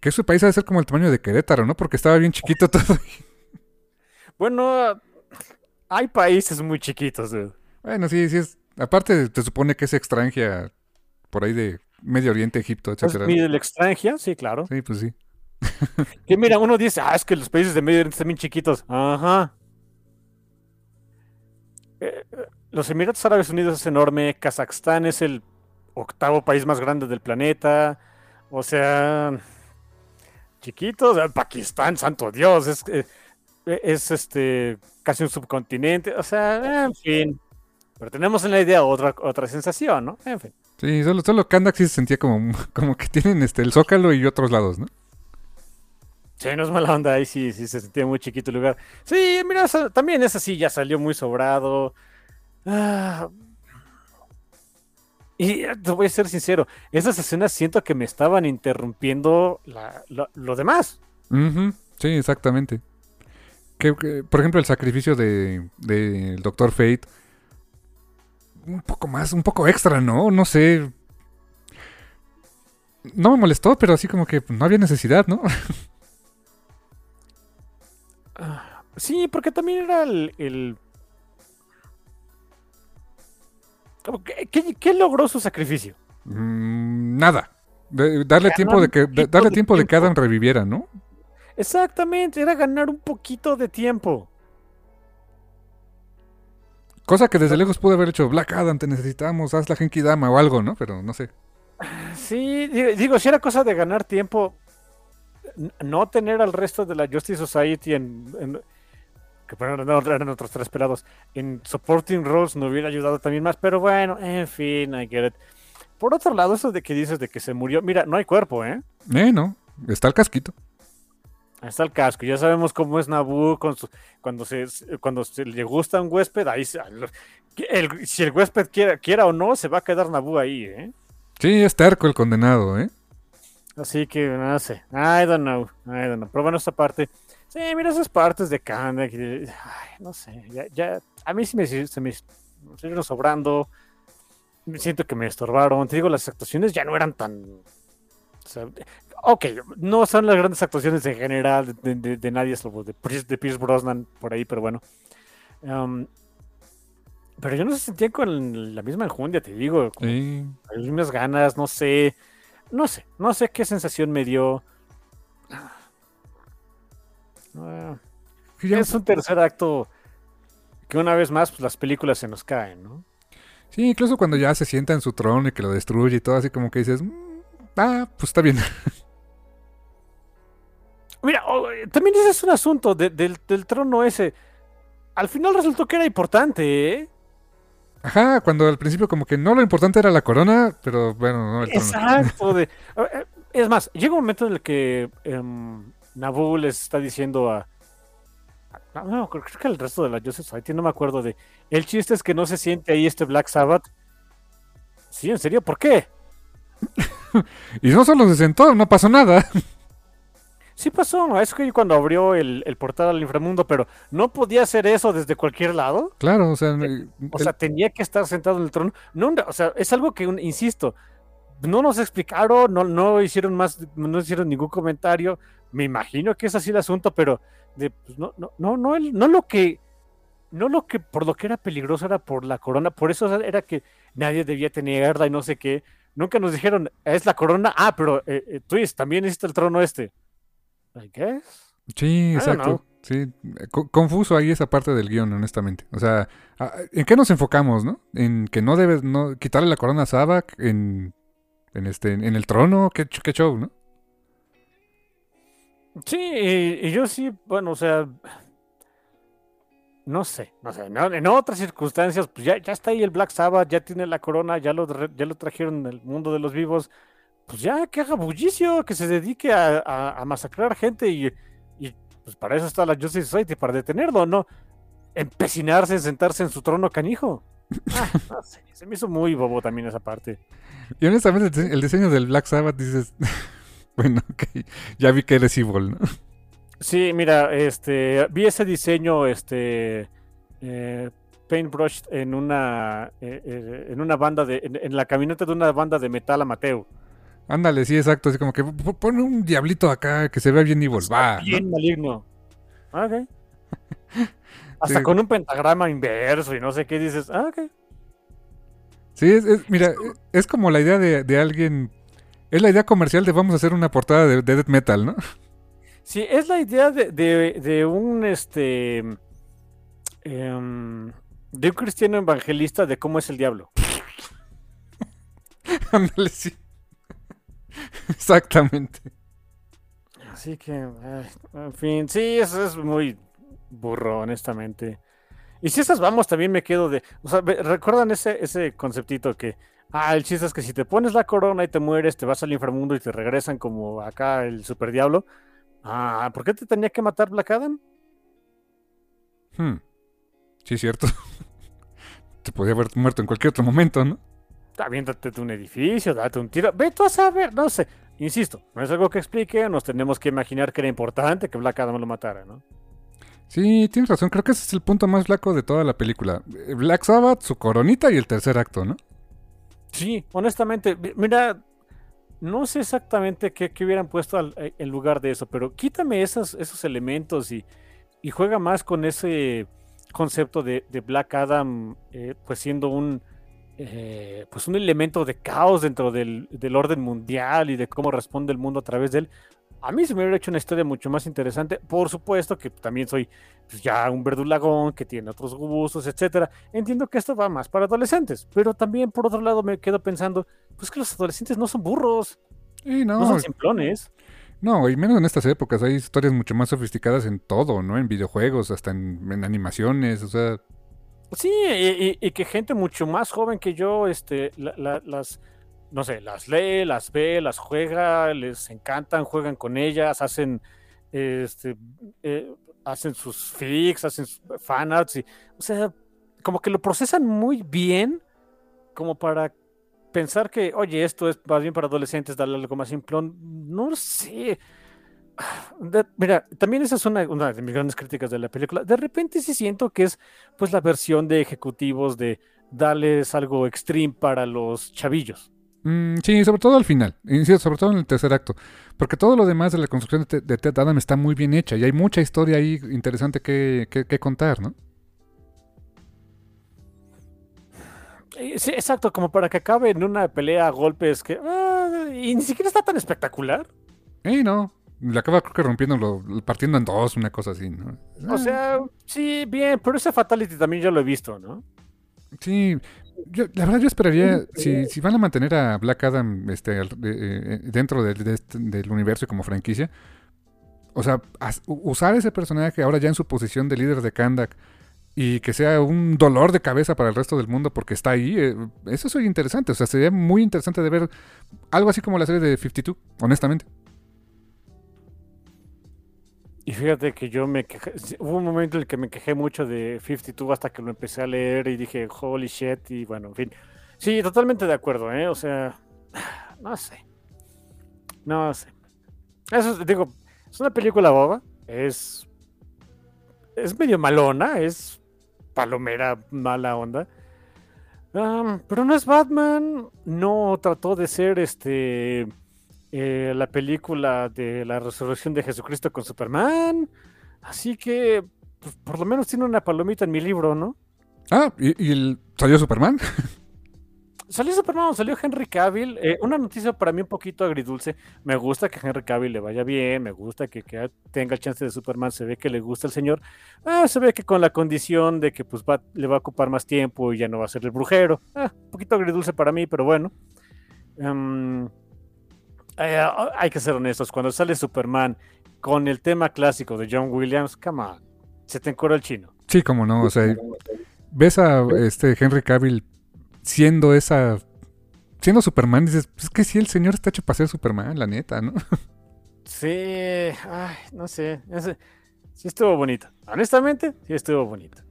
Que su país debe ser como el tamaño de Querétaro, ¿no? Porque estaba bien chiquito todo. Bueno, hay países muy chiquitos. dude. Bueno, sí, sí es... Aparte, te supone que es extranjera por ahí de Medio Oriente, Egipto, ¿Es etcétera. Middle extranjia? Sí, claro. Sí, pues sí. Que mira, uno dice, ah, es que los países de Medio Oriente están bien chiquitos. Ajá. Eh, eh, los Emiratos Árabes Unidos es enorme, Kazajstán es el octavo país más grande del planeta. O sea, chiquitos, Pakistán, santo Dios, es, eh, es este casi un subcontinente. O sea, en fin. Pero tenemos en la idea otra, otra sensación, ¿no? En fin. Sí, solo, solo Kandak sí se sentía como, como que tienen este el Zócalo y otros lados, ¿no? Sí, no es mala onda, ahí sí, sí se sentía muy chiquito el lugar. Sí, mira, también esa sí ya salió muy sobrado. Ah. Y eh, te voy a ser sincero, esas escenas siento que me estaban interrumpiendo la- la- lo demás. Sí, exactamente. Que, que, por ejemplo, el sacrificio de del Doctor Fate. Un poco más, un poco extra, ¿no? No sé. No me molestó, pero así como que no había necesidad, ¿no? Sí, porque también era el... el- ¿Qué, qué logró su sacrificio? Mm, nada. De- darle Ganar tiempo de que de- darle de tiempo de que. Adam reviviera, ¿no? Exactamente, era ganar un poquito de tiempo. Cosa que desde lejos pudo haber hecho Black Adam, te necesitamos, haz la Genki Dama o algo, ¿no? Pero no sé. Sí, digo, si era cosa de ganar tiempo, no tener al resto de la Justice Society en, que eran otros tres pelados, en supporting roles no hubiera ayudado también más, pero bueno, en fin, I get it. Por otro lado, eso de que dices de que se murió, mira, no hay cuerpo, ¿eh? Eh, no, está el casquito. Está el casco, ya sabemos cómo es Nabu con cuando se cuando se le gusta un huésped, ahí si el huésped quiera, quiera o no, se va a quedar Nabu ahí, ¿eh? Sí, es terco el condenado, ¿eh? Así que no sé, I don't know, I don't know. Pero bueno, esta parte, sí, mira esas partes de Kanda, no sé, ya, ya, a mí sí me, se me estuvieron sobrando, siento que me estorbaron, te digo, las actuaciones ya no eran tan... ok, no son las grandes actuaciones en general de, nadie, de, de Pierce Brosnan por ahí, pero bueno. Um, pero yo no se sentía con la misma enjundia, te digo. Las mismas ganas, no sé. No sé, no sé qué sensación me dio. Ah, es un tercer acto que una vez más pues, las películas se nos caen, ¿no? Sí, incluso cuando ya se sienta en su trono y que lo destruye y todo, así como que dices, mm, ah, pues está bien. Mira, también ese es un asunto del, del trono ese. Al final resultó que era importante, ¿eh? Ajá, cuando al principio como que no lo importante era la corona, pero bueno, no el Exacto. De, eh, es más, llega un momento en el que um, Nabu les está diciendo a... No, creo, que el resto de la Joseph Society, no me acuerdo de... El chiste es que no se siente ahí este Black Sabbath. Sí, en serio, ¿por qué? y no solo se sentó, no pasó nada. Sí pasó, es que cuando abrió el, portal al inframundo, pero no podía hacer eso desde cualquier lado. Claro, o sea, eh, o sea, tenía que estar sentado en el trono. No, o sea, es algo que, insisto, no nos explicaron, no, no hicieron más, no hicieron ningún comentario. Me imagino que es así el asunto, pero de, pues, no, no, no, no, no lo que, no lo que por lo que era peligroso era por la corona, por eso era que nadie debía tenerla y no sé qué. Nunca nos dijeron, es la corona, ah, pero eh, eh Twist, también existe el trono este. I Sí, exacto. Sí, confuso ahí esa parte del guion, honestamente. O sea, ¿en qué nos enfocamos, no? En que no debes no quitarle la corona a Sabak en, en este en el trono, qué, qué show, ¿no? Sí, y, yo sí, bueno, o sea, no sé, no sé, en otras circunstancias, pues ya, ya está ahí el Black Sabbath, ya tiene la corona, ya lo, ya lo trajeron el mundo de los vivos, pues ya que haga bullicio, que se dedique a, masacrar gente y, pues para eso está la Justice Society, para detenerlo, ¿no? Empecinarse en sentarse en su trono canijo. Ah, no sé, se me hizo muy bobo también esa parte. Y honestamente el diseño del Black Sabbath dices, bueno, ok, ya vi que eres evil, ¿no? Sí, mira, este, vi ese diseño, este, eh, paintbrush en una, eh, eh, en una banda de, en, la camioneta de una banda de metal amateur. Ándale, sí, exacto. Así como que pone un diablito acá que se vea bien evil. Va. Bien maligno. Ah, ok. Hasta con un pentagrama inverso y no sé qué dices. Ah, ok. Sí, es, mira, es como la idea de, alguien. Es la idea comercial de vamos a hacer una portada de, death metal, ¿no? Sí, es la idea de, un este. Em, de un cristiano evangelista de cómo es el diablo. Ándale, sí. Exactamente. Así que, en fin, sí, eso es muy burro, honestamente. Y si esas vamos, también me quedo de. O sea, ¿recuerdan ese, ese conceptito que. Ah, el chiste es que si te pones la corona y te mueres, te vas al inframundo y te regresan como acá el super diablo. Ah, ¿por qué te tenía que matar Black Adam? Hmm. Sí, cierto. te podía haber muerto en cualquier otro momento, ¿no? aviéntate de un edificio, date un tiro, ve tú a saber, no sé. Insisto, no es algo que explique, nos tenemos que imaginar que era importante que Black Adam lo matara, ¿no? Sí, tienes razón, creo que ese es el punto más flaco de toda la película. Black Sabbath, su coronita y el tercer acto, ¿no? Sí, honestamente, mira, no sé exactamente qué, hubieran puesto eh, en lugar de eso, pero quítame esos, esos elementos y, juega más con ese concepto de, Black Adam, eh, pues siendo un, eh, pues un elemento de caos dentro del, orden mundial y de cómo responde el mundo a través de él. A mí se me hubiera hecho una historia mucho más interesante. Por supuesto que también soy pues, ya un verdulagón que tiene otros gustos, etcétera. Entiendo que esto va más para adolescentes, pero también por otro lado me quedo pensando, pues que los adolescentes no son burros, Y no, no son simplones. no, y menos en estas épocas. Hay historias mucho más sofisticadas en todo, ¿no? En videojuegos, hasta en, en animaciones, o sea. Sí, y, y- y que gente mucho más joven que yo, este, la- la- las, no sé, las lee, las ve, las juega, les encantan, juegan con ellas, hacen, este, eh, hacen sus fics, hacen sus fanarts, y, o sea, como que lo procesan muy bien, como para pensar que, oye, esto es más bien para adolescentes, darle algo más simplón, no sé. Mira, también esa es una, una de mis grandes críticas de la película. De repente sí siento que es pues la versión de ejecutivos de darles algo extreme para los chavillos. Mm, sí, sobre todo al final. Insisto, sobre todo en el tercer acto. Porque todo lo demás de la construcción de, de Ted Adam está muy bien hecha. Y hay mucha historia ahí interesante que, que- que contar, ¿no? Eh, Sí, exacto, como para que acabe en una pelea a golpes que ah, y ni siquiera está tan espectacular. Y no. Le acaba creo que rompiéndolo, partiendo en dos, una cosa así, ¿no? O sea, sí, bien, pero ese fatality también ya lo he visto, ¿no? Sí, yo- la verdad yo esperaría, si, si van a mantener a Black Adam este, al- de- eh, dentro del- de este- del universo y como franquicia, o sea, as- usar ese personaje ahora ya en su posición de líder de Kandak y que sea un dolor de cabeza para el resto del mundo porque está ahí, eh, eso sería interesante, o sea, sería muy interesante de ver algo así como la serie de 52, honestamente. Y fíjate que yo me quejé, hubo un momento en el que me quejé mucho de 52 hasta que lo empecé a leer y dije, holy shit, y bueno, en fin. Sí, totalmente de acuerdo, ¿eh? O sea, no sé. No sé. Eso es- digo, es una película boba, es es medio malona, es palomera, mala onda. Pero no es Batman, no trató de ser este eh, la película de la resurrección de Jesucristo con Superman. Así que, pues, por lo menos tiene una palomita en mi libro, ¿no? Ah, y, y el, salió Superman. Salió Superman, salió Henry Cavill. eh, una noticia para mí un poquito agridulce. Me gusta que Henry Cavill le vaya bien, me gusta que, que tenga el chance de Superman, se ve que le gusta el señor. Ah, se ve que con la condición de que pues va, le va a ocupar más tiempo y ya no va a ser el brujero. Ah, un poquito agridulce para mí, pero bueno. Em, eh, hay que ser honestos, cuando sale Superman con el tema clásico de John Williams, come on, se te encora el chino. Sí, como no, o sea, ves a este Henry Cavill siendo esa siendo Superman dices, "Pues es que sí el señor está hecho para ser Superman, la neta, ¿no? Sí, ay, no sé, sí estuvo bonito. Honestamente, sí estuvo bonito.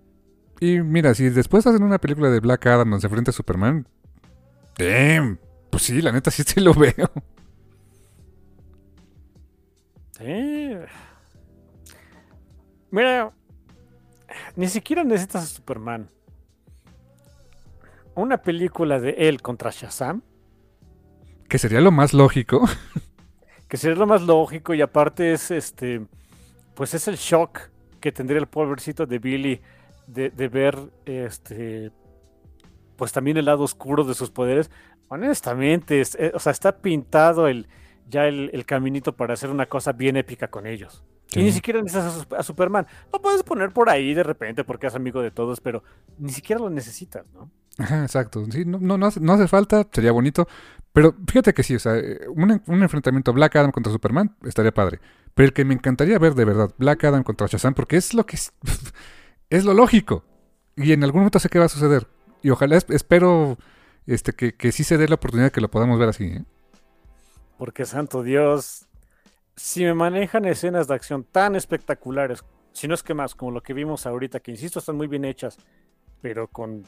Y mira, si después hacen una película de Black Adam donde se enfrenta a Superman, damn, pues sí, la neta sí sí lo veo. Sí. Mira, ni siquiera necesitas a Superman. Una película de él contra Shazam, Que sería lo más lógico. que sería lo más lógico y aparte es este, pues es el shock que tendría el pobrecito de Billy de, de ver este, pues también el lado oscuro de sus poderes. Honestamente, es- eh, o sea, está pintado el ya el, el caminito para hacer una cosa bien épica con ellos. Y ni siquiera necesitas a, Su- a Superman. Lo puedes poner por ahí de repente porque es amigo de todos, pero ni siquiera lo necesitas, ¿no? Ajá, exacto. Sí, no, no, no, hace, no hace falta, sería bonito. Pero fíjate que sí, o sea, eh, un, en- un enfrentamiento Black Adam contra Superman estaría padre. Pero el que me encantaría ver de verdad, Black Adam contra Shazam, porque es lo que es, es lo lógico. Y en algún momento sé que va a suceder. Y ojalá es- espero este, que, que sí se dé la oportunidad que lo podamos ver así. ¿eh? Porque, santo Dios, si me manejan escenas de acción tan espectaculares, si no es que más, como lo que vimos ahorita, que insisto, están muy bien hechas, pero con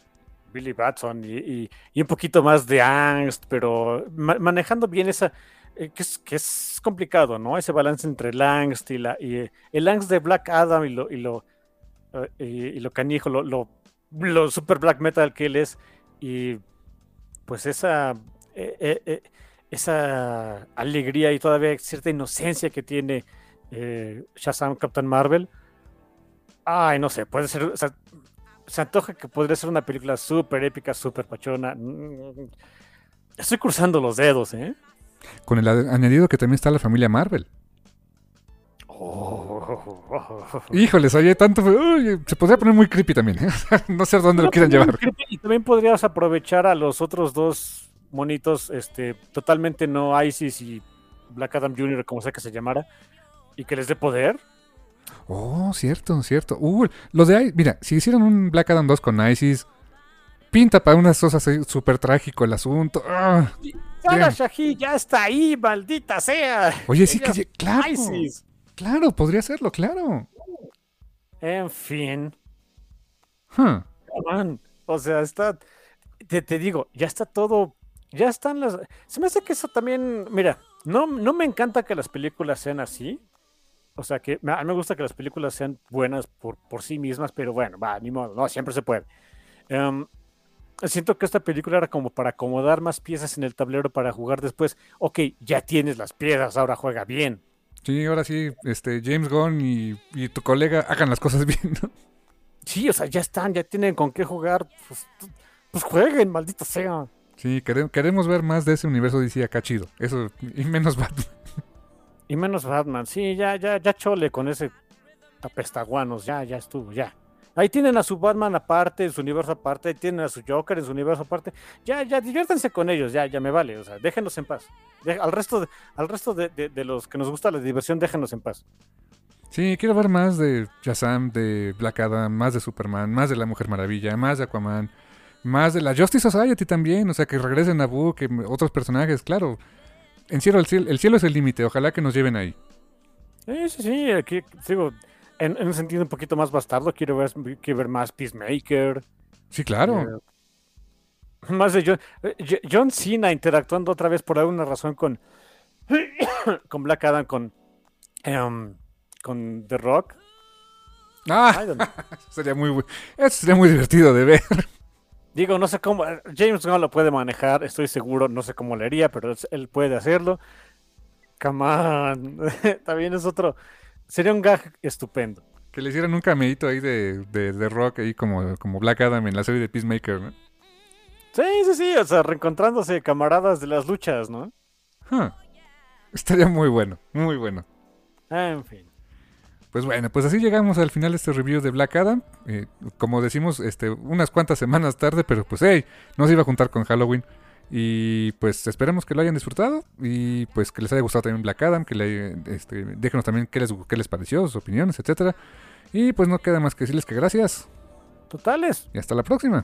Billy Batson y, un poquito más de angst, pero ma- manejando bien esa, eh, que, es, complicado, ¿no? Ese balance entre el angst y, la, eh, el angst de Black Adam y lo, eh, lo canijo, lo, lo, lo super black metal que él es, y pues esa... esa alegría y todavía cierta inocencia que tiene eh, Shazam Captain Marvel. Ay, no sé, puede ser. o sea, se antoja que podría ser una película súper épica, súper pachona. Estoy cruzando los dedos, ¿eh? Con el añadido que también está la familia Marvel. Oh. Híjoles, oye, tanto. uy, se podría poner muy creepy también. ¿eh? no sé dónde lo quieran llevar. Y también podrías aprovechar a los otros dos monitos, este, totalmente no ISIS y Black Adam Jr., como sea que se llamara, y que les dé poder. Oh, cierto, cierto. Uh, los de mira, si hicieron un Black Adam 2 con ISIS, pinta para unas cosas así súper trágico el asunto. Ah, Sara. Shahi ya está ahí, maldita sea. Oye, sí Ella que. Claro, ISIS. claro, podría hacerlo, claro. En fin, Huh. man, o sea, está, te, te digo, ya está todo, ya están las, se me hace que eso también, mira, no, no me encanta que las películas sean así, o sea, que a mí me gusta que las películas sean buenas por, por sí mismas, pero bueno, va, ni modo, no, siempre se puede. Em, siento que esta película era como para acomodar más piezas en el tablero para jugar después. Ok, ya tienes las piezas, ahora juega bien. Sí, ahora sí, este, James Gunn y, y tu colega hagan las cosas bien, ¿no? Sí, o sea, ya están, ya tienen con qué jugar, pues, pues jueguen, maldito sea. Sí, quere- queremos ver más de ese universo DC acá chido. Eso, y menos Batman. Y menos Batman, sí, ya, ya, ya chole con ese apestaguanos, ya, ya estuvo, ya. Ahí tienen a su Batman aparte, en su universo aparte, ahí tienen a su Joker en su universo aparte. Ya, ya, diviértanse con ellos, ya, ya me vale, o sea, déjenos en paz. De- al resto, de, al resto de, de- de los que nos gusta la diversión, déjenos en paz. Sí, quiero ver más de Shazam, de Black Adam, más de Superman, más de la Mujer Maravilla, más de Aquaman, más de la Justice Society también, o sea, que regresen a Boo, que otros personajes, claro. En cielo, el cielo, el cielo es el límite, ojalá que nos lleven ahí. Sí, sí, sí, aquí, digo, en, en un sentido un poquito más bastardo, quiero ver, quiero ver más Peacemaker. Sí, claro. Eh, Más de John, eh, Jo- John Cena interactuando otra vez por alguna razón con, con Black Adam, con, em, con The Rock. Ah, sería muy, eso sería muy divertido de ver. Digo, no sé cómo. James Gunn lo puede manejar, estoy seguro. No sé cómo le haría, pero él puede hacerlo. Come on. También es otro. Sería un gag estupendo. Que le hicieran un cameíto ahí de, de, de Rock, ahí como, como Black Adam en la serie de Peacemaker, ¿no? Sí, sí, sí. O sea, reencontrándose camaradas de las luchas, ¿no? Huh. Estaría muy bueno, muy bueno. En fin. Pues bueno, pues así llegamos al final de este review de Black Adam. Eh, como decimos, este, unas cuantas semanas tarde, pero pues hey, no se iba a juntar con Halloween. Y pues esperemos que lo hayan disfrutado y pues que les haya gustado también Black Adam, que le, este, déjenos también qué les, qué les pareció, sus opiniones, etcétera. Y pues no queda más que decirles que gracias Totales. y hasta la próxima.